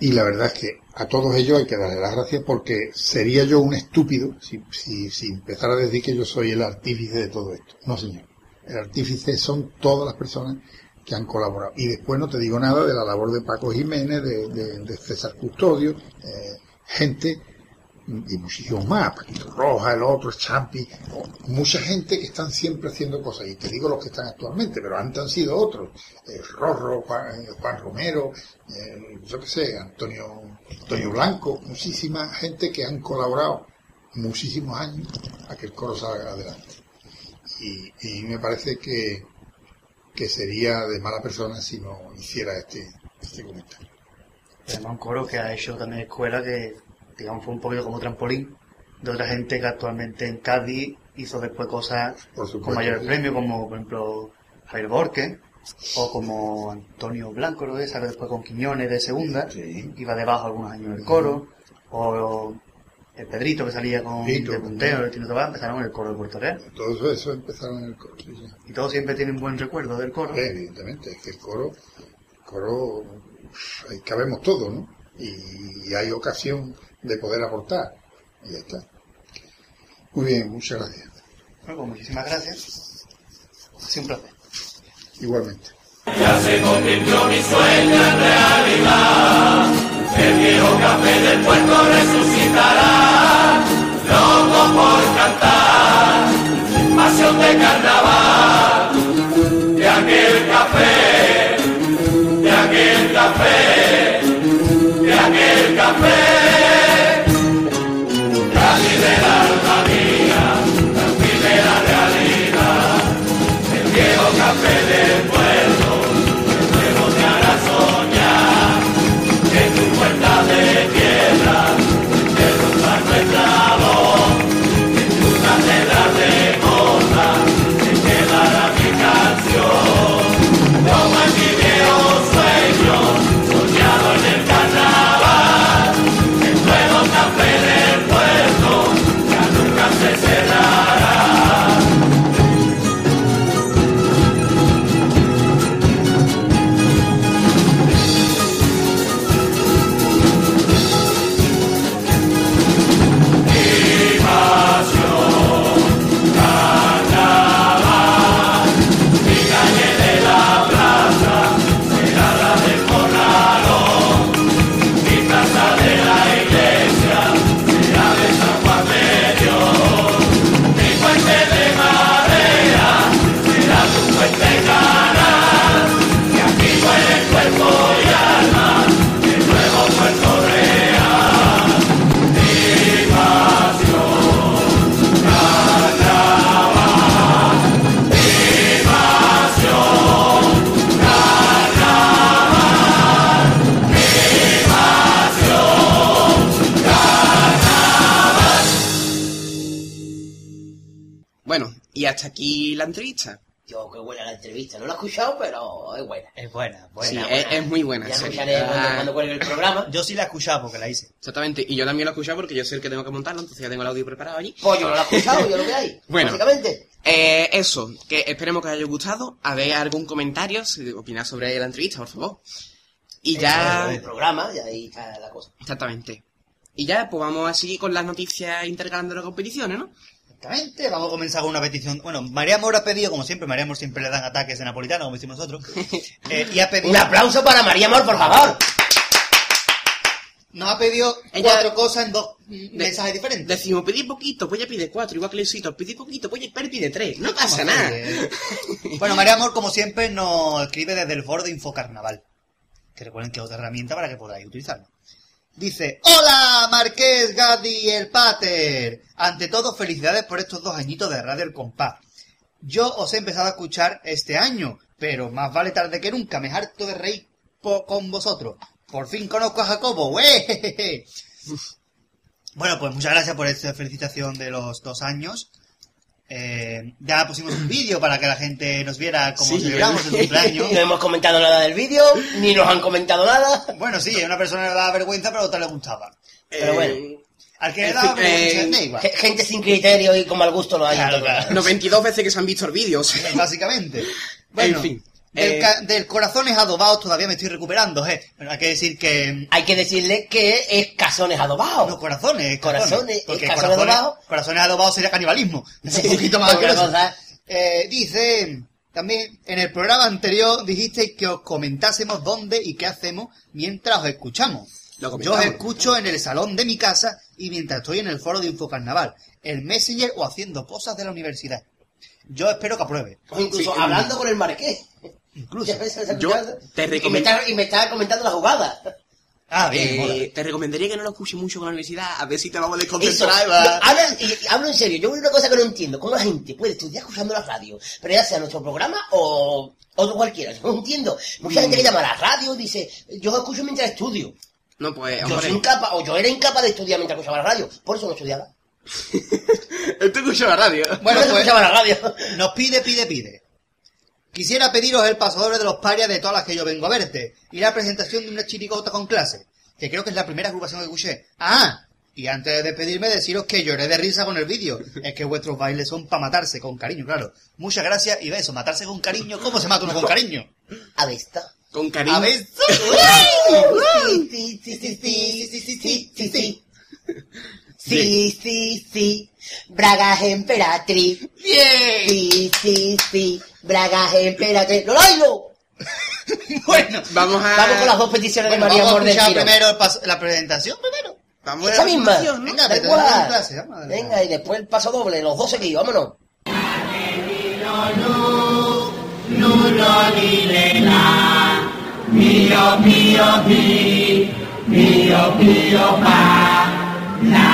Y la verdad es que a todos ellos hay que darle las gracias porque sería yo un estúpido si, si, si empezara a decir que yo soy el artífice de todo esto. No, señor. El artífice son todas las personas que han colaborado. Y después no te digo nada de la labor de Paco Jiménez, de, César Custodio, eh, gente y muchísimos más, Paquito Roja, el otro, Champi, mucha gente que están siempre haciendo cosas, y te digo los que están actualmente, pero antes han sido otros, eh, Rorro, Juan, eh, Romero, eh, yo qué sé, Antonio, Antonio Blanco, muchísima gente que han colaborado muchísimos años a que el coro salga adelante. Y, y me parece que, que sería de mala persona si no hiciera este, este comentario. Además, un coro que ha hecho también escuela que digamos, fue un poquito como trampolín de otra gente que actualmente en Cádiz hizo después cosas con mayores sí. premios, como por ejemplo Javier Borque, o como Antonio Blanco, lo que salió después con Quiñones de segunda, Sí. iba debajo algunos años en el coro, o el Pedrito que salía con Pedrito. de punteo, el Tino Tobar, empezaron en el coro de Puerto Real. Todo eso empezaron en el coro. sí, sí. Y todos siempre tienen buen recuerdo del coro. Evidentemente, es que el coro, el coro, ahí cabemos todos, ¿no? Y, y hay ocasión de poder aportar. Y ya está. Muy bien, muchas gracias. Bueno, pues muchísimas gracias. Placer. Igualmente. Ya se convirtió mi sueño en realidad. El viejo café del puerto resucitará. Loco por cantar, pasión de carnaval. De aquel café, de aquel café, de aquel café. Hasta aquí la entrevista. Yo, qué buena la entrevista. No la he escuchado, pero es buena. Es buena, Sí, buena. es, es muy buena. Ya escucharé cuando, Ah, cuando cuelgue el programa. Yo sí la he escuchado porque la hice. Exactamente, y yo también lo he escuchado porque yo soy el que tengo que montarlo, entonces ya tengo el audio preparado allí. Pues yo no la he escuchado, yo lo que hay. Bueno. Básicamente. Eh, eso, que esperemos que os haya gustado. A ver algún comentario, si opináis sobre la entrevista, por favor. Y ya... El programa, y ahí está la cosa. Exactamente. Y ya, pues vamos a seguir con las noticias intercalando las competiciones, ¿no? Exactamente, vamos a comenzar con una petición. Bueno, María Mora ha pedido, como siempre, María Mora siempre le dan ataques de napolitano, como decimos nosotros. Eh, y ha pedido. Un aplauso para María Amor, por favor. Nos ha pedido Ella- cuatro cosas en dos mm, mensajes diferentes. Decimos, pedí poquito, pues ya pide cuatro, igual que Luisito, pedí poquito, pues ya pero pide tres. No pasa ¿Cómo nada. Bueno, María Amor, como siempre, nos escribe desde el foro de Infocarnaval. Que recuerden que es otra herramienta para que podáis utilizarlo. Dice, Hola, Marqués, Gadi, el Pater. Ante todo, felicidades por estos dos añitos de Radio El Compás. Yo os he empezado a escuchar este año, pero más vale tarde que nunca. Me harto de reír con vosotros. Por fin conozco a Jacobo, ¡Uejejeje! Bueno, pues muchas gracias por esta felicitación de los dos años. Eh, ya pusimos un vídeo para que la gente nos viera cómo Sí. celebramos el cumpleaños. No hemos comentado nada del vídeo, ni nos han comentado nada. Bueno, sí, a una persona le daba vergüenza, pero a otra le gustaba. Pero Eh, bueno. Al que le daba vergüenza, eh. Ge- Gente sin criterio y con mal gusto lo hay. Claro, claro. Los 22 veces que se han visto el vídeo, o sea, Básicamente. Bueno, En fin, Del, eh, del corazones adobados todavía me estoy recuperando, eh. Pero hay que decir que... Hay que decirle que es cazones adobados. No, corazones, es Corazones, Porque cazones adobados. corazones adobados sería canibalismo. Es un poquito más cosa- Eh, dice, también en el programa anterior dijisteis que os comentásemos dónde y qué hacemos mientras os escuchamos. Lo Yo os escucho en el salón de mi casa y mientras estoy en el foro de Infocarnaval, el Messenger o haciendo cosas de la universidad. Yo espero que apruebe. O incluso Sí, hablando con el marqués. Incluso. Yo te y, me recomiendo- y me está comentando la jugada. Ah, bien, eh, te recomendaría que no lo escuches mucho con la universidad, a ver si te vamos a desconcentrar. no, y, y hablo en serio, yo una cosa que no entiendo, ¿cómo la gente puede estudiar escuchando la radio? Pero ya sea nuestro programa o otro cualquiera, yo no entiendo. Mucha gente que llama a la radio dice, yo escucho mientras estudio. No, pues, Yo soy incapaz, o yo era incapaz de estudiar mientras escuchaba la radio. Por eso no estudiaba. Esto escucho la radio. Bueno, eso pues escuchaba la radio. nos pide, pide, pide. Quisiera pediros el pasador de los parias de todas las que yo vengo a verte y la presentación de una chirigota con clase, que creo que es la primera agrupación que escuché. Ah, y antes de despedirme deciros que lloré de risa con el vídeo. Es que vuestros bailes son para matarse con cariño, claro. Muchas gracias y besos. Matarse con cariño, ¿cómo se mata uno con cariño? Avesta. Con cariño. A ver, Sí, sí, sí, sí, sí, sí, sí, sí, sí, sí. Sí, sí, sí. Bragas emperatriz. bien. Sí, sí, sí. Bragas emperatriz. ¡Lo bailo! Bueno, Vamos a... Vamos con las dos peticiones de María vamos a escuchar Mordecino. primero el la presentación primero. Vamos a Esa la misma. presentación, ¿no? Venga, Da clase, vamos a darle. Venga, y después el paso doble, los dos seguidos, vámonos. Pa, la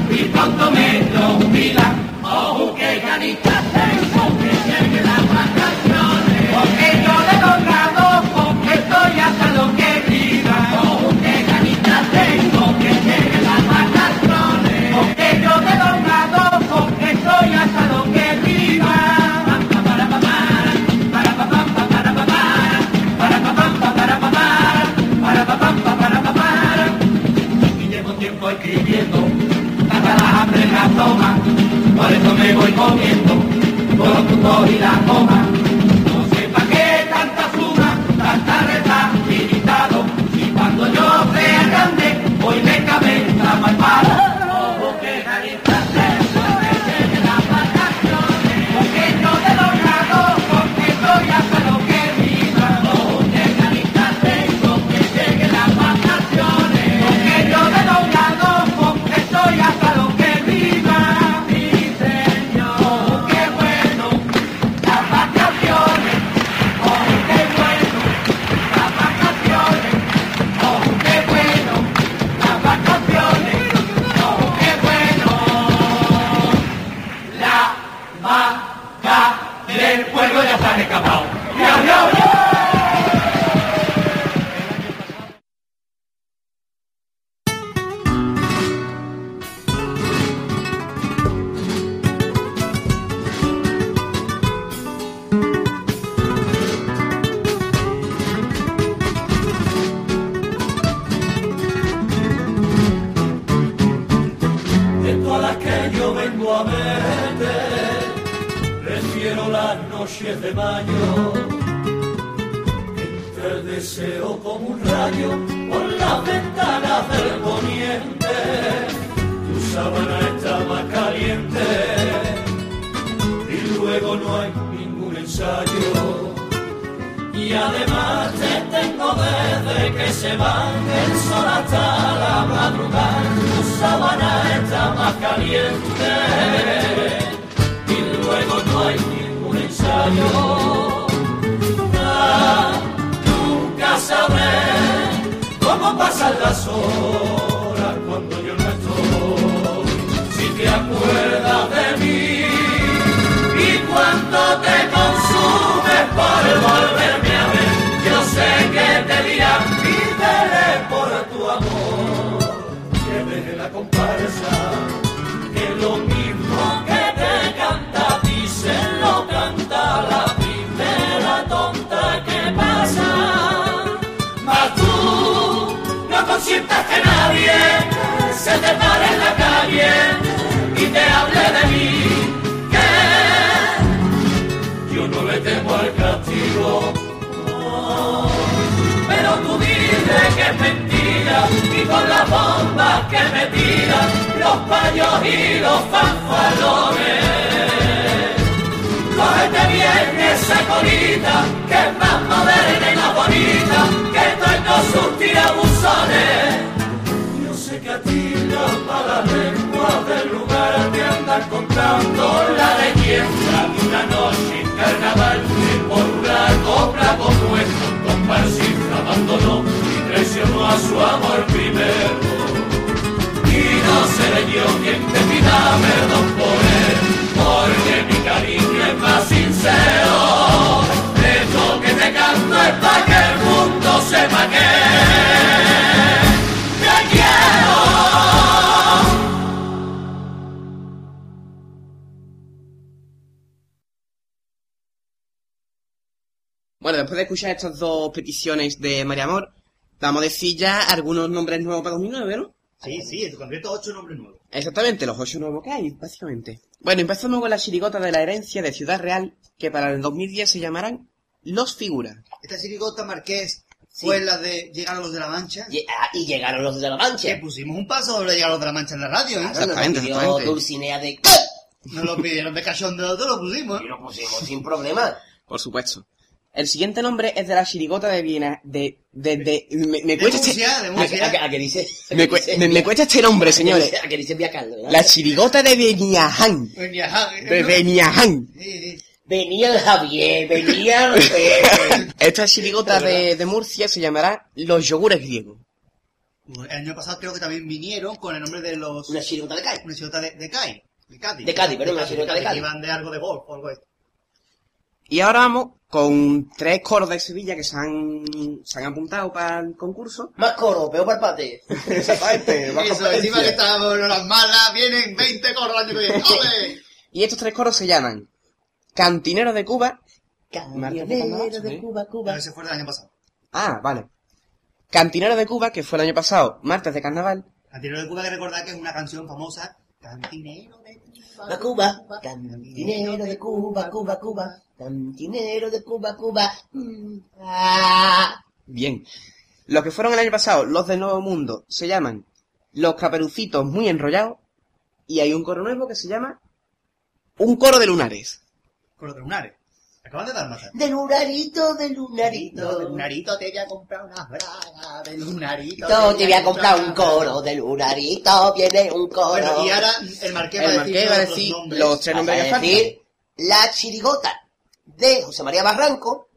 para, para, para, para, para, para, para, para, para, para, para. Pronto me lo jubila. Ojo que ganitas tengo, que lleguen las vacaciones, porque yo de logrado, porque estoy hasta lo que diga. Ojo que tengo, que lleguen las vacaciones, porque yo de logrado, porque estoy hasta lo que diga. Para, pa, para, para, pa, pa, pa, para, pa, para, para, pa, pa, pa, para, pa, para, para, pa, pa, pa, para, pa, para. Y llevo tiempo escribiendo, hasta las hambre la toma, por eso me voy comiendo, los puntos y la coma. No sé pa' qué tanta suma, tanta reta, limitado, si cuando yo sea grande, voy de cabeza mal palo. Prefiero las noches de mayo, entre el deseo como un rayo por las ventanas del poniente, tu sábana está más caliente y luego no hay ningún ensayo. Y además te tengo desde que se van el sol hasta la madrugada, tu sábana está más caliente. Y luego no hay ningún ensayo. Nunca sabré cómo pasan las horas cuando yo no estoy, si te acuerdas de mí y cuando te consumes por volverme a ver, yo sé que te dirá pídele por tu amor, consientas que nadie se te pare en la calle y te hable de mí, que yo no le temo al castigo. no. Pero tú dices que es mentira con las bombas que me tiran los paños y los fanfalones. Cógete bien esa colita, que es más moderna y más bonita que todos sus tirabuzones. Yo sé que a ti las malas lenguas del lugar te andan contando la leyenda de una noche en carnaval, por una copla como esto, compartir abandono traicionó a su amor primero. Y no seré yo quien te pida perdón por él, porque mi cariño es más sincero. Esto que te canto es para que el mundo sepa que te quiero. Bueno, después de escuchar estas dos peticiones de María Amor, vamos a decir ya algunos nombres nuevos para 2009, ¿no? Sí, sí, en concreto ocho nombres nuevos. Exactamente, los ocho nuevos que hay, básicamente. Bueno, empezamos con la chirigota de la herencia de Ciudad Real, que para el 2010 se llamarán Los Figuras. Esta chirigota marqués fue la de Llegaron los de la Mancha. Y, ah, y llegaron los de la mancha. Que pusimos un paso sobre Llegaron los de la Mancha en la radio, ¿eh? Claro, nos Exactamente, pidió exactamente. Dulcinea de... Nos lo pidieron de cachondeo, todo lo pusimos. Y lo pusimos sin problema. Por supuesto. El siguiente nombre es de la chirigota de Viena, de, de, de, me, me De cuesta Murcia, este, de ¿A, Murcia. a- a que dice? me, me- me cuesta este nombre, señores. A que dice Viacaldo, ¿verdad? La chirigota de Beniaján. De. Beniaján. Sí, sí. Venía el Javier, venía el Pepe. Esta chirigota de, de Murcia se llamará Los Yogures Griegos. El año pasado creo que también vinieron con el nombre de los... Una chirigota de calle. Una chirigota de, de Cádiz. De Cádiz. De Cádiz, pero una chirigota de Cádiz. Iban de algo de golf o algo de esto. Y ahora vamos con tres coros de Sevilla que se han, se han apuntado para el concurso. Más coro, peor para el pate. Exactamente, más Eso, encima que estábamos en las malas, vienen 20 corros el año que viene. ¡Ole! Y estos tres coros se llaman Cantinero de Cuba. Carnaval, de. Cuba, Cuba. ver, se fue del año pasado. Ah, vale. Cantinero de Cuba, que fue el año pasado, martes de carnaval. Cantinero de Cuba, que recordar que es una canción famosa. Cantinero de Cuba, Cuba. Cantinero de Cuba, Cuba, Cuba. Cantinero de Cuba, Cuba. Ah. Bien. Los que fueron el año pasado, los del Nuevo Mundo, se llaman Los Caperucitos Muy Enrollados. Y hay un coro nuevo que se llama Un Coro de Lunares. Con los de lunares. Acaban de dar más. De lunarito, de De lunarito. lunarito te voy a comprar unas bragas. De lunarito. Yo te voy a comprar un coro, de lunarito viene un coro. Bueno, y ahora el marqués va El a decir, Marqués va a los decir nombres. los tres nombres a que decir la chirigota de José María Barranco.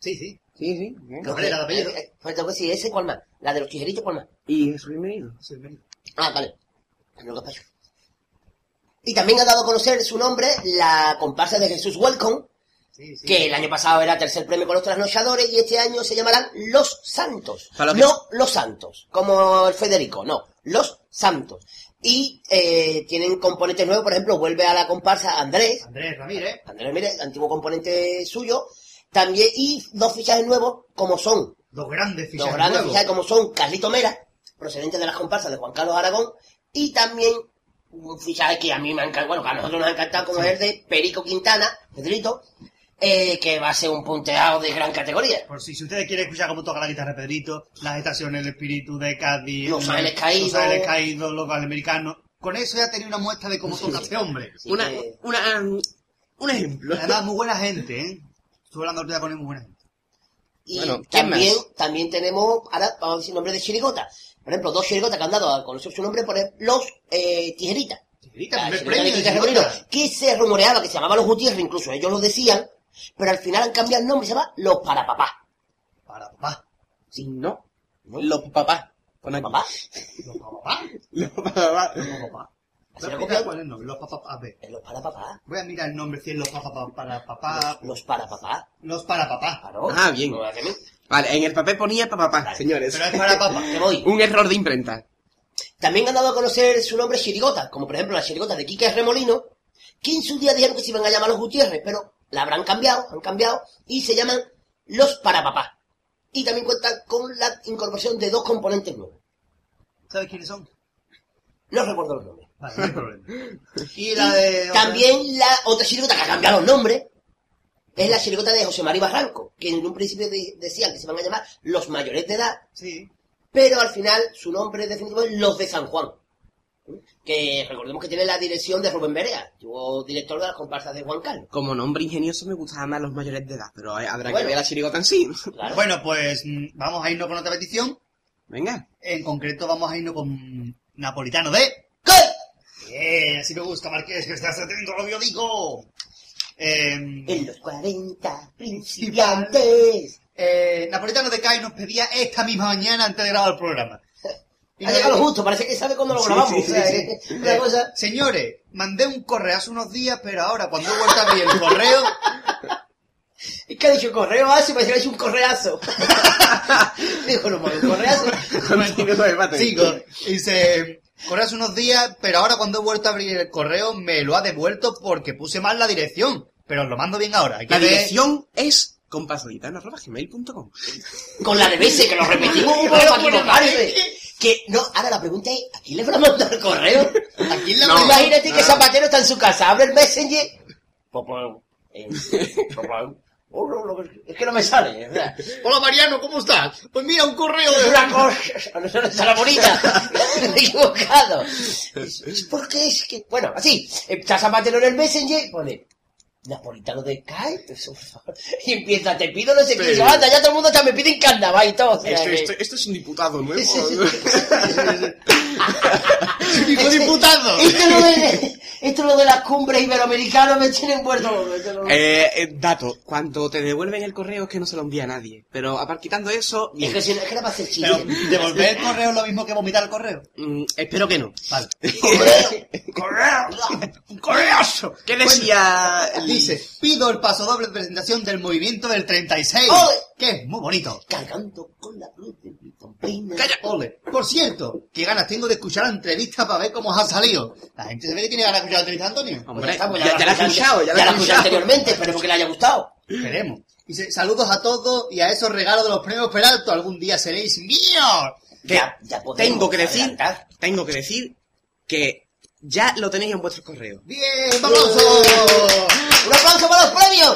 Sí, sí. Sí, sí. bien. Nombre era de apellido. Eh, eh, pues tengo que decir, ese cuál más. La de los tijeritos, cuál más. Y Jesús bienvenido. Sí, ven. Ah, vale. Y también ha dado a conocer su nombre la comparsa de Jesús Welcome, Sí, sí. que el año pasado era tercer premio con los trasnochadores y este año se llamarán Los Santos. Para lo que- No Los Santos, como el Federico, no, Los Santos. Y eh, tienen componentes nuevos, por ejemplo, vuelve a la comparsa Andrés, Andrés Ramírez. Andrés Ramírez, antiguo componente suyo, también, y dos fichajes nuevos, como son, Dos grandes dos fichajes grandes nuevos. fichajes como son Carlito Mera, procedente de las comparsas de Juan Carlos Aragón, y también un fichaje que a mí me ha encantado, bueno, que a nosotros nos ha encantado, como es el de Perico Quintana, Pedrito, eh, que va a ser un punteado de gran categoría. Por si, si ustedes quieren escuchar cómo toca la guitarra Pedrito, las estaciones del espíritu de Cádiz, Los el- Ángeles Caídos. Los Ángeles Caídos, los americanos. Con eso ya tenía una muestra de cómo toca este hombre. Una, que- una, um, un ejemplo. Además, muy buena gente, ¿eh? Estuve hablando ahorita con él, muy buena gente. Y Bueno, ¿quién también, más? también tenemos, ahora vamos a decir nombres de chirigota. Por ejemplo, dos chirigotas que han dado a conocer su nombre por ejemplo, los eh, Tijeritas. Tijerita, La premio que se rumoreaba que se llamaba Los Gutiérrez, incluso ellos lo decían, pero al final han cambiado el nombre y se llama Los Parapapá. Para papá. Sí, no. Los papás. Pon aquí. ¿Papá? Los papá. Los papás. Los papá. Cuál es el nombre. Los papá. A ver. Los Parapapá. Voy a mirar el nombre, si es los papá para papá. Los Parapapá. Los para papá. Claro. Ah, bien. No Vale, en el papel ponía papá, Vale. señores. Pero es para papá. Te voy. Un error de imprenta. También han dado a conocer su nombre chirigotas, como por ejemplo la chirigota de Quique Remolino, que en su día dijeron que se iban a llamar los Gutiérrez, pero la habrán cambiado, han cambiado, y se llaman los Parapapá. Y también cuentan con la incorporación de dos componentes nuevos. ¿Sabes quiénes son? No recuerdo los nombres. Vale, no hay problema. Y la de... También la otra chirigota que ha cambiado los nombres es la chirigota de José María Barranco, que en un principio de- decían que se van a llamar los mayores de edad, Sí. pero al final su nombre definitivo es Los de San Juan. Que recordemos que tiene la dirección de Rubén Berea, tuvo director de las comparsas de Juan Carlos. Como nombre ingenioso me gustaban más los mayores de edad, pero habrá Bueno. que ver la chirigota en sí. Claro. Bueno, pues mm, vamos a irnos con otra petición. Venga. En concreto vamos a irnos con Napolitano de... ¿Qué? Bien, así me gusta, Marqués, que estás atento a lo que yo digo. Eh, En los 40 principiantes. Eh, Napolitano de CAI nos pedía esta misma mañana antes de grabar el programa. Y Ha llegado justo, parece que sabe cuándo lo Sí, grabamos. sí, o sea, sí, es una cosa... Señores, mandé un correo hace unos días, pero ahora cuando he vuelto a abrir el correo, Es que ha dicho correo así, parece que ha hecho un correazo. Dijo, no, un correazo. Continúa con el debate. sigo, dice, correo hace unos días, pero ahora cuando he vuelto a abrir el correo me lo ha devuelto porque puse mal la dirección. Pero os lo mando bien ahora. Hay que La ver- dirección es compasoditano.gmail.com Con la de veces, que lo repetimos un poco para equivocarse. Que, no, ahora la pregunta es, ¿a quién le van a mandar el correo? ¿A quién le No. Imagínate que no. Zapatero está en su casa, abre el Messenger... Eh, Es que no me sale, Hola Mariano, ¿cómo estás? Pues mira, un correo es de... una cosa, no se está la bonita, me he equivocado. Es, es porque es que, bueno, así, está Zapatero en el Messenger, pone, Napolitano de favor, y empieza, te pido no sé qué, y anda, ya todo el mundo está, me piden carnaval y todo, o sea, Esto, que- esto, esto es un diputado nuevo. Sí, sí, sí. ¡Hijo diputado! Esto es lo de, esto es lo de las cumbres iberoamericanas, me tienen muerto. Eh, eh, dato, cuando te devuelven el correo es que no se lo envía a nadie. Pero apart quitando eso, Es que si no, es que era para hacer Pero chiste. devolver el correo es lo mismo que vomitar el correo. Mm, espero que no. Vale. ¡Un correazo! ¿Qué decía? Dice, pido el paso doble de presentación del movimiento del 36. ¡Ole! Que es muy bonito. Cargando con la cruz de mi campaña. Calla, ole. Por cierto, qué ganas tengo de escuchar la entrevista para ver cómo os ha salido. La gente se ve que tiene ganas de escuchar la entrevista, Antonio. Pues ya, ya, ya la he escuché escuchado, ya la he escuchado. anteriormente, espero que le haya gustado. Esperemos. Dice, saludos a todos y a esos regalos de los premios Peralto. Algún día seréis míos. Ya- ya tengo que decir, adelantar. tengo que decir que ya lo tenéis en vuestros correos. Bien, aplausos. ¡Un aplauso para los premios!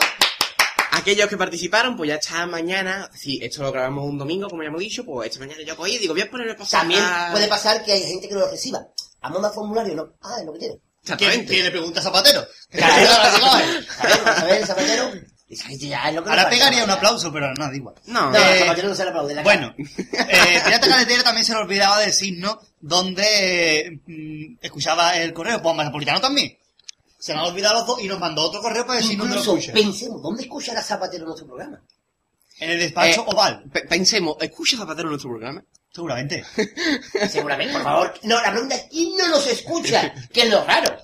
Aquellos que participaron, pues ya está mañana. Si esto lo grabamos un domingo, como ya hemos dicho, pues esta mañana yo cogí y digo, voy a poner el pasado. También puede pasar que hay gente que no lo reciba. A manda formulario, ¿no? Ah, es lo que tiene. ¿Quién, Exactamente. quién le pregunta a Zapatero? Claro, ¿sabes? ¿Sabes, Zapatero? Ya es lo que Ahora pegaría un aplauso, pero no, da igual. No, No, Eh, a Zapatero no se le aplaude. la Bueno, eh, Pirata Carretera también se le olvidaba decirnos dónde mm, escuchaba el correo. Pues Napolitano también. Se nos ha olvidado los dos y nos mandó otro correo para decirnos dónde lo escucha. pensemos, ¿dónde escuchará Zapatero nuestro programa? En el despacho Eh, oval, Pe- Pensemos, ¿escucha Zapatero nuestro programa? seguramente. Seguramente, por favor. No, la pregunta es, ¿quién no nos escucha? Que es lo raro.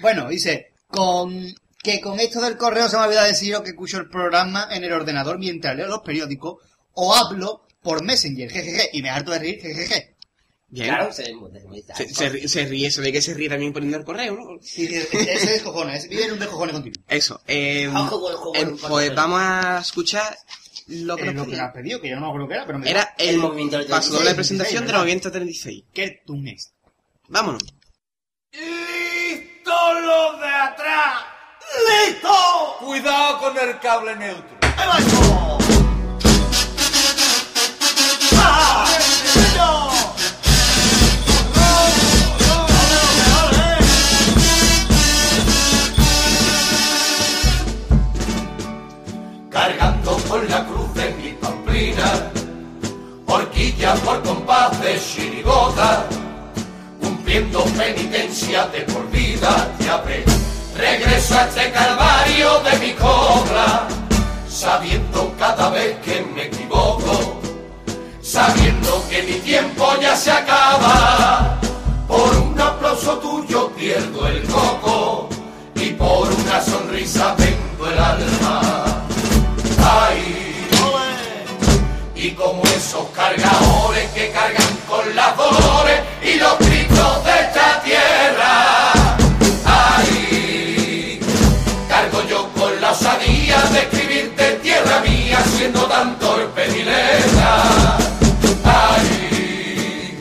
Bueno, dice, con que con esto del correo se me ha olvidado deciros que escucho el programa en el ordenador mientras leo los periódicos o hablo por Messenger, jejeje, y me harto de reír, jejeje. Bien. Claro, se, Se, se se ríe, se ve que se ríe también poniendo el correo, ¿no? Dice, ese es cojones, ese vive en un descojones continuo. Eso. Eh, pues vamos a escuchar lo que Eh, nos lo que has pedido, que yo no me acuerdo qué era, pero me Era el, El movimiento del paso doble 36, de presentación del ¿verdad? movimiento 36. ¿Qué tunes? Vámonos. ¡Listo los de atrás! ¡Listo! Cuidado con el cable neutro. ¡Ahí va eso! ¡Ah! Con la cruz de mi pamplina, horquilla por compás de chirigota, cumpliendo penitencia de por vida, ya ves. Regreso a este calvario de mi cobra, sabiendo cada vez que me equivoco, sabiendo que mi tiempo ya se acaba. Por un aplauso tuyo pierdo el coco y como esos cargadores que cargan con las dolores y los gritos de esta tierra. Ay, cargo yo con la osadía de escribirte tierra mía siendo tan torpe mi letra. Ay,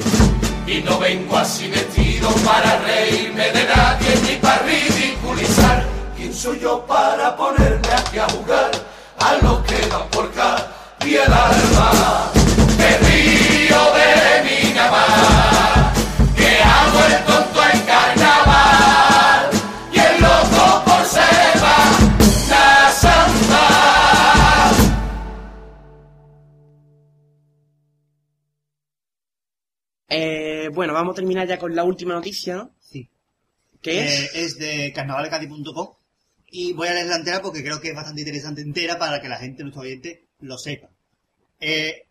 y no vengo así vestido para reírme de nadie ni para ridiculizar. ¿Quién soy yo para ponerme aquí a jugar a lo que dan por acá y el alma? Me río de mi nada que hago el tonto en carnaval y el loco por Semana Santa. Eh, bueno, vamos a terminar ya con la última noticia, ¿no? Sí. ¿Qué es? Eh, es de carnavalcati.com y voy a leerla entera porque creo que es bastante interesante entera para que la gente, nuestro oyente, lo sepa. Eh,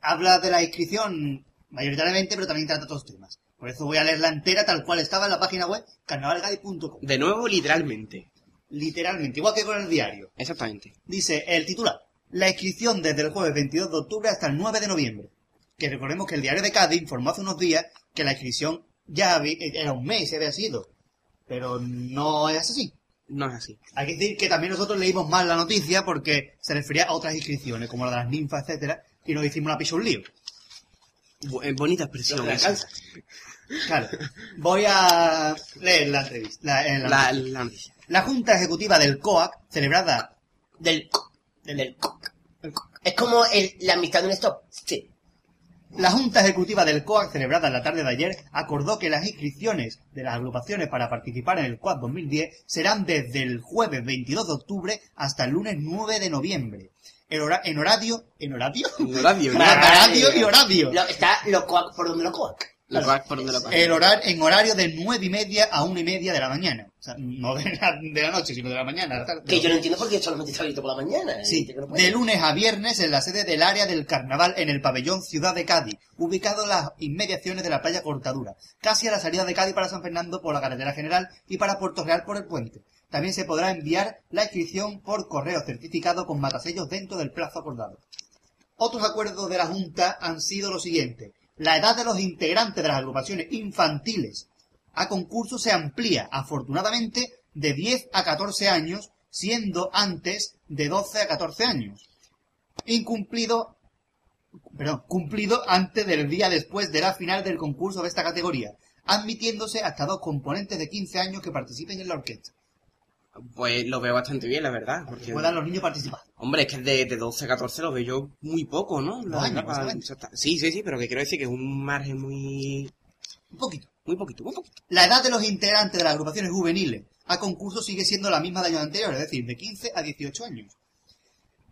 habla de la inscripción mayoritariamente, pero también trata otros temas. Por eso voy a leerla entera tal cual estaba en la página web carnavalgadi.com. De nuevo, literalmente. Literalmente, igual que con el diario. Exactamente. Dice el titular. La inscripción desde el jueves 22 de octubre hasta el 9 de noviembre. Que recordemos que el diario de Cádiz informó hace unos días que la inscripción ya había- era un mes, había sido. Pero no es así. No es así. Hay que decir que también nosotros leímos mal la noticia porque se refería a otras inscripciones, como la de las ninfas, etcétera, y nos hicimos una picha un lío. Bu- eh, bonita expresión esa. Claro. Voy a leer la entrevista. La, eh, la La, noticia. la noticia. La Junta Ejecutiva del COAC, celebrada Del del co- Es como el- la amistad de un stop. Sí. La Junta Ejecutiva del COAC, celebrada en la tarde de ayer, acordó que las inscripciones de las agrupaciones para participar en el COAC 2010 serán desde el jueves 22 de octubre hasta el lunes 9 de noviembre. En, hora- en horario... ¿En horario? En horario, y horario. Lo- está lo coac por donde lo coac. Por donde lo. El horar, en horario de nueve y media a una y media de la mañana. O sea, no de la, de la noche, sino de la mañana. de la tarde. Que yo no entiendo por qué solamente está abierto por la mañana. Sí, no puede. de lunes a viernes en la sede del área del carnaval en el pabellón Ciudad de Cádiz, ubicado en las inmediaciones de la playa Cortadura, casi a la salida de Cádiz para San Fernando por la carretera general y para Puerto Real por el puente. También se podrá enviar la inscripción por correo certificado con matasellos dentro del plazo acordado. Otros acuerdos de la Junta han sido los siguientes. La edad de los integrantes de las agrupaciones infantiles a concurso se amplía, afortunadamente, de 10 a 14 años, siendo antes de 12 a 14 años. Incumplido, perdón, cumplido antes del día después de la final del concurso de esta categoría, admitiéndose hasta dos componentes de 15 años que participen en la orquesta. Pues lo veo bastante bien, la verdad. Porque, Puedan los niños participar. hombre, es que de, de 12 a 14 lo veo yo muy poco, ¿no? Dos verdad, años, para-. Sí, sí, sí, pero que quiero decir que es un margen muy... Un poquito. Muy poquito, muy poquito. La edad de los integrantes de las agrupaciones juveniles a concurso sigue siendo la misma de años anteriores, es decir, de 15 a 18 años.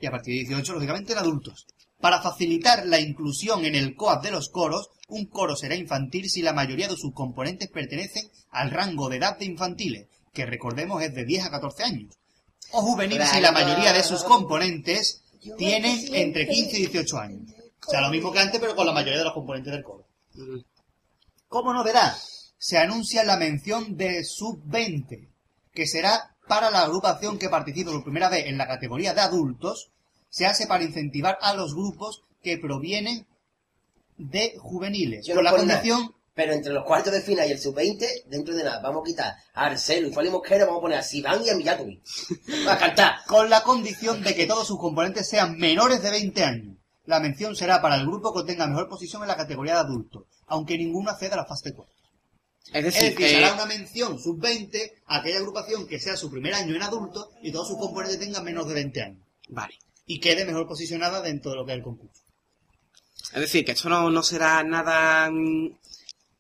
Y a partir de 18, lógicamente, en adultos. Para facilitar la inclusión en el COAP de los coros, un coro será infantil si la mayoría de sus componentes pertenecen al rango de edad de infantiles, que recordemos es de 10 a 14 años. O juvenil si la mayoría de sus componentes tienen entre 15 y 18 años. O sea, lo mismo que antes, pero con la mayoría de los componentes del coro. Mm. Como novedad, se anuncia la mención de sub-20, que será para la agrupación que participe por primera vez en la categoría de adultos, se hace para incentivar a los grupos que provienen de juveniles, Yo con no la condición Pero entre los cuartos de final y el sub-20, dentro de nada, vamos a quitar a Arcelo y Fali Mosquera, vamos a poner a Siván y a Mijatovic. A cantar. con la condición de que todos sus componentes sean menores de 20 años. La mención será para el grupo que tenga mejor posición en la categoría de adultos, aunque ninguno acceda a la fase 4. Es Es decir, decir, que... será una mención sub-20 a aquella agrupación que sea su primer año en adultos y todos sus componentes tengan menos de 20 años. Vale. Y quede mejor posicionada dentro de lo que es el concurso. Es decir, que esto no, no será nada...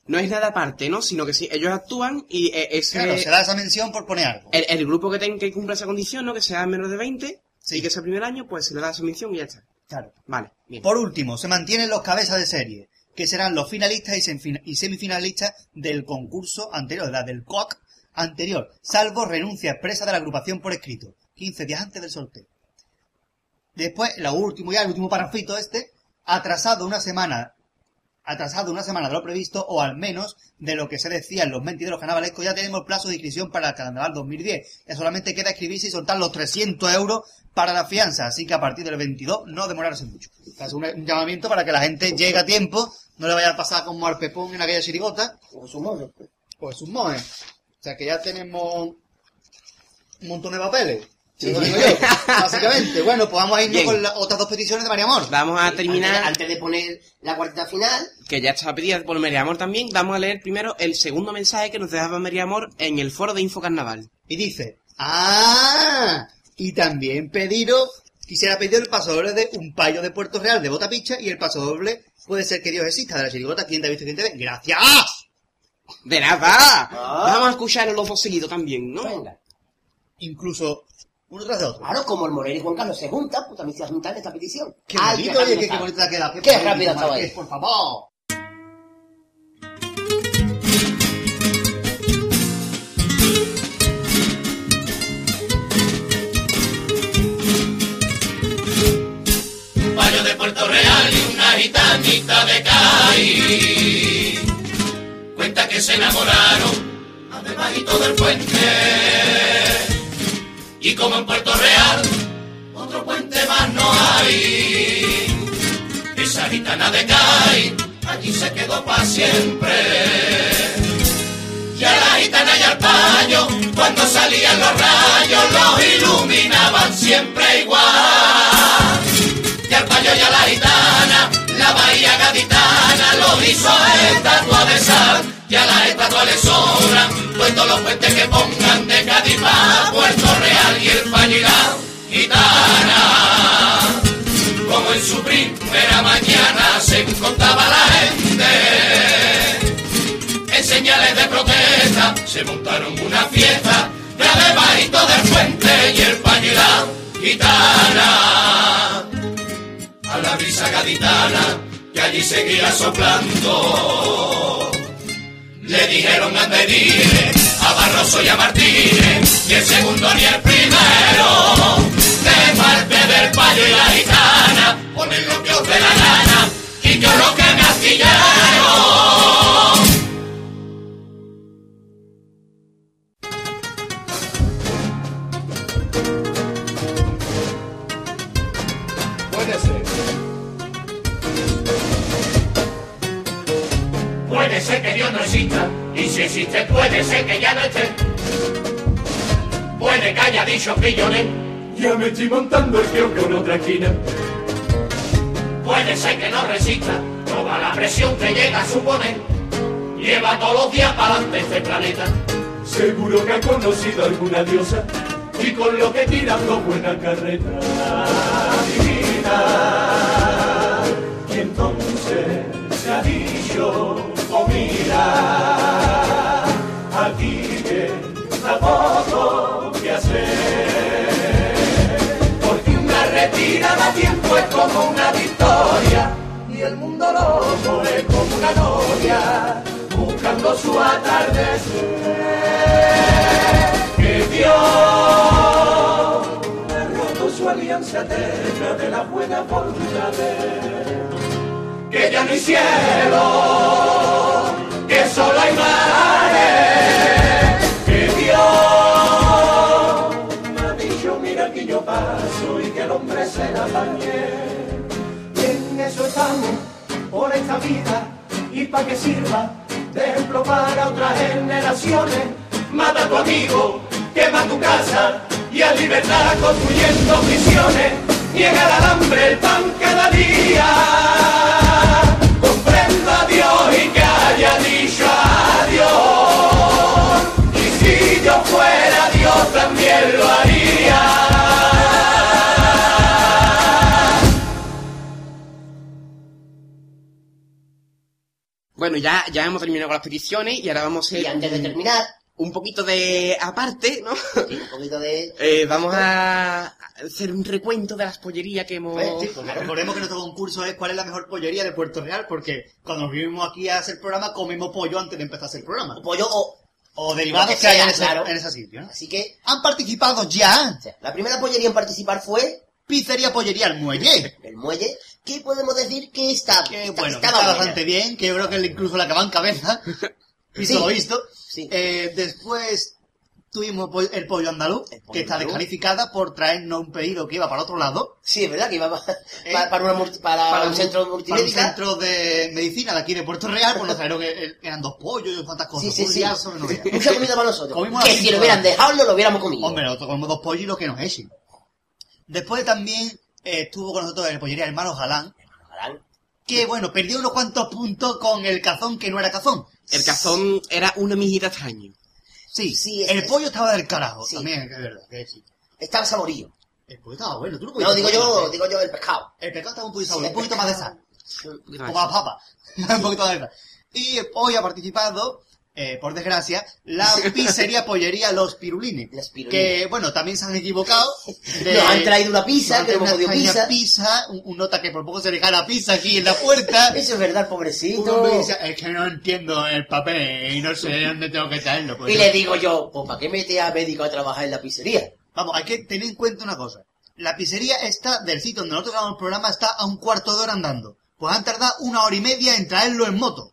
No es nada aparte, ¿no? Sino que sí, ellos actúan y eh, ese... Claro, se da esa mención por poner algo. el, el grupo que tenga que cumpla esa condición, ¿no? Que sea menos de 20 Sí. y que sea el primer año, pues se le da esa mención y ya está. Claro. Vale, bien. Por último, se mantienen los cabezas de serie, que serán los finalistas y semifinalistas del concurso anterior, la del COAC anterior, salvo renuncia expresa de la agrupación por escrito, 15 días antes del sorteo. Después, lo último ya, el último parrafito este, atrasado una semana, atrasado una semana de lo previsto, o al menos de lo que se decía en los mentideros carnavalescos, ya tenemos plazo de inscripción para el carnaval 2010. Ya solamente queda escribirse y soltar los 300 euros para la fianza, así que a partir del 22 no demorarse mucho. O es un, un llamamiento para que la gente llegue a tiempo, no le vaya a pasar como al Pepón en aquella chirigota, Con su mono. pues sus mojes. O sea que ya tenemos un montón de papeles. Sí. Yo, Básicamente, bueno, pues vamos a irnos Bien. con las otras dos peticiones de María Amor. Vamos a terminar, antes de poner la cuarteta final, que ya está pedida por María Amor también, vamos a leer primero el segundo mensaje que nos dejaba María Amor en el foro de Info Carnaval. Y dice, ¡ah! Y también pediros, quisiera pedir el pasodoble de un payo de Puerto Real de Bota Picha y el pasodoble puede ser que Dios exista de la chirigota, ¿quién te ha visto, quién te ve? ¡Gracias! ¡De nada! Vamos a escucharlo los dos seguidos también, ¿no? venga. Incluso uno tras de otro. Claro, como el Moreno y Juan Carlos se juntan, pues también se juntan en esta petición. ¡Qué Ay, bonito, oye, qué, qué te ha quedado! Qué bonito, rápido estaba ahí. por favor! Payo de Puerto Real y una gitanita de Cádiz. Cuenta que se enamoraron debajito del puente. Y como en Puerto Real, otro puente más no hay. Esa gitana de Cádiz, allí se quedó para siempre. Y a la gitana y al payo, cuando salían los rayos, los iluminaban siempre igual. Y al payo y a la gitana, la bahía gaditana, los hizo estatua de sal. Y a las estatuas les sobran, pues todos los puentes que pongan de Cádiz pa' Puerto Real y el la gitana. Como en su primera mañana se contaba la gente en señales de protesta se montaron una fiesta ya debajito del puente y el la gitana a la brisa gaditana que allí seguía soplando le dijeron a dile a Barroso y a Martínez y el segundo ni el primero. De parte del payo y la gitana ponen lo que os dé la gana y yo lo que me astilleron ser que Dios no exista, y si existe puede ser que ya no esté. Puede que haya dicho pillones, Ya me estoy montando el kiosco en otra esquina. puede ser que no resista toda la presión que llega a suponer. Lleva todos los días para adelante este planeta. Seguro que ha conocido alguna diosa y con lo que tiran dos buena carreta. Divina. Y entonces se ha dicho, aquí que tampoco que hacer. Porque una retirada a tiempo es como una victoria y el mundo loco es como una novia buscando su atardecer. Que Dios ha roto su alianza eterna de la buena voluntad que ya no hay cielo, solo hay mares, que Dios me ha dicho mira que yo paso y que el hombre se la bañe. Y en eso estamos por esta vida y para que sirva de ejemplo para otras generaciones. Mata a tu amigo, quema tu casa y a libertad construyendo prisiones. Niega el alambre, el pan cada día. Comprendo a Dios y que haya dicho Bueno, ya, ya hemos terminado con las peticiones y ahora vamos a Y antes de terminar, un poquito de aparte, ¿no? sí, un poquito de... Eh, vamos a hacer un recuento de las pollerías que hemos... Pues, sí, Pues recordemos que nuestro concurso es cuál es la mejor pollería de Puerto Real, porque cuando vinimos aquí a hacer programa, comimos pollo antes de empezar a hacer el programa. pollo o... O derivados que que hay sea, en ese, claro. en ese sitio. ¿no? Así que, Han participado ya o sea, la primera pollería en participar fue Pizzería Pollería El Muelle. el muelle, que podemos decir que está, Que está- bueno, estaba está bastante bien, que yo creo que incluso la va en cabeza. Visto Sí. lo visto. Sí. Eh, después tuvimos el pollo andaluz, El pollo que está andaluz. descalificada por traernos un pedido que iba para otro lado. Sí, es verdad que iba pa- Eh, pa- para, una multi- para, un centro Para un multimédica. centro de medicina de aquí de Puerto Real, pues nos trajeron que eran dos pollos y cuantas cosas. Sí, sí, sí. no. Mucha comida para nosotros. Comimos que si lo hubieran dejado, lo hubiéramos comido. Hombre, nosotros comemos dos pollos y lo que nos echen. Después también eh, estuvo con nosotros el pollería Hermano Galán, Ojalá. que bueno, perdió unos cuantos puntos con el cazón que no era cazón. El cazón era una mijita extraño. Sí, Sí, el es- pollo estaba del carajo, Sí. también, que es verdad, que sí. Estaba saborío. El pollo estaba bueno, tú lo No, digo yo, ¿eh? digo yo el pescado. El pescado estaba un poquito sabor, Sí, un poquito más de sal, como la papa, un poquito más de sal. Y hoy ha participado, eh, por desgracia, la pizzería pollería Los Pirulines. Los Pirulines. Que, bueno, también se han equivocado. de- Nos han traído una pizza, que hemos podido una pizza. pizza, un, un nota que por poco se le la pizza aquí en la puerta. Eso es verdad, pobrecito. dice, es que no entiendo el papel y no sé dónde tengo que traerlo. Pues Y le digo yo, pues ¿para qué mete a médico a trabajar en la pizzería? Vamos, hay que tener en cuenta una cosa. la pizzería está del sitio donde nosotros grabamos el programa está a un cuarto de hora andando. Pues han tardado una hora y media en traerlo en moto.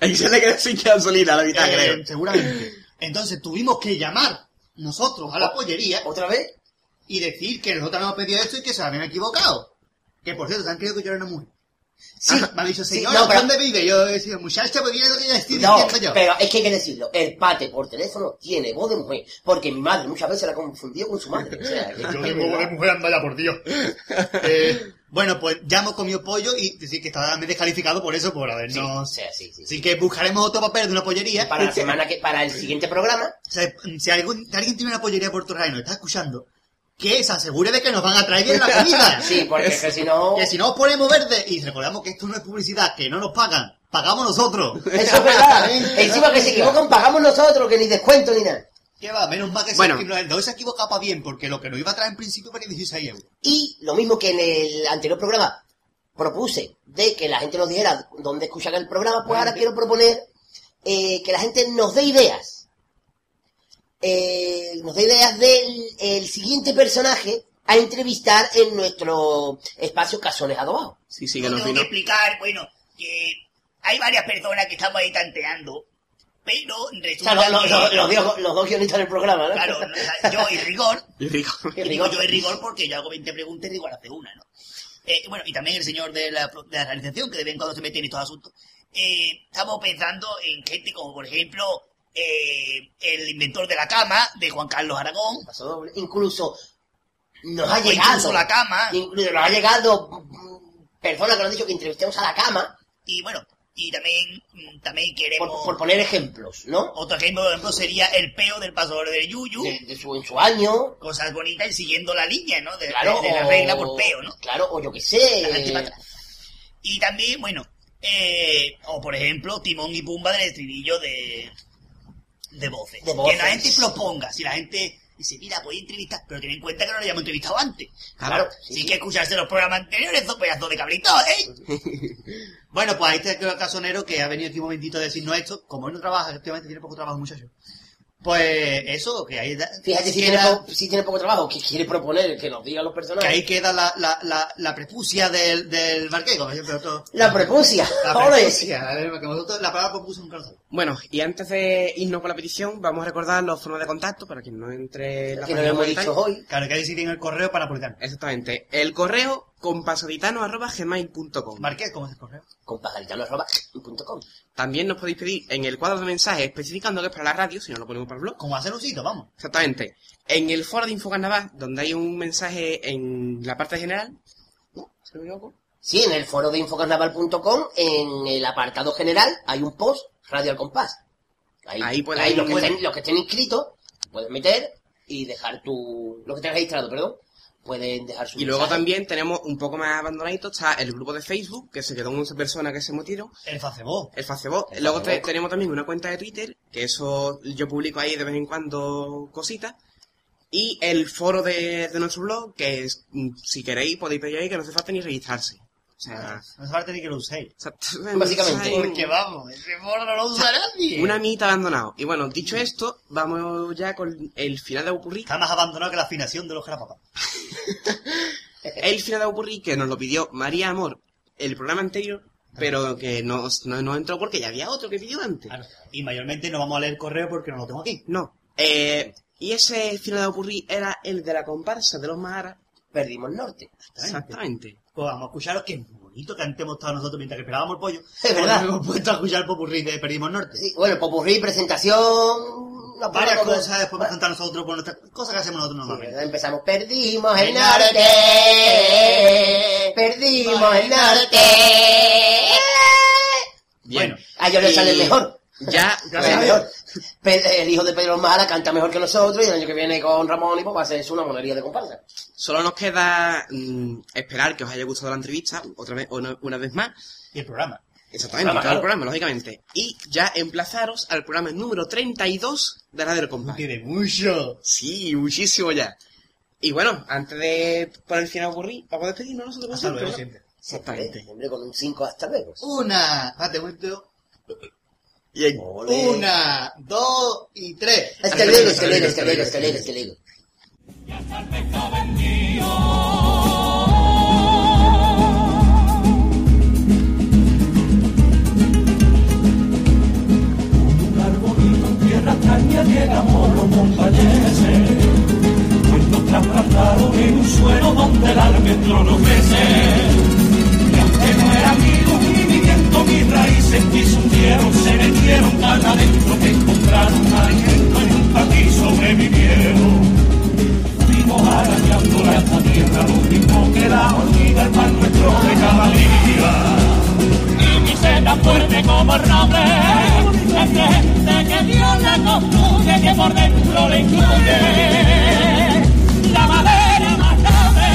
Ahí se le quedó sin gasolina la mitad, Eh, creo. seguramente. Entonces tuvimos que llamar nosotros a la pollería ¿Otra vez? y decir que nosotros habíamos pedido esto y que se habían equivocado. Que por cierto, se han creído que yo era una mujer. Sí. Ah, me han dicho, Sí, señora, no, pero- ¿dónde vive? Yo he dicho, muchacha, pues viene lo que estoy No, yo. pero es que hay que decirlo. El pate por teléfono tiene voz de mujer. Porque mi madre muchas veces la confundió con su madre. O sea, que- Yo tengo voz de mujer, anda ya, por Dios. Eh, bueno, pues ya hemos comido pollo y decir que estaba descalificado por eso, por Sí, habernos... sí, sí, sí. Así que buscaremos otro papel de una pollería. Para la semana que, para el siguiente programa, O sea, si, algún- si alguien tiene una pollería por y nos está escuchando, que se asegure de que nos van a traer bien la comida. sí, porque que si no, Que si no os ponemos verde y recordamos que esto no es publicidad, que no nos pagan, pagamos nosotros. eso es verdad. Encima que se equivocan, pagamos nosotros, que ni descuento ni nada. ¿Qué va? Menos mal que Bueno. se, no, no se para bien, porque lo que nos iba a traer en principio era 16 euros. Y lo mismo que en el anterior programa propuse de que la gente nos dijera dónde escuchan el programa, pues ahora quiero proponer eh, que la gente nos dé ideas. Eh, nos dé ideas del el siguiente personaje a entrevistar en nuestro espacio Casones Adobados. Sí, sí, que Yo nos tengo que explicar, bueno, que hay varias personas que estamos ahí tanteando, pero O resulta sea, que... los- los dos guionistas del programa, ¿no? Claro, no, yo y Rigor, Y y digo rigor. yo y Rigor porque yo hago 20 preguntas y Rigor hace una, ¿no? Eh, bueno, y también el señor de la, de la realización, que de vez en cuando se mete en estos asuntos. Eh, estamos pensando en gente como, por ejemplo, eh, el inventor de la cama, de Juan Carlos Aragón, Paso doble. Incluso nos ha llegado. incluso la cama, Incluso nos ha llegado mm, personas que nos han dicho que entrevistemos a la cama y bueno, y también, mm, también queremos... por, por poner ejemplos, ¿no? Otro ejemplo, por ejemplo, sería el peo del pasador de Yuyu. De, de su, en su año. Cosas bonitas y siguiendo la línea, ¿no? De, Claro, de- de la regla por peo, ¿no? Claro, o yo qué sé. gente para atrás. Y también, bueno, eh, o por ejemplo, Timón y Pumba del estribillo de, de voces. De voces. Que la gente proponga. Si la gente dice, mira, voy a entrevistar, pero ten en cuenta que no lo hayamos entrevistado antes. Claro, Si sí, hay sí. que escucharse los programas anteriores, esos pedazos de cabritos, ¿eh? Bueno, pues ahí está el casonero que ha venido aquí un momentito a decirnos esto. Como él no trabaja, efectivamente tiene poco trabajo, muchacho. Pues eso, que ahí, da- Fíjate si tiene, queda, po- si tiene poco trabajo, que quiere proponer que nos digan los que personajes. ahí queda la, la, la, la prepucia del, del otro. La prepucia. La prepucia, que nosotros la palabra prepucia nunca lo sabemos. Bueno, y antes de irnos con la petición, vamos a recordar los formas de contacto para quien no entre en la Que página hemos dicho hoy. Claro, que ahí sí tiene el correo para napolitano. Exactamente. El correo compasaditano.gmail.com Marqués, ¿cómo es el correo? Con pajaritano.com. También nos podéis pedir en el cuadro de mensajes especificando que es para la radio, si no lo ponemos para el blog. Como hacer un sitio, vamos. Exactamente. En el foro de Infocarnaval, donde hay un mensaje en la parte general. ¿No? ¿Se me equivoco? Sí, en el foro de infocarnaval.com, en el apartado general, hay un post, Radio al Compás. Ahí, Ahí puede- ahí los, que estén, los que estén inscritos, pueden meter y dejar tu... Los que estén registrados, perdón, pueden dejar su Y luego mensaje. también tenemos un poco más abandonadito, está el grupo de Facebook, que se quedó 11 personas que se metieron, El Facebook. el Facebook. El Luego te- tenemos también una cuenta de Twitter, que eso yo publico ahí de vez en cuando cositas. Y el foro de, de nuestro blog, que es, mm, si queréis podéis pedir ahí que no hace falta ni registrarse. O sea, No hace falta ni que lo uséis. exactamente, Básicamente, Porque vamos, ese foro no lo usa nadie. Una mitad abandonado. Y bueno, dicho esto, vamos ya con el final de Upurri. Está más abandonado que la afinación de los papá. El final de Upurri que nos lo pidió María Amor el programa anterior, pero que no, no, no entró porque ya había otro que pidió antes. Claro. Y mayormente no vamos a leer el correo porque no lo tengo aquí. No. Eh, y ese final de Upurri era el de la comparsa de los Maharas. Perdimos norte. Exactamente. Pues vamos a escucharos que bonito que antes hemos estado nosotros mientras que esperábamos el pollo. Es verdad. Nos hemos puesto a escuchar el popurrí de Perdimos Norte. Sí, bueno, popurrí, presentación... Varias poca- cosas después vamos a cantar nosotros por nuestras cosas que hacemos nosotros Sí, normalmente. ¿verdad? Empezamos, perdimos el norte, perdimos el norte. Bien. Bueno, A ellos les Y sale mejor. Ya, Les sale mejor. Pe- El hijo de Pedro Mara canta mejor que nosotros y el año que viene con Ramón y pues va a hacer una monería de comparsa. Solo nos queda mm, esperar que os haya gustado la entrevista, otra vez, una, una vez más. y el programa. Exactamente, claro, el programa, lógicamente. Y ya emplazaros al programa número 32 de Radio del Compás. Tiene mucho. Sí, muchísimo ya. Y bueno, antes de poner el final aburrí, vamos a despedirnos nosotros. Hasta luego siempre. Exactamente. Hombre, con un 5 hasta luego. Una, momento. Bien. Ole. Una, dos y tres. Hasta luego, hasta luego, hasta luego, hasta luego, hasta luego. Se metieron tan adentro que encontraron alimento en un patí sobrevivieron fuimos arañando la esta tierra lo mismo que la hormiga el pan nuestro de cada día y mi sed tan fuerte como el roble de gente que Dios la construye que por dentro le incluye la madera más noble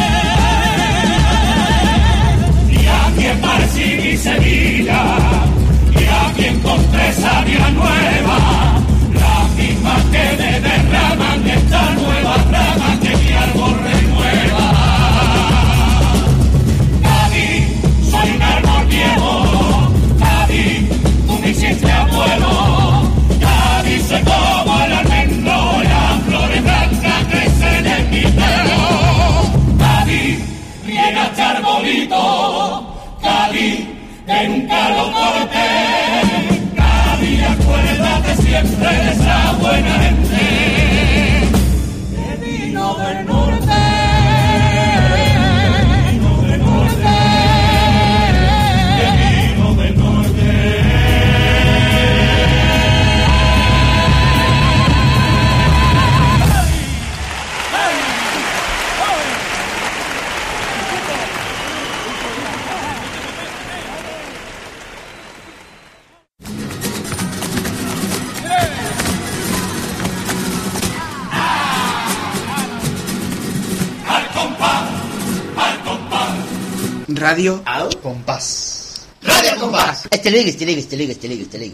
y aquí en París y Sevilla y aquí encontré sabia nueva la misma que me derraman esta nueva rama arbolito. Cádiz, que nunca lo corté. Cádiz, acuérdate siempre de esa buena gente Radio ¿Au? Compás. Radio Compás. Este ligue, este ligue, este ligue, este ligue, este ligue.